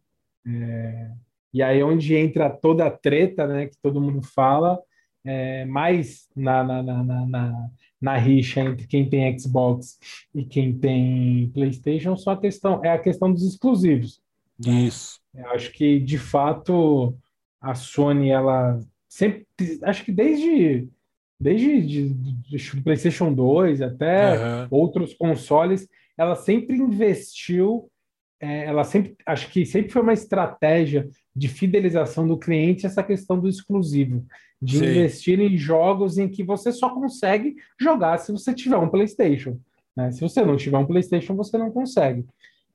É, e aí onde entra toda a treta, né, que todo mundo fala, é, mais na, na, na, na, na rixa entre quem tem Xbox e quem tem PlayStation, só a questão é a questão dos exclusivos. Isso. Eu acho que de fato a Sony ela sempre, acho que desde desde de, de, de PlayStation 2 até uhum. outros consoles, ela sempre investiu, é, ela sempre, acho que sempre foi uma estratégia de fidelização do cliente essa questão do exclusivo, de Sim. investir em jogos em que você só consegue jogar se você tiver um PlayStation. Né? Se você não tiver um PlayStation, você não consegue.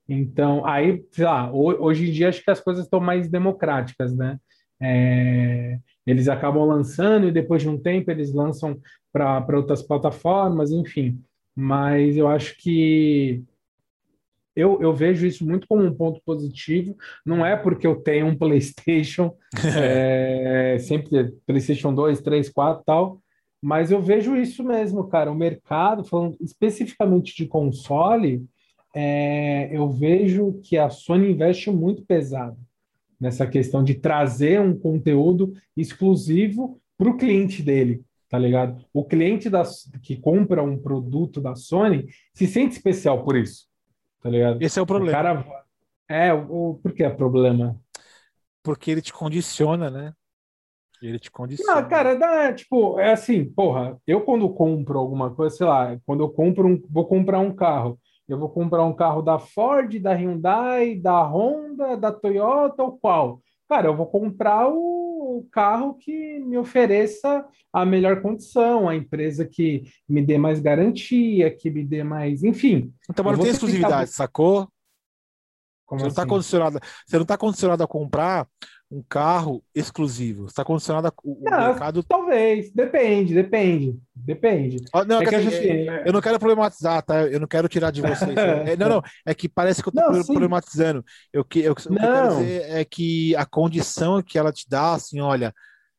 Então, aí, sei lá, hoje em dia acho que as coisas estão mais democráticas, né? É, eles acabam lançando e depois de um tempo eles lançam para outras plataformas, enfim. Mas eu acho que eu, eu vejo isso muito como um ponto positivo. Não é porque eu tenho um PlayStation, é, sempre PlayStation 2, 3, 4 tal, mas eu vejo isso mesmo, cara. O mercado, falando especificamente de console, é, eu vejo que a Sony investe muito pesado nessa questão de trazer um conteúdo exclusivo para o cliente dele, tá ligado? O cliente da, que compra um produto da Sony se sente especial por isso tá ligado? Esse é o problema. O cara... É, o... por que é problema? Porque ele te condiciona, né? Ele te condiciona. Não, cara, dá, tipo, é assim, porra, eu quando compro alguma coisa, sei lá, quando eu compro um, vou comprar um carro, eu vou comprar um carro da Ford, da Hyundai, da Honda, da Toyota ou qual? Cara, eu vou comprar o carro que me ofereça a melhor condição, a empresa que me dê mais garantia, que me dê mais, enfim. Então, mas não tem exclusividade, ficar... sacou? Como você, assim? não tá assim? condicionado, você não está condicionado a comprar um carro exclusivo. Está condicionado ao mercado. Talvez, depende, depende, depende. Ah, não, é que, assim, assim, é... Eu não quero problematizar, tá? Eu não quero tirar de vocês. é, não, não, é que parece que eu estou problematizando. Eu, que, eu, o que eu quero dizer é que a condição que ela te dá, assim, olha,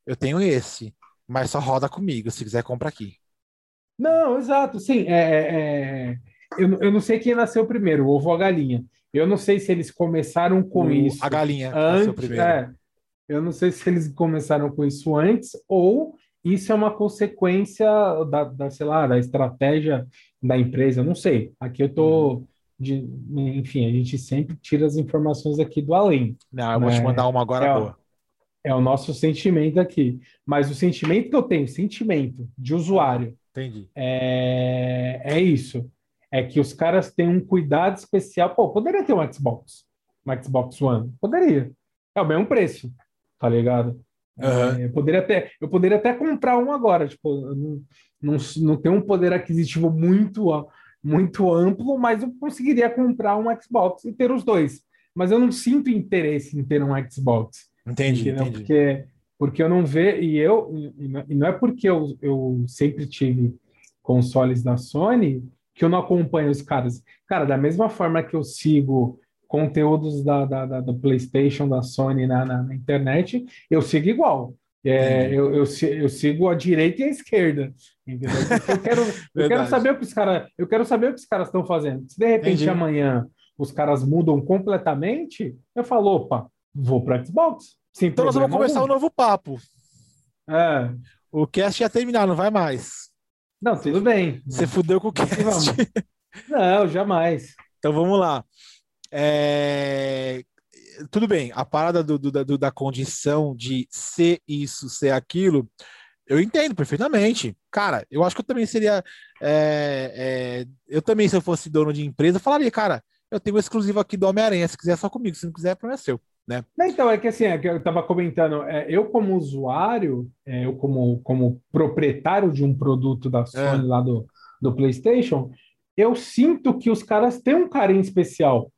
eu tenho esse, mas só roda comigo. Se quiser, compra aqui. Não, exato, sim. É, é, é, eu, eu não sei quem nasceu primeiro, o ovo ou a galinha. Eu não sei se eles começaram com o, isso. A galinha antes. É, eu não sei se eles começaram com isso antes ou isso é uma consequência da, da sei lá, da estratégia da empresa. Eu não sei. Aqui eu tô de, enfim, a gente sempre tira as informações aqui do além. Não, eu vou te né? mandar uma agora é, boa. É o nosso sentimento aqui. Mas o sentimento que eu tenho, sentimento de usuário, Entendi. É, é isso é que os caras têm um cuidado especial. Pô, poderia ter um Xbox, um Xbox One, poderia. É o mesmo preço, tá ligado? Uhum. É, eu, poderia até, eu poderia até comprar um agora, tipo, não, não, não tem um poder aquisitivo muito, muito amplo, mas eu conseguiria comprar um Xbox e ter os dois. Mas eu não sinto interesse em ter um Xbox. Entendi, entendi. Porque, porque eu não vejo, e eu, e não é porque eu, eu sempre tive consoles da Sony que eu não acompanho os caras. Cara, da mesma forma que eu sigo conteúdos da, da, da do PlayStation, da Sony na, na, na, internet, eu sigo igual. É, eu, eu, eu, sigo a direita e a esquerda. Eu quero, eu quero saber o que os caras. Eu quero saber o que os caras estão fazendo. Se de repente Entendi. amanhã os caras mudam completamente, eu falo, opa, vou para Xbox. então nós vamos começar um novo papo. É. O cast ia terminar, não vai mais. Não, tudo bem. Você fudeu com o cast. Não, jamais. Então vamos lá. É... Tudo bem, a parada do, do, do, da condição de ser isso, ser aquilo, eu entendo perfeitamente. Cara, eu acho que eu também seria. É, é, eu também, se eu fosse dono de empresa, falaria, cara, eu tenho um exclusivo aqui do Homem-Aranha. Se quiser, é só comigo. Se não quiser, é problema seu. Né? Então, é que assim, é que eu estava comentando, é, eu como usuário, é, eu como, como proprietário de um produto da Sony é. lá do, do PlayStation, eu sinto que os caras têm um carinho especial,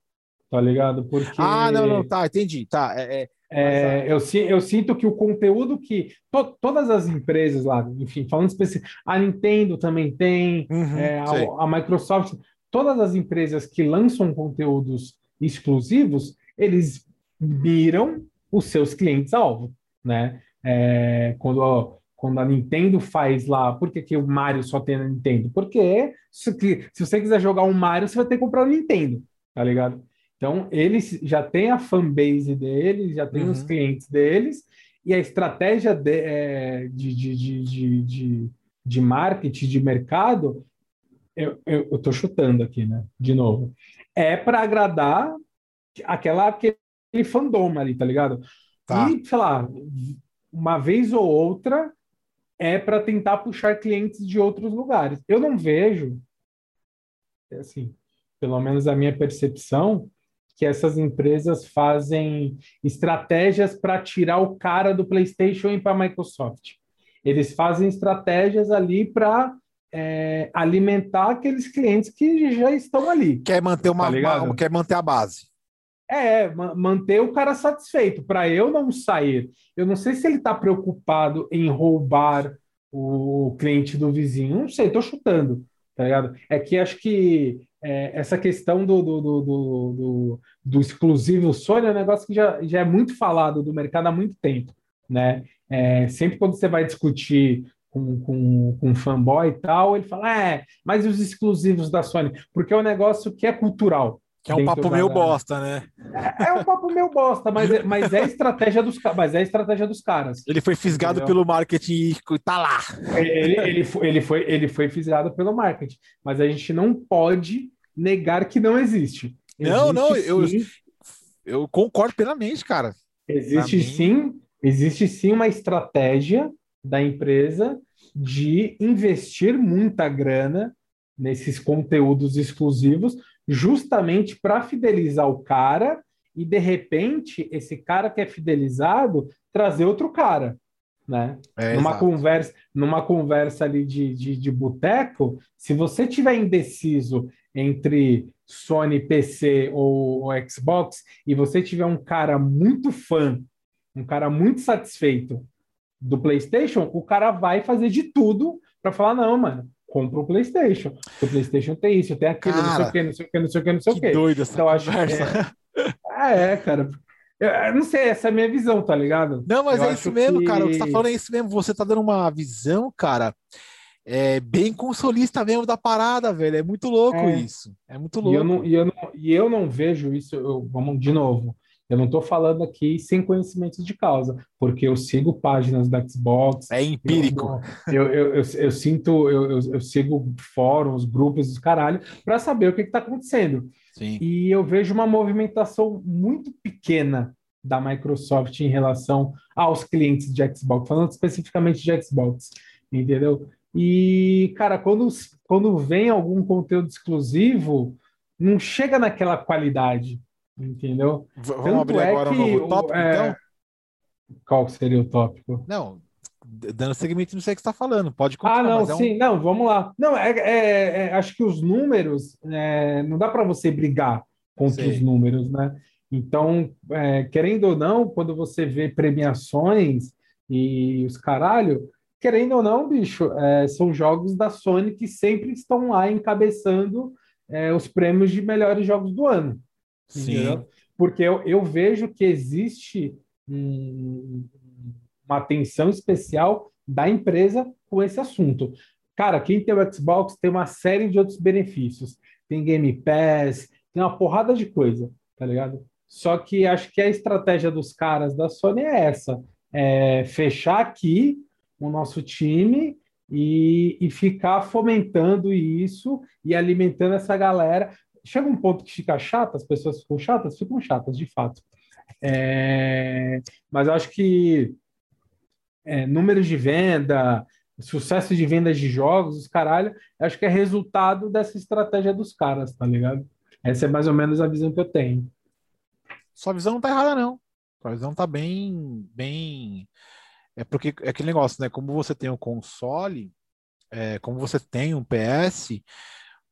tá ligado? Porque... Ah, não, não, tá, entendi, tá, é... é... É, eu, eu, sinto que o conteúdo que to, todas as empresas lá, enfim, falando específico, a Nintendo também tem, uhum, é, a, a, Microsoft, todas as empresas que lançam conteúdos exclusivos, eles miram os seus clientes-alvo, né? É, quando, ó, quando a Nintendo faz lá, por que, que o Mario só tem na Nintendo? Porque se, se você quiser jogar um Mario, você vai ter que comprar o Nintendo, tá ligado? Então, eles já têm a fanbase deles, já tem uhum. os clientes deles, e a estratégia de, é, de, de, de, de, de, marketing, de mercado, eu, eu, eu tô chutando aqui, né? De novo. É para agradar aquela, aquele fandom ali, tá ligado? Tá. E, sei lá, uma vez ou outra é para tentar puxar clientes de outros lugares. Eu não vejo, assim, pelo menos a minha percepção, que essas empresas fazem estratégias para tirar o cara do PlayStation e para a Microsoft. Eles fazem estratégias ali para é, alimentar aqueles clientes que já estão ali. Quer manter uma, tá uma quer manter a base. É, manter o cara satisfeito, para eu não sair. Eu não sei se ele está preocupado em roubar o cliente do vizinho, não sei, estou chutando, tá ligado? É que acho que é, essa questão do, do, do, do, do exclusivo Sony é um negócio que já, já é muito falado do mercado há muito tempo, né? É, sempre quando você vai discutir com, com, com um fanboy e tal, ele fala, é, mas os exclusivos da Sony? Porque é um negócio que é cultural, que é um papo meio bosta, né? É, é, um papo meio bosta, mas é, mas é a estratégia dos mas é a estratégia dos caras. Ele foi fisgado entendeu? pelo marketing e tá lá. Ele, ele, foi, ele, foi, ele foi fisgado pelo marketing, mas a gente não pode negar que não existe. existe não, não, eu, eu concordo plenamente, cara. Existe sim, existe sim uma estratégia da empresa de investir muita grana nesses conteúdos exclusivos, justamente para fidelizar o cara e de repente esse cara que é fidelizado trazer outro cara, né? É, numa exato. conversa, numa conversa ali de, de, de boteco, se você tiver indeciso entre Sony PC ou, ou Xbox e você tiver um cara muito fã, um cara muito satisfeito do PlayStation, o cara vai fazer de tudo para falar não, mano compra o PlayStation. O PlayStation tem isso, tem aquilo, cara, não sei o que, não sei o que, não sei o que, não sei o que. Doido essa então, conversa. Acho é... Ah, é, cara. Eu, eu, não sei, essa é a minha visão, tá ligado? Não, mas eu é isso mesmo, que... cara. O que você tá falando é isso mesmo. Você tá dando uma visão, cara, é bem consolista mesmo da parada, velho. É muito louco é. isso. É muito louco. E eu não, e eu não, e eu não vejo isso. Eu, vamos de novo. Eu não estou falando aqui sem conhecimento de causa, porque eu sigo páginas da Xbox. É empírico. Eu, eu, eu, eu sinto, eu, eu, sigo fóruns, grupos dos caralho, para saber o que está acontecendo. Sim. E eu vejo uma movimentação muito pequena da Microsoft em relação aos clientes de Xbox, falando especificamente de Xbox, entendeu? E, cara, quando, quando vem algum conteúdo exclusivo, não chega naquela qualidade entendeu? Vamos Tanto abrir é agora um novo tópico, é... então? Qual seria o tópico? Não, dando segmento não sei o que você está falando, pode continuar. Ah, não, é sim, um... não, vamos lá. Não, é, é, é acho que os números, é, não dá para você brigar contra os números, né? Então, é, querendo ou não, quando você vê premiações e os caralho, querendo ou não, bicho, são jogos da Sony que sempre estão lá encabeçando os prêmios de melhores jogos do ano. Sim. Porque eu, eu vejo que existe um, uma atenção especial da empresa com esse assunto. Cara, quem tem o Xbox tem uma série de outros benefícios. Tem Game Pass, tem uma porrada de coisa, tá ligado? Só que acho que a estratégia dos caras da Sony é essa: é fechar aqui o nosso time e, e ficar fomentando isso e alimentando essa galera chega um ponto que fica chato, as pessoas ficam chatas, ficam chatas, de fato. É, mas eu acho que é, números de venda, sucesso de vendas de jogos, os caralho, acho que é resultado dessa estratégia dos caras, tá ligado? Essa é mais ou menos a visão que eu tenho. Sua visão não tá errada, não. A visão tá bem, bem. É porque é aquele negócio, né? Como você tem um console, é, como você tem um PS,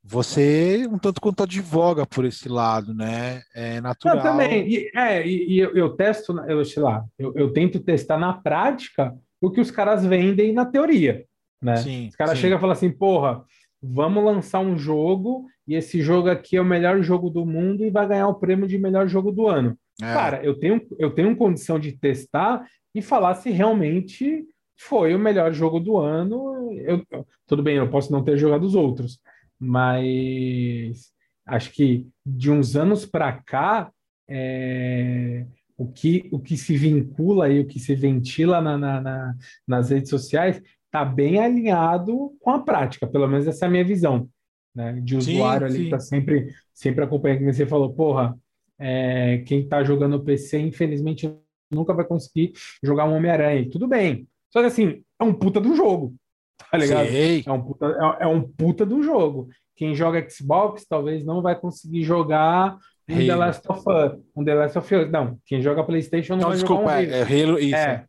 você um tanto quanto advoga por esse lado, né? É natural. Eu também. E, é, e, eu, eu, testo, eu sei lá, eu, eu, tento testar na prática o que os caras vendem na teoria, né? Sim, os caras chegam e falam assim, porra, vamos lançar um jogo e esse jogo aqui é o melhor jogo do mundo e vai ganhar o prêmio de melhor jogo do ano. É. Cara, eu tenho, eu tenho condição de testar e falar se realmente foi o melhor jogo do ano. Eu, tudo bem, eu posso não ter jogado os outros, mas acho que de uns anos para cá, é, o, que, o que se vincula e o que se ventila na, na, na, nas redes sociais está bem alinhado com a prática, pelo menos essa é a minha visão. Né, de usuário sim, ali que está sempre, sempre acompanhando, como você falou, porra, é, quem está jogando PC, infelizmente, nunca vai conseguir jogar um Homem-Aranha. Tudo bem. Só que assim, é um puta do jogo. Tá ligado? É um, puta, é, é, um puta do jogo. Quem joga Xbox talvez não vai conseguir jogar um Halo. The Last of Us. Um The Last of Us. Não, quem joga PlayStation não, não vai desculpa, jogar um Halo. É, é Halo, isso. É,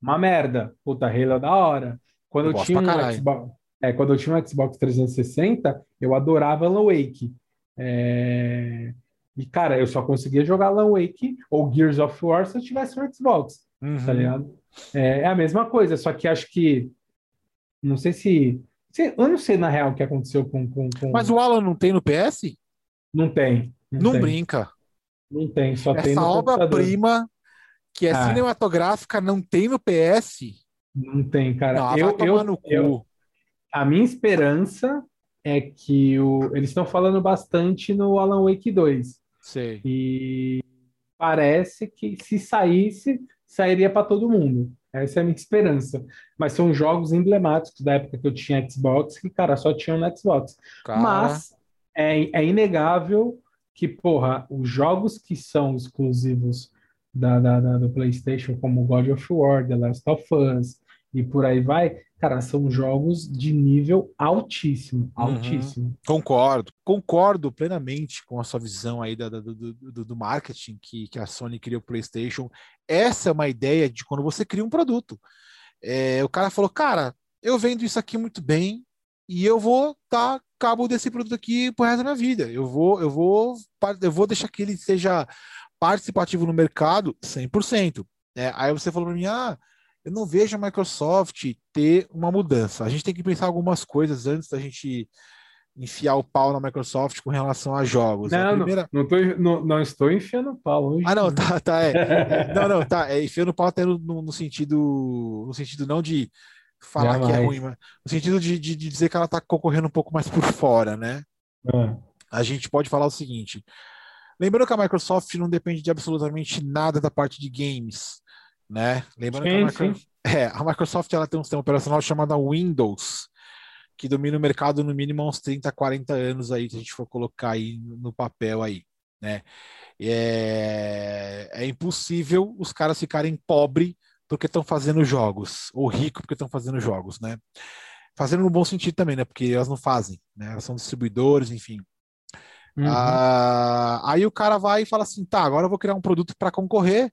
uma merda. Puta, Halo é da hora. Quando eu, eu tinha um Xbox, é, quando eu tinha um Xbox 360, eu adorava Alan Wake. É... E, cara, eu só conseguia jogar Alan Wake ou Gears of War se eu tivesse um Xbox, tá uhum. tá ligado? É, é, a mesma coisa, só que acho que. Não sei se. eu não sei na real o que aconteceu com, com, com... Mas o Alan não tem no PS? Não tem. Não, não tem. brinca. Não tem, só Essa tem no obra-prima que é ah. cinematográfica não tem no PS? Não tem, cara. Não, eu, eu, eu, a minha esperança é que o, eles estão falando bastante no Alan Wake 2. Sei. E parece que se saísse, sairia para todo mundo. Essa é a minha esperança. Mas são jogos emblemáticos da época que eu tinha Xbox, que, cara, só tinham no Xbox. Cara... Mas é, é inegável que, porra, os jogos que são exclusivos da, da, da, do PlayStation, como God of War, The Last of Us e por aí vai, Cara, são jogos de nível altíssimo, uhum. altíssimo. Uhum. Concordo, concordo plenamente com a sua visão aí do, do, do, do marketing que, que a Sony criou o PlayStation. Essa é uma ideia de quando você cria um produto. É, o cara falou, cara, eu vendo isso aqui muito bem e eu vou dar cabo desse produto aqui pro resto da minha vida. Eu vou, eu vou, eu vou deixar que ele seja participativo no mercado 100%. É, aí você falou para mim, ah, eu não vejo a Microsoft ter uma mudança. A gente tem que pensar algumas coisas antes da gente enfiar o pau na Microsoft com relação a jogos. Não, a primeira... não, não, tô, não, não, estou enfiando o pau hoje. Ah, não, tá, tá. É, não, não, tá. É, enfiando o pau até no, no, sentido. No sentido não de falar Jamais. que é ruim, mas no sentido de, de, de, dizer que ela está concorrendo um pouco mais por fora, né? É. A gente pode falar o seguinte. Lembrando que a Microsoft não depende de absolutamente nada da parte de games né? Lembrando sim, que a, Micro... é, a, Microsoft ela tem um sistema operacional chamado Windows, que domina o mercado no mínimo há uns 30, 40 anos aí, se a gente for colocar aí no papel aí, né? É, é impossível os caras ficarem pobre porque estão fazendo jogos, ou rico porque estão fazendo jogos, né? Fazendo no bom sentido também, né? Porque elas não fazem, né? Elas são distribuidores, enfim. Uhum. Ah, aí o cara vai e fala assim: tá, agora eu vou criar um produto para concorrer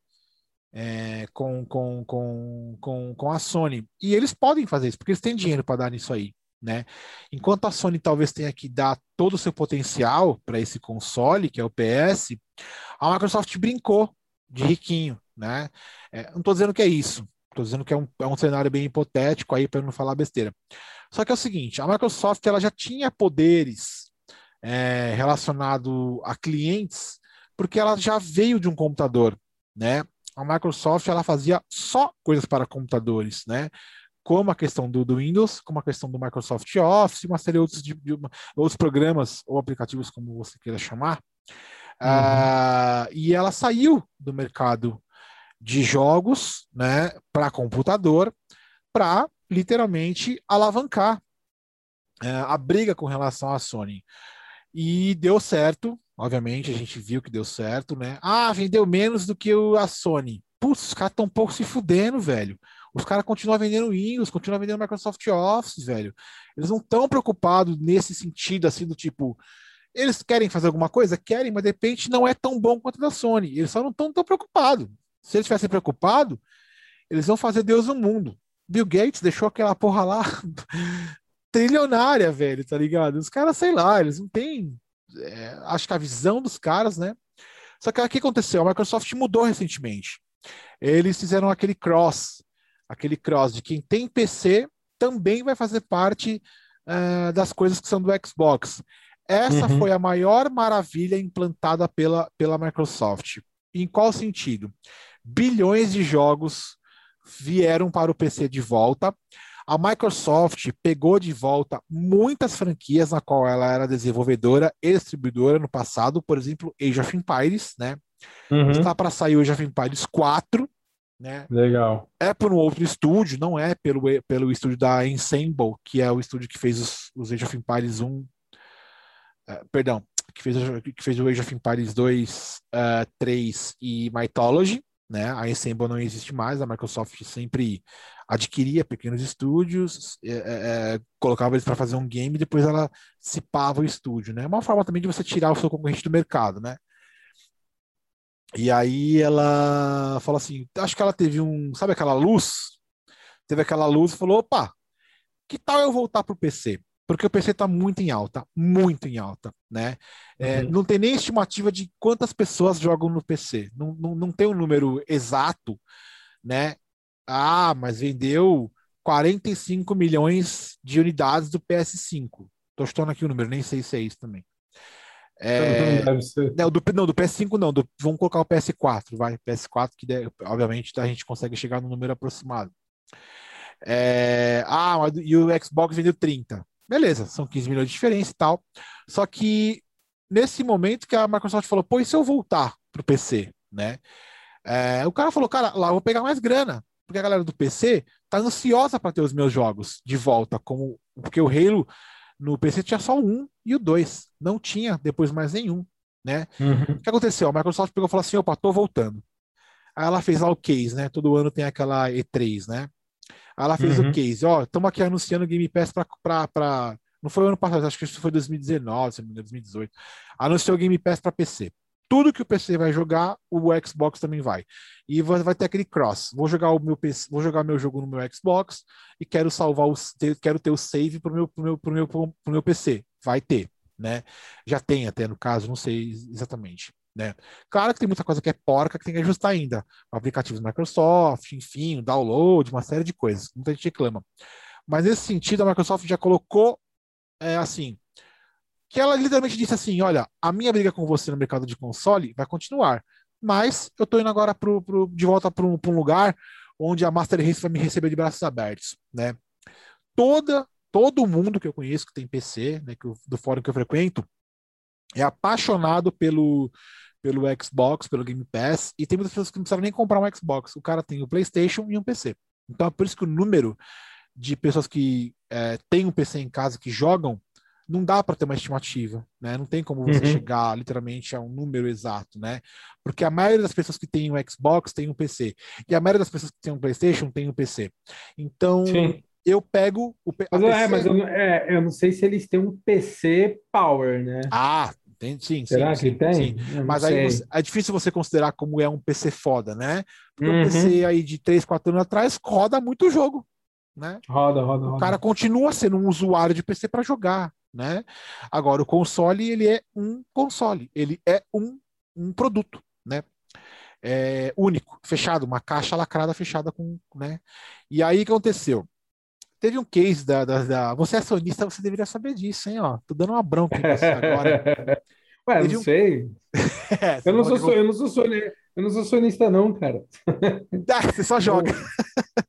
é, com, com, com, com, com a Sony. E eles podem fazer isso, porque eles têm dinheiro para dar nisso aí. Né? Enquanto a Sony talvez tenha que dar todo o seu potencial para esse console, que é o PS, a Microsoft brincou de riquinho. Né? É, não estou dizendo que é isso, estou dizendo que é um, é um cenário bem hipotético aí para não falar besteira. Só que é o seguinte: a Microsoft ela já tinha poderes é, relacionado a clientes, porque ela já veio de um computador. Né? A Microsoft ela fazia só coisas para computadores, né? Como a questão do, do Windows, como a questão do Microsoft Office, uma série de outros, de, de, outros programas ou aplicativos, como você queira chamar. Uhum. Uh, e ela saiu do mercado de jogos, né, para computador, para literalmente alavancar uh, a briga com relação à Sony. E deu certo, Obviamente, a gente viu que deu certo, né? Ah, vendeu menos do que a Sony. Putz, os caras estão um pouco se fudendo, velho. Os caras continuam vendendo Windows, continuam vendendo Microsoft Office, velho. Eles não estão preocupados nesse sentido, assim, do tipo. Eles querem fazer alguma coisa? Querem, mas de repente não é tão bom quanto a da Sony. Eles só não estão tão preocupados. Se eles tivessem preocupado, eles vão fazer Deus no mundo. Bill Gates deixou aquela porra lá trilionária, velho, tá ligado? Os caras, sei lá, eles não têm. É, acho que a visão dos caras, né? Só que o que aconteceu? A Microsoft mudou recentemente. Eles fizeram aquele cross, aquele cross de quem tem PC também vai fazer parte uh, das coisas que são do Xbox. Essa uhum. foi a maior maravilha implantada pela, pela Microsoft. Em qual sentido? Bilhões de jogos vieram para o PC de volta. A Microsoft pegou de volta muitas franquias na qual ela era desenvolvedora e distribuidora no passado, por exemplo, Age of Empires, né? Uhum. Está para sair o Age of Empires 4, né? Legal. É por um outro estúdio, não é pelo, pelo estúdio da Ensemble, que é o estúdio que fez os, os Age of Empires 1. Uh, é, perdão, que fez, que fez o Age of Empires 2, uh, 3 e Mythology. Né? A Ensemble não existe mais, a Microsoft sempre adquiria pequenos estúdios, é, é, é colocava eles para fazer um game, e depois ela cipava o estúdio, né? Uma forma também de você tirar o seu concorrente do mercado, né? E aí ela fala assim, acho que ela teve um, sabe aquela luz? Teve aquela luz e falou, opa, que tal eu voltar para o PC? Porque o PC está muito em alta, muito em alta, né? É, uhum. Não tem nem estimativa de quantas pessoas jogam no PC. Não, não, não tem um número exato, né? Ah, mas vendeu 45 milhões de unidades do PS5. Tô chutando aqui o número, nem sei se é isso também. É, não, do, não, do PS5 não, do, vamos colocar o PS4, vai, PS4, que obviamente a gente consegue chegar no número aproximado. É, ah, e o Xbox vendeu 30. Beleza, são 15 milhões de diferença e tal. Só que nesse momento que a Microsoft falou, pô, e se eu voltar pro PC, né? É, o cara falou, cara, lá eu vou pegar mais grana, porque a galera do PC tá ansiosa para ter os meus jogos de volta, como porque o Halo no PC tinha só um e o dois, não tinha depois mais nenhum, né? Uhum. O que aconteceu? A Microsoft pegou e falou assim, opa, tô voltando. Aí ela fez lá o case, né? Todo ano tem aquela E3, né? Aí ela fez uhum. o case, ó, estamos aqui anunciando o Game Pass para não foi o ano passado, acho que isso foi 2019, 2018. Anunciou o Game Pass para PC tudo que o PC vai jogar, o Xbox também vai. E vai ter aquele cross. Vou jogar o meu PC, vou jogar meu jogo no meu Xbox e quero salvar o quero ter o save pro meu pro meu pro meu pro meu PC. Vai ter, né? Já tem até no caso, não sei exatamente. Né? Claro que tem muita coisa que é porca que tem que ajustar ainda. Aplicativos Microsoft, enfim, download, uma série de coisas. Muita gente reclama. Mas nesse sentido, a Microsoft já colocou é, assim: que ela literalmente disse assim: olha, a minha briga com você no mercado de console vai continuar, mas eu estou indo agora pro, pro, de volta para um, um, lugar onde a Master Race vai me receber de braços abertos, né? Toda, todo mundo que eu conheço que tem PC, né, que eu, do fórum que eu frequento, é apaixonado pelo, pelo Xbox, pelo Game Pass, e tem muitas pessoas que não precisaram nem comprar um Xbox. O cara tem o PlayStation e um PC. Então é por isso que o número de pessoas que é, têm um PC em casa que jogam não dá para ter uma estimativa, né? Não tem como você uhum. chegar literalmente a um número exato, né? Porque a maioria das pessoas que tem um Xbox tem um PC e a maioria das pessoas que tem um PlayStation tem um PC. Então Sim. eu pego o mas, PC... é, mas eu, é, eu não sei se eles têm um PC Power, né? Ah, tem, sim, Será sim, que tem? Sim. Mas aí é difícil você considerar como é um PC foda, né? Porque uhum. um PC aí de 3, 4 anos atrás roda muito jogo. Né? Roda, roda, roda. O cara continua sendo um usuário de PC para jogar né? Agora, o console, ele é um console, ele é um, um produto, né? É único, fechado, uma caixa lacrada fechada com, né? E aí, o que aconteceu? Teve um case da, da, da, Você é acionista, você deveria saber disso, hein? Ó, tô dando uma bronca em você agora. Ué, Teve não um... sei. é, eu, não sou, eu, não sou sonista, eu não sou sonista, não, cara. Ah, você só joga.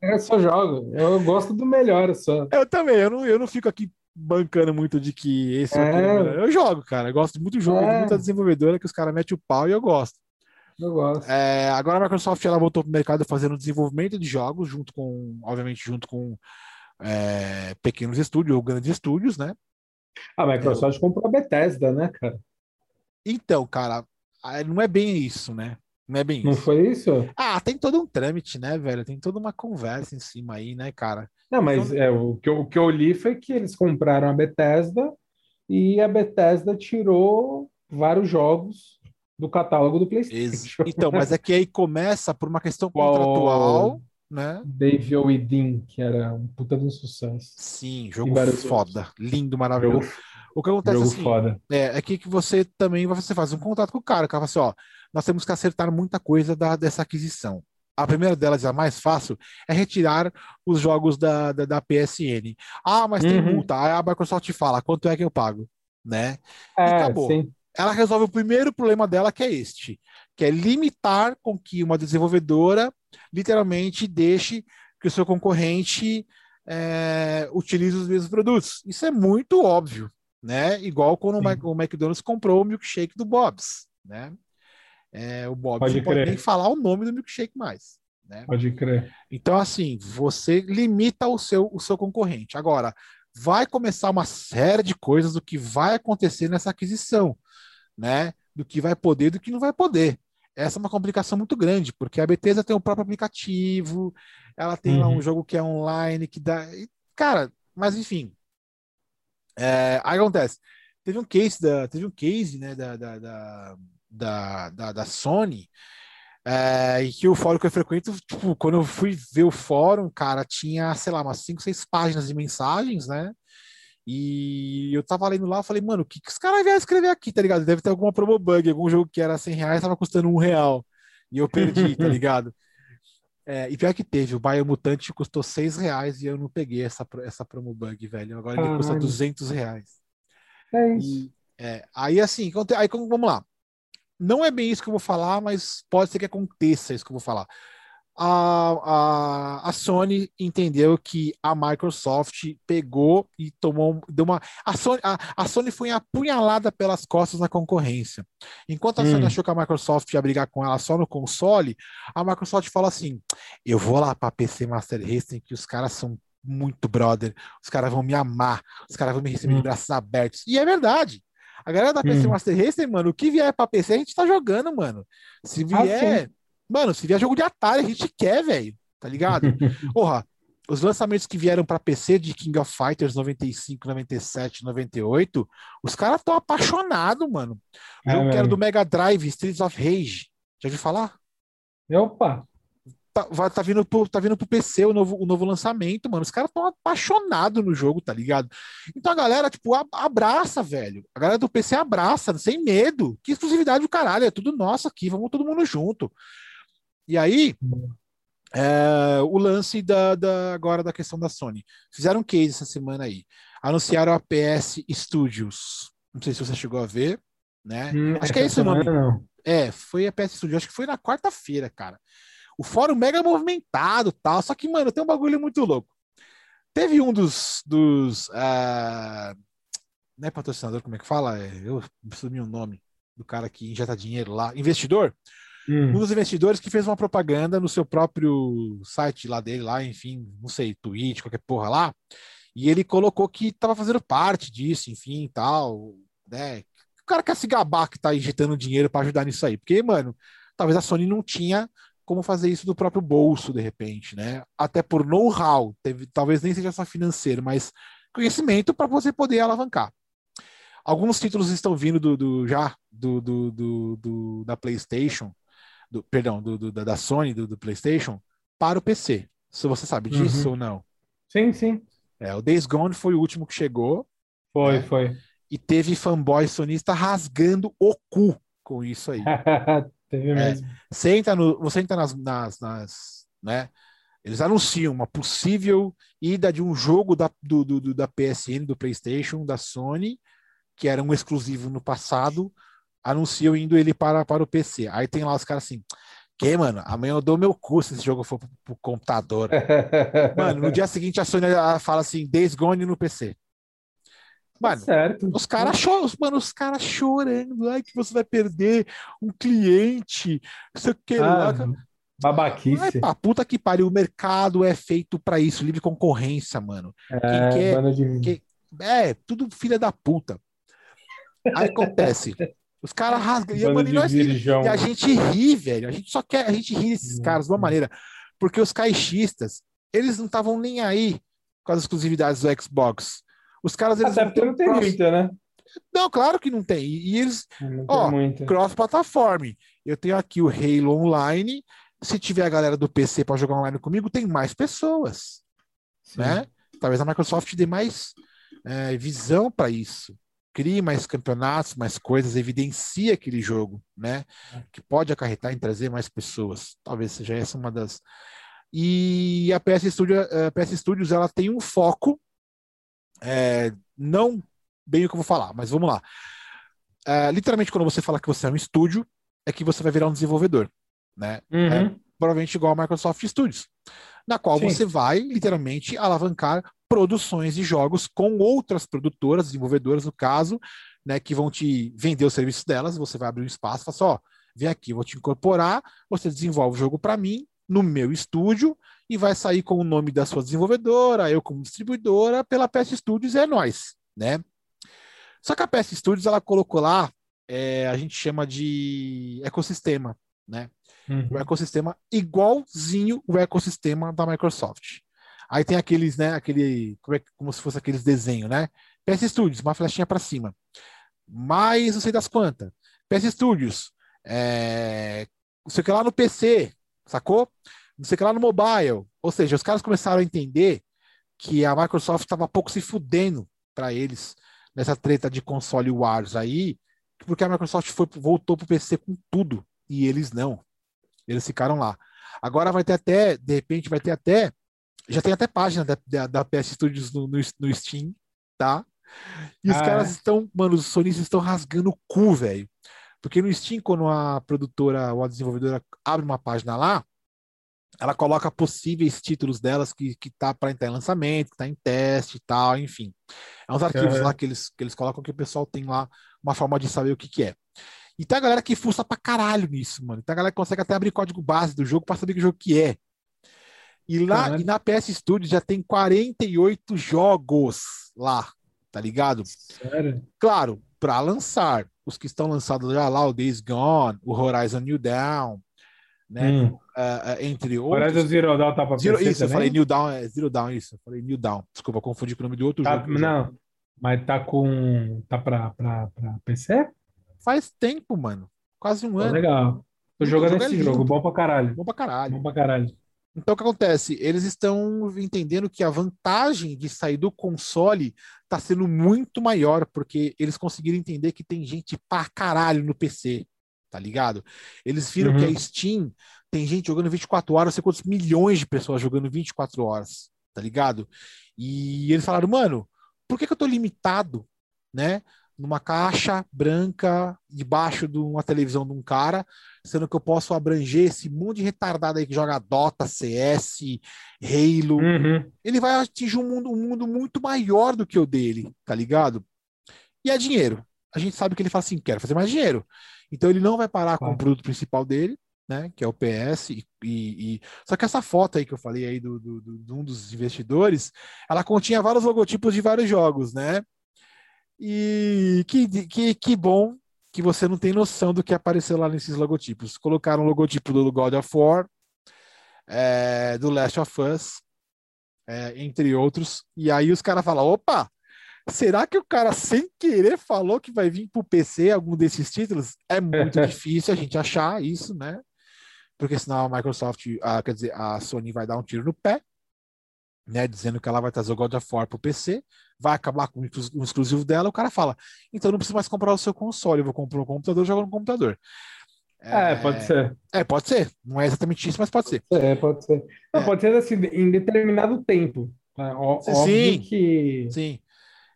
Eu, eu só jogo. Eu gosto do melhor só. Eu também, eu não, eu não fico aqui bancando muito de que esse é. é eu jogo, cara. Eu gosto muito do jogo, é. muita desenvolvedora que os caras metem o pau e eu gosto. Eu gosto. É, agora a Microsoft ela voltou para o mercado fazendo desenvolvimento de jogos, junto com, obviamente, junto com é, pequenos estúdios ou grandes estúdios, né? A Microsoft comprou a Bethesda, né, cara? Então, cara, não é bem isso, né? Não é bem Não isso. foi isso? Ah, tem todo um trâmite, né, velho? Tem toda uma conversa em cima aí, né, cara? Não, mas então... é, o, que eu, o que eu li foi que eles compraram a Bethesda e a Bethesda tirou vários jogos do catálogo do PlayStation. Então, mas é que aí começa por uma questão contratual, né? Dave Oedin, que era um puta de um sucesso. Sim, jogo foda, outros. lindo, maravilhoso. Jogo, o que acontece jogo assim, foda. É, é que, que você também você faz um contrato com o cara, o cara fala assim, ó, nós temos que acertar muita coisa da, dessa aquisição. A primeira delas, a mais fácil, é retirar os jogos da, da, da PSN. Ah, mas tem uhum. multa. Aí a Microsoft fala, quanto é que eu pago? Né? É, e acabou. Sim. Ela resolve o primeiro problema dela, que é este, que é limitar com que uma desenvolvedora literalmente deixe que o seu concorrente é, utilize os mesmos produtos. Isso é muito óbvio, né? Igual quando sim. o McDonald's comprou o milkshake do Bob's, né? É, o Bob pode não pode nem falar o nome do milkshake mais. Né? Pode crer. Então, assim, você limita o seu, o seu concorrente. Agora, vai começar uma série de coisas do que vai acontecer nessa aquisição, né? Do que vai poder, do que não vai poder. Essa é uma complicação muito grande, porque a Bethesda tem o próprio aplicativo, ela tem uhum. lá um uhum. jogo que é online, que dá. Cara, mas enfim. É, aí acontece. Teve um case da, teve um case, né, da, da, da da, da, da Sony, é, e que o fórum que eu frequento, tipo, quando eu fui ver o fórum, cara, tinha, sei lá, umas 5, 6 páginas de mensagens, né? E eu tava lendo lá, falei, mano, o que, que os caras vieram escrever aqui, tá ligado? Deve ter alguma promo bug, algum jogo que era 100 reais, tava custando um real. E eu perdi, tá ligado? É, e pior que teve, o Biomutante custou 6 reais e eu não peguei essa, essa promo bug, velho. Agora ele custa 200 reais. É isso. E, é, aí assim, aí vamos lá. Não é bem isso que eu vou falar, mas pode ser que aconteça isso que eu vou falar. A, a, a Sony entendeu que a Microsoft pegou e tomou deu uma a Sony, a, a Sony foi apunhalada pelas costas na concorrência enquanto a hum. Sony achou que a Microsoft ia brigar com ela só no console a Microsoft fala assim eu vou lá para PC Master Race que os caras são muito brother os caras vão me amar os caras vão me receber hum. de braços abertos e é verdade a galera da PC hum. Master Racer, mano, o que vier pra PC a gente tá jogando, mano. Se ah, vier. Ah, mano, se vier jogo de Atari, a gente quer, velho. Tá ligado? Porra, os lançamentos que vieram para PC de King of Fighters 95, 97, 98, os caras tão apaixonados, mano. O jogo é, que era do Mega Drive, Streets of Rage. Já ouviu falar? Opa! Tá, vai, tá, vindo pro, tá vindo pro PC o novo, o novo lançamento, mano. Os caras estão apaixonados no jogo, tá ligado? Então a galera, tipo, abraça, velho. A galera do PC abraça, sem medo. Que exclusividade do caralho, é tudo nosso aqui, vamos todo mundo junto. E aí, é, o lance da, da, agora da questão da Sony. Fizeram um case essa semana aí. Anunciaram a PS Studios. Não sei se você chegou a ver, né? Hum, acho que é esse o nome. Não. É, foi a PS Studios. Acho que foi na quarta-feira, cara. O fórum mega movimentado tal. Só que, mano, tem um bagulho muito louco. Teve um dos. dos uh, não é patrocinador, como é que fala? É, eu me o nome do cara que injeta dinheiro lá. Investidor? Hum. Um dos investidores que fez uma propaganda no seu próprio site lá dele, lá, enfim, não sei, Twitch, qualquer porra lá. E ele colocou que estava fazendo parte disso, enfim, tal, né? O cara quer se gabar que tá injetando dinheiro para ajudar nisso aí. Porque, mano, talvez a Sony não tinha como fazer isso do próprio bolso, de repente, né? Até por know-how, talvez nem seja só financeiro, mas conhecimento para você poder alavancar. Alguns títulos estão vindo do, do já do, do, do, da PlayStation, do, perdão, do, da Sony, do, PlayStation, para o PC. Se você sabe disso uhum. ou não. Sim, sim. É, o Days Gone foi o último que chegou. Foi, né? foi. E teve fanboy sonista rasgando o cu com isso aí. Teve é, mesmo. Você entra, no, você entra nas, nas, nas, né? Eles anunciam uma possível ida de um jogo da, do, do, da PSN, do PlayStation, da Sony, que era um exclusivo no passado, anunciam indo ele para, para o PC. Aí tem lá os caras assim, que, mano, amanhã eu dou meu cu se esse jogo for pro, pro computador. mano, no dia seguinte a Sony fala assim, Days Gone no PC. Mano, certo. os caras choram, mano, os caras chorando, ai, que você vai perder um cliente, você quer ah, lá. Babaquice. Ai, pá, puta que pariu, o mercado é feito para isso, livre concorrência, mano. É, quem quer, de... quem... é, tudo filha da puta. Aí acontece. Os caras rasgam. E, mano, e, nós, e, a gente ri, velho. A gente só quer, a gente ri desses caras de uma maneira. Porque os caixistas, eles não estavam nem aí com as exclusividades do Xbox. Os caras eles Até porque não tem muita, né? Não, claro que não tem. E eles, não ó, cross-platform. Eu tenho aqui o Halo Online. Se tiver a galera do PC para jogar online comigo, tem mais pessoas, Sim. né? Talvez a Microsoft dê mais é, visão para isso crie mais campeonatos, mais coisas, evidencie aquele jogo, né? É. Que pode acarretar em trazer mais pessoas. Talvez seja essa uma das. E a PS, Studio, a PS Studios ela tem um foco, é, não bem o que eu vou falar, mas vamos lá. É, literalmente, quando você fala que você é um estúdio, é que você vai virar um desenvolvedor, né? Uhum. É, provavelmente igual a Microsoft Studios, na qual Sim. você vai literalmente alavancar produções de jogos com outras produtoras, desenvolvedoras no caso, né, que vão te vender o serviço delas, você vai abrir um espaço e fala assim, ó, vem aqui, vou te incorporar, você desenvolve o jogo para mim, no meu estúdio, e vai sair com o nome da sua desenvolvedora, eu como distribuidora, pela PS Studios, é nós, né? Só que a PS Studios, ela colocou lá, é, a gente chama de ecossistema, né? Uhum. O ecossistema igualzinho o ecossistema da Microsoft. Aí tem aqueles, né? Aquele. Como, é, como se fosse aqueles desenhos, né? PS Studios, uma flechinha para cima. Mais não sei das quantas. PS Studios, é, não sei o que lá no PC, sacou? Não sei o que lá no mobile. Ou seja, os caras começaram a entender que a Microsoft estava pouco se fudendo para eles nessa treta de console wars aí, porque a Microsoft foi, voltou pro PC com tudo e eles não. Eles ficaram lá. Agora vai ter até, de repente, vai ter até já tem até página da, da, da PS Studios no, no, no, Steam, tá? E os ah, caras é? estão, mano, os sonistas estão rasgando o cu, velho. Porque no Steam, quando a produtora ou a desenvolvedora abre uma página lá, ela coloca possíveis títulos delas que, que tá para entrar em lançamento, que tá em teste e tal, enfim. É uns arquivos é. lá que eles, que eles colocam que o pessoal tem lá uma forma de saber o que, que é. E tem a galera que fuça pra caralho nisso, mano. Tem a galera que consegue até abrir código base do jogo para saber que jogo que é. E lá e na PS Studio já tem 48 jogos lá, tá ligado? Sério? Claro, para lançar. Os que estão lançados já lá, o Days Gone, o Horizon New Dawn, né? Hum. Uh, uh, entre outros. Horizon Zero Dawn tá pra Zero, Isso, também? eu falei New Dawn, é Zero Dawn, isso. Eu falei New Dawn. Desculpa, confundi com o nome de outro tá, jogo. Não, mas tá com. tá pra, pra, pra PC? Faz tempo, mano. Quase um ano. Legal. Tô jogando esse é jogo, bom pra caralho. Bom pra caralho. Bom pra caralho. Então, o que acontece? Eles estão entendendo que a vantagem de sair do console está sendo muito maior, porque eles conseguiram entender que tem gente pra caralho no PC, tá ligado? Eles viram uhum. que a uhum. Steam tem gente jogando 24 horas, não sei quantos milhões de pessoas jogando 24 horas, tá ligado? E eles falaram, mano, por que, que eu tô limitado, né? numa caixa branca debaixo de uma televisão de um cara, sendo que eu posso abranger esse mundo de retardado aí que joga Dota, CS, Halo. Uhum. Ele vai atingir um mundo, um mundo muito maior do que o dele, tá ligado? E é dinheiro. A gente sabe que ele fala assim, quero fazer mais dinheiro. Então ele não vai parar com o produto principal dele, né, que é o PS, e, e, só que essa foto aí que eu falei aí do, do, do, de um dos investidores, ela continha vários logotipos de vários jogos, né? E que, que, que bom que você não tem noção do que apareceu lá nesses logotipos. Colocaram o logotipo do God of War, é, do Last of Us, é, entre outros. E aí os caras falam: opa, será que o cara sem querer falou que vai vir para o PC algum desses títulos? É muito difícil a gente achar isso, né? Porque senão a Microsoft, a, quer dizer, a Sony vai dar um tiro no pé né, dizendo que ela vai trazer o God of War para o PC, vai acabar com o exclusivo dela, o cara fala, então não precisa mais comprar o seu console, eu vou comprar um computador, jogo no computador. É, é, pode ser. É, pode ser. Não é exatamente isso, mas pode ser. É, pode ser. Não, é. Pode ser assim, em determinado tempo. Né? Ó, sim, que, sim.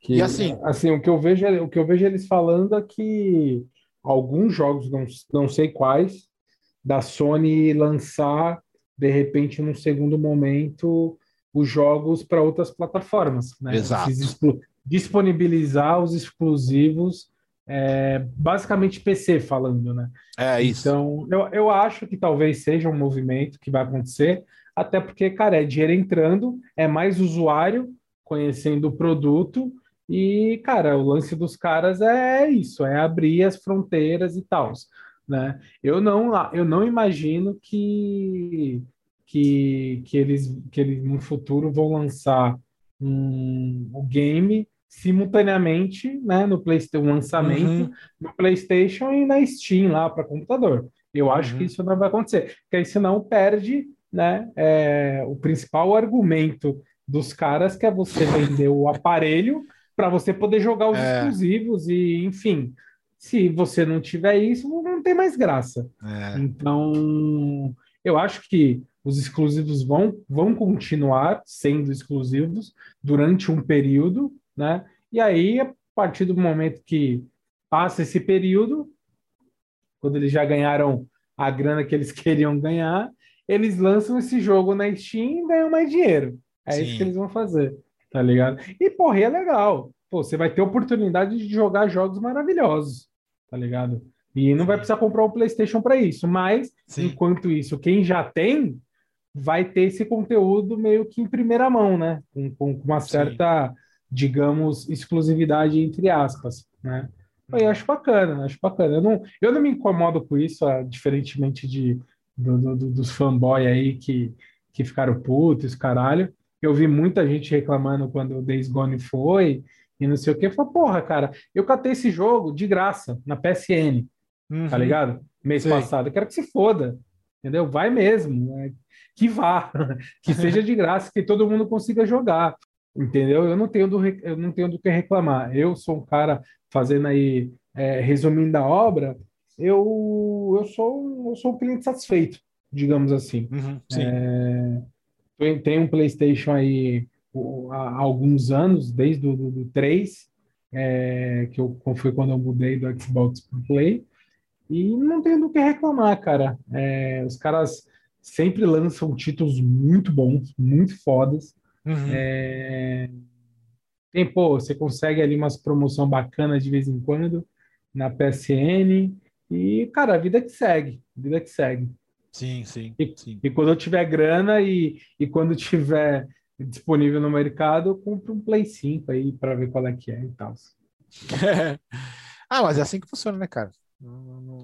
Que, e assim, assim o que eu vejo, o que eu vejo eles falando é que alguns jogos, não, não sei quais, da Sony lançar de repente num segundo momento os jogos para outras plataformas. Né? Exato. Disponibilizar os exclusivos, é, basicamente PC falando, né? É isso. Então, eu, eu acho que talvez seja um movimento que vai acontecer, até porque, cara, é dinheiro entrando, é mais usuário conhecendo o produto, e, cara, o lance dos caras é isso, é abrir as fronteiras e tal. Né? Eu não, eu não imagino que que, que, eles, que eles no futuro vão lançar um, um game simultaneamente né, no PlayStation, um lançamento uhum. no PlayStation e na Steam lá para computador. Eu acho uhum. que isso não vai acontecer, porque aí senão perde né, é, o principal argumento dos caras, que é você vender o aparelho para você poder jogar os é. exclusivos e, enfim, se você não tiver isso, não tem mais graça. É. Então, eu acho que os exclusivos vão, vão continuar sendo exclusivos durante um período, né? E aí, a partir do momento que passa esse período, quando eles já ganharam a grana que eles queriam ganhar, eles lançam esse jogo na Steam e ganham mais dinheiro. É Sim. isso que eles vão fazer, tá ligado? E, porra, é legal. Pô, você vai ter oportunidade de jogar jogos maravilhosos, tá ligado? E não vai precisar comprar o um PlayStation para isso, mas Sim. enquanto isso, quem já tem vai ter esse conteúdo meio que em primeira mão, né? Com, com uma certa, Sim. digamos, exclusividade entre aspas, né? Eu acho bacana, acho bacana. Eu não, eu não me incomodo com isso, diferentemente de, do, do, dos fanboy aí que, que ficaram putos, caralho. Eu vi muita gente reclamando quando o Days Gone foi e não sei o que. Falei, porra, cara, eu catei esse jogo de graça na PSN, tá uhum. tá ligado? Mês Sim. passado. Eu quero que se foda, entendeu? Vai mesmo. Né? Que vá, que seja de graça, que todo mundo consiga jogar, entendeu? Eu não tenho do, eu não tenho do que reclamar. Eu sou um cara fazendo aí, é, resumindo a obra, eu, eu, sou, eu sou um cliente satisfeito, digamos assim. Uhum, é, tem um PlayStation aí há alguns anos, desde o do, do 3, é, que eu, foi quando eu mudei do Xbox para Play, e não tenho do que reclamar, cara. É, os caras sempre lançam títulos muito bons, muito fodas. Uhum. É, tem, pô, você consegue ali umas promoção bacana de vez em quando na PSN. E, cara, a vida que segue, a vida que segue. Sim, sim. E, sim. e quando eu tiver grana e, e quando tiver disponível no mercado, eu compro um Play 5 aí para ver qual é que é e tal. ah, mas é assim que funciona, né, cara?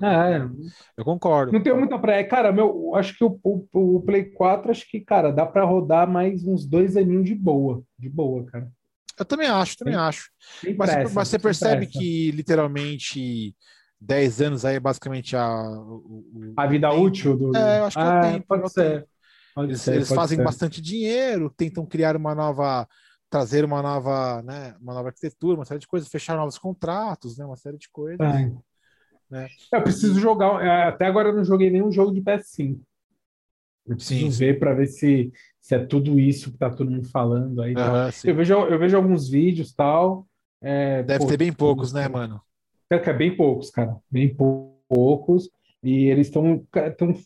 É. Eu concordo. Não tenho muita praia. Cara, meu, acho que o, o, o Play 4, acho que, cara, dá para rodar mais uns dois aninhos de boa. De boa, cara. Eu também acho, também acho. Mas, pressa, mas, você percebe que literalmente 10 anos aí é basicamente a. O, a vida tempo. útil do. É, eu acho que é ah, é tempo. Pode ser. Pode eles, ser, eles pode fazem ser. bastante dinheiro, tentam criar uma nova. trazer uma nova, né, uma nova arquitetura, uma série de coisas, fechar novos contratos, né, uma série de coisas. É. Né? Eu preciso jogar. É, até agora eu não joguei nenhum jogo de PS5. Eu preciso sim, ver para ver se, se é tudo isso que tá todo mundo falando aí. Uhum, eu, vejo, eu vejo alguns vídeos tal. É, Deve pô, ter bem poucos, né, mano? É, bem poucos, cara. Bem poucos. E eles estão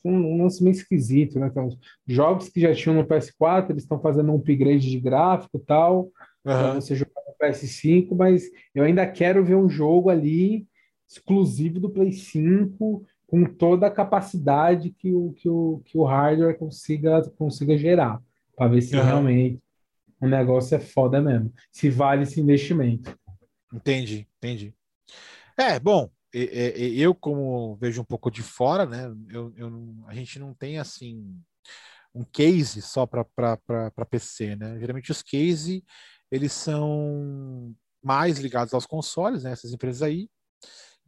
um lance meio esquisito, né? Então, jogos que já tinham no PS4, eles estão fazendo um upgrade de gráfico e tal, uhum. para você jogar no PS5, mas eu ainda quero ver um jogo ali exclusivo do Play 5, com toda a capacidade que o, que o, que o hardware consiga, consiga gerar, para ver se uhum. realmente o negócio é foda mesmo, se vale esse investimento. Entendi, entendi. É, bom, eu como vejo um pouco de fora, né? Eu, eu a gente não tem assim um case só para PC, né? Geralmente os cases eles são mais ligados aos consoles, né? Essas empresas aí.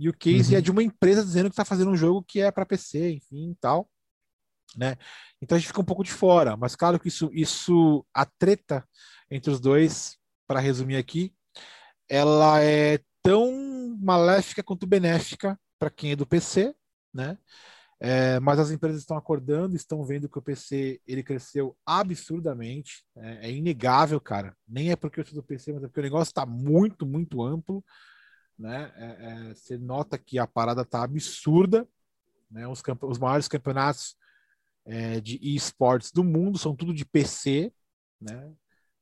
E o case é uhum. é de uma empresa dizendo que está fazendo um jogo que é para PC, enfim, tal, né? Então a gente fica um pouco de fora, mas claro que isso, isso a treta entre os dois, para resumir aqui, ela é tão maléfica quanto benéfica para quem é do PC, né? É, mas as empresas estão acordando, estão vendo que o PC ele cresceu absurdamente, é, é inegável, cara. Nem é porque eu sou do PC, mas é porque o negócio está muito, muito amplo, né? É, é, você nota que a parada está absurda, né? Os, os maiores campeonatos é, de esportes do mundo são tudo de PC, né?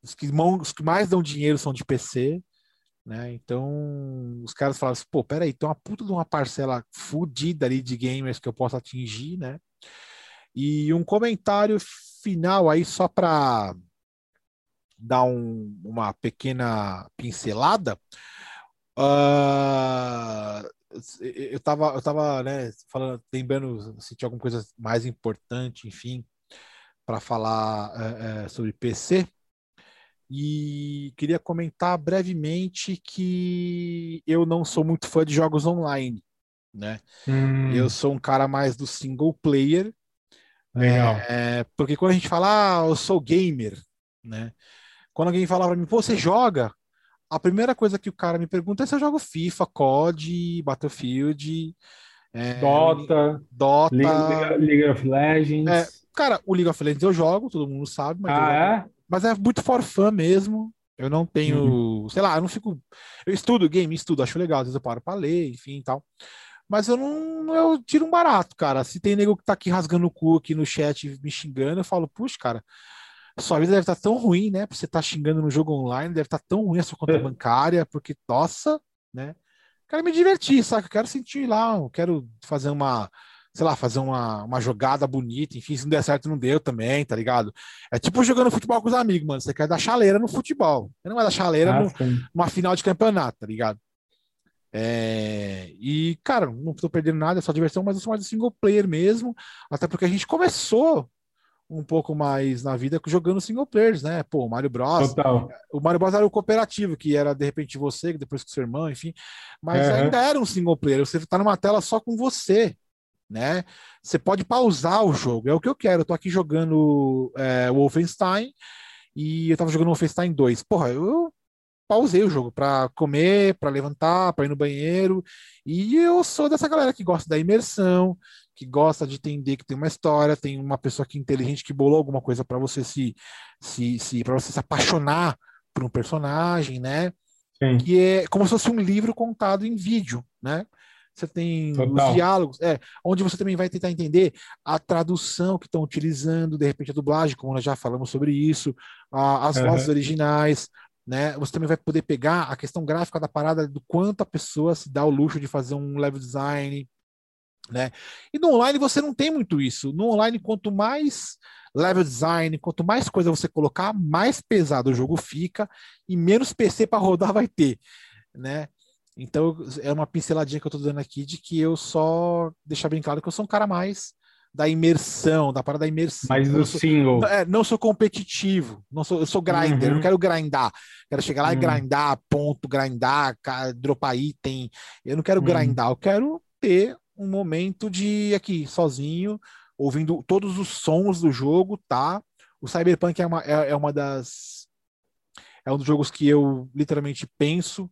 Os que, os que mais dão dinheiro são de PC, né? Então, os caras falam assim, pô, peraí, tem uma puta de uma parcela fodida ali de gamers que eu posso atingir, né? E um comentário final aí, só para dar um, uma pequena pincelada. Uh, eu tava, eu tava né, falando, lembrando se tinha alguma coisa mais importante, enfim, para falar é, sobre PC. e queria comentar brevemente que eu não sou muito fã de jogos online, né? Hum. Eu sou um cara mais do single player. Legal. É, porque quando a gente fala, ah, eu sou gamer, né? Quando alguém fala para mim, pô, você joga? A primeira coisa que o cara me pergunta é se eu jogo FIFA, COD, Battlefield, é, Dota, Dota, League, League of Legends. É, cara, o League of Legends eu jogo, todo mundo sabe, mas, ah, é? mas é muito for fun mesmo. Eu não tenho, uhum. sei lá, eu não fico. Eu estudo game, estudo, acho legal, às vezes eu paro pra ler, enfim e tal. Mas eu não. Eu tiro um barato, cara. Se tem nego que tá aqui rasgando o cu aqui no chat me xingando, eu falo, puxa, cara, sua vida deve estar tá tão ruim, né? Você tá xingando no jogo online, deve estar tá tão ruim a sua conta é. bancária, porque, nossa, né? Quero me divertir, saca? Quero sentir lá, eu quero fazer uma, sei lá, fazer uma, uma jogada bonita, enfim, se não der certo, não deu também, tá ligado? É tipo jogando futebol com os amigos, mano. Você quer dar chaleira no futebol. Você não vai dar chaleira ah, no, numa final de campeonato, tá ligado? É, e, cara, não tô perdendo nada, é só diversão, mas eu sou mais single player mesmo, até porque a gente começou um pouco mais na vida jogando single players, né? Pô, o Mario Bros. Total. O Mario Bros era o cooperativo, que era de repente você, depois com seu irmão, enfim. Mas uhum. ainda era um single player. Você tá numa tela só com você, né? Você pode pausar o jogo. É o que eu quero. Eu tô aqui jogando é, Wolfenstein e eu tava jogando Wolfenstein 2. Porra, eu pausei o jogo para comer, para levantar, para ir no banheiro. E eu sou dessa galera que gosta da imersão, que gosta de entender que tem uma história, tem uma pessoa que é inteligente que bolou alguma coisa para você se, se, se para você se apaixonar por um personagem, né? Sim. Que é como se fosse um livro contado em vídeo, né? Você tem Total. os diálogos, é, onde você também vai tentar entender a tradução que estão utilizando, de repente a dublagem, como nós já falamos sobre isso, a, as uhum. vozes originais, né? Você também vai poder pegar a questão gráfica da parada do quanto a pessoa se dá o luxo de fazer um level design, né? E no online você não tem muito isso. No online, quanto mais level design, quanto mais coisa você colocar, mais pesado o jogo fica e menos PC para rodar vai ter, né? Então é uma pinceladinha que eu estou dando aqui de que eu só deixar bem claro que eu sou um cara mais da imersão, da parada da imersão. Mais do single. É, não sou competitivo, não sou, eu sou grinder, uhum. não quero grindar. Quero chegar lá uhum. e grindar, ponto, grindar, dropar item. Eu não quero uhum. grindar, eu quero ter um momento de aqui, sozinho, ouvindo todos os sons do jogo, tá? O Cyberpunk é uma, é, é uma das. É um dos jogos que eu literalmente penso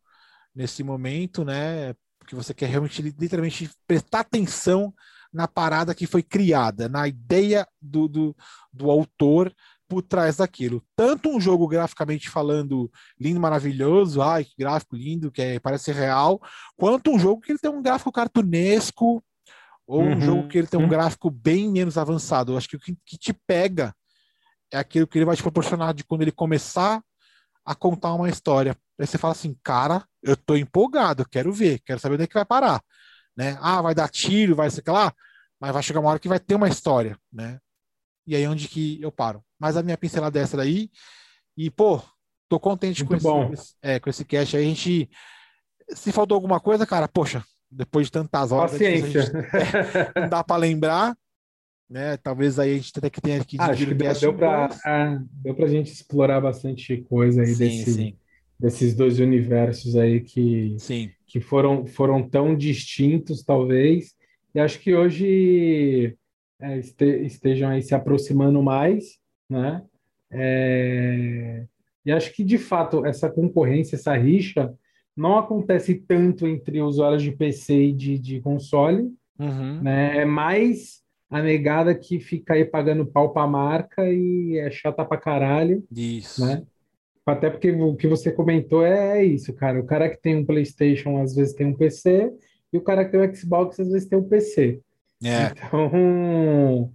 nesse momento, né? Porque você quer realmente, literalmente, prestar atenção na parada que foi criada, na ideia do, do, do autor por trás daquilo. Tanto um jogo graficamente falando lindo, maravilhoso, ai, que gráfico lindo, que é, parece real, quanto um jogo que ele tem um gráfico cartunesco, ou uhum. um jogo que ele tem um uhum. gráfico bem menos avançado. Eu acho que o que, que te pega é aquilo que ele vai te proporcionar de quando ele começar a contar uma história. Aí você fala assim, cara, eu tô empolgado, quero ver, quero saber onde é que vai parar né? Ah, vai dar tiro, vai ser lá, mas vai chegar uma hora que vai ter uma história, né? E aí é onde que eu paro. Mas a minha pincelada é essa daí. E, pô, tô contente com esse, é, com esse cast aí. A gente. Se faltou alguma coisa, cara, poxa, depois de tantas horas. Paciência. Gente, é, não dá para lembrar. Né? Talvez aí a gente até que tenha que. Ah, acho que deu, deu para é, deu pra gente explorar bastante coisa aí sim, desse, sim. desses dois universos aí que. Sim que foram, foram tão distintos, talvez, e acho que hoje é, este, estejam aí se aproximando mais, né? É, e acho que, de fato, essa concorrência, essa rixa, não acontece tanto entre usuários de PC e de, de console, uhum. né? É mais a negada que fica aí pagando pau pra marca e é chata pra caralho. Isso. Né? Até porque o que você comentou é, é isso, cara. O cara que tem um PlayStation às vezes tem um PC e o cara que tem um Xbox às vezes tem um PC. É. Então,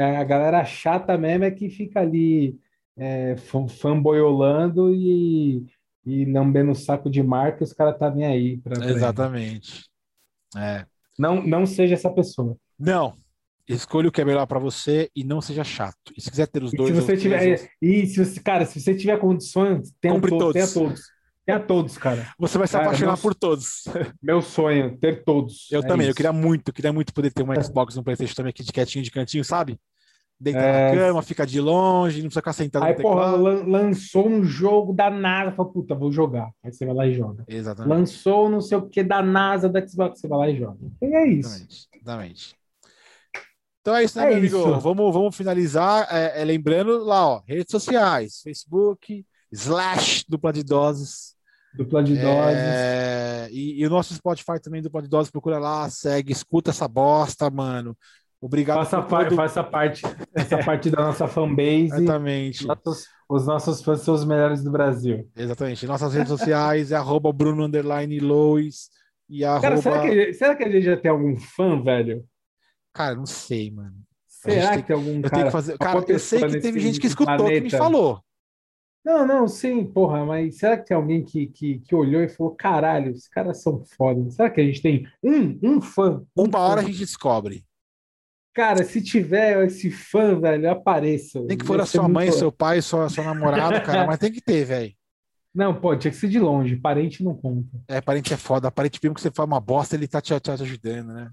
a galera chata mesmo é que fica ali é, fanboyolando e, e lambendo o saco de marca, os caras tá nem aí. Pra, Exatamente. É. Não, não seja essa pessoa. Não, Escolha o que é melhor para você e não seja chato. E se quiser ter os e dois. Se você tiver, e se você, cara, se você tiver condições, tenha Compre todos. Tenha todos. Tenha todos, cara. Você vai se cara, apaixonar meu, por todos. Meu sonho, ter todos. Eu é também, isso. eu queria muito, queria muito poder ter um Xbox, um PlayStation também aqui de quietinho, de cantinho, sabe? deita é... na cama, fica de longe, não precisa ficar sentado Aí, porra, lançou um jogo da NASA, fala, puta, vou jogar. Aí você vai lá e joga. Exatamente. Lançou não sei o que da NASA, da Xbox, você vai lá e joga. E é isso. Exatamente. Exatamente. Então é isso, né, é meu isso. amigo? Vamos, vamos finalizar. É, é, lembrando lá, ó, redes sociais, Facebook, slash dupla de doses. Dupla de doses. É, e, e, o nosso Spotify também, dupla de doses, procura lá, segue, escuta essa bosta, mano. Obrigado. Faça, par, todo... faça parte, essa parte da nossa fanbase. Exatamente. Nossos, os nossos fãs são os melhores do Brasil. Exatamente. Nossas redes sociais é arroba Bruno Underline Lois e arroba... Cara, será que, será que a gente já tem algum fã, velho? Cara, não sei, mano. Será que tem algum eu cara... Tenho que fazer... Cara, eu sei que teve gente que escutou, planeta. que me falou. Não, não, sim, porra, mas será que tem alguém que, que, que olhou e falou: caralho, os caras são foda. Será que a gente tem um, um fã? Um Uma hora a gente descobre. Cara, se tiver esse fã, velho, apareça. Tem que for a sua mãe, seu pai, sua, sua namorada, cara, mas tem que ter, velho. Não, pô, tinha que ser de longe. Parente não conta. É, parente é foda. Parente mesmo que você faz uma bosta, ele tá te, te ajudando, né?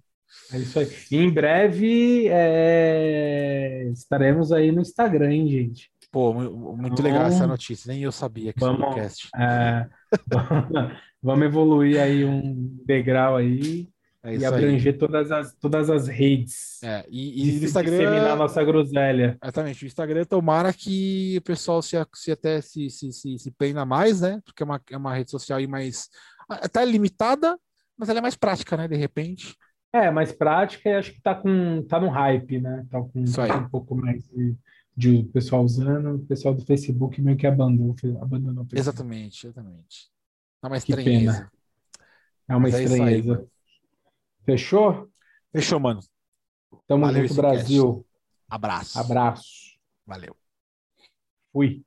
É isso aí. E em breve é... estaremos aí no Instagram, hein, gente? Pô, muito então, legal essa notícia. Nem eu sabia que vamos, podcast. É, vamos evoluir aí um degrau aí é e abranger todas as, todas as redes. É, e, e Instagram. Disseminar nossa groselha. Exatamente. O Instagram, tomara que o pessoal se, se até se, se, se, se peina mais, né? Porque é uma, é uma rede social aí mais. Até limitada, mas ela é mais prática, né? De repente. É, mais prática e acho que tá, com, tá no hype, né? Tá com, um pouco mais de de pessoal usando, o pessoal do Facebook meio que abandonou, abandonou Exatamente, exatamente. É uma estranheza. Pena. É uma Mas é estranheza. É Fechou? Fechou, mano. Tamo Valeu junto, Brasil. Cast. Abraço. Abraço. Valeu. Fui.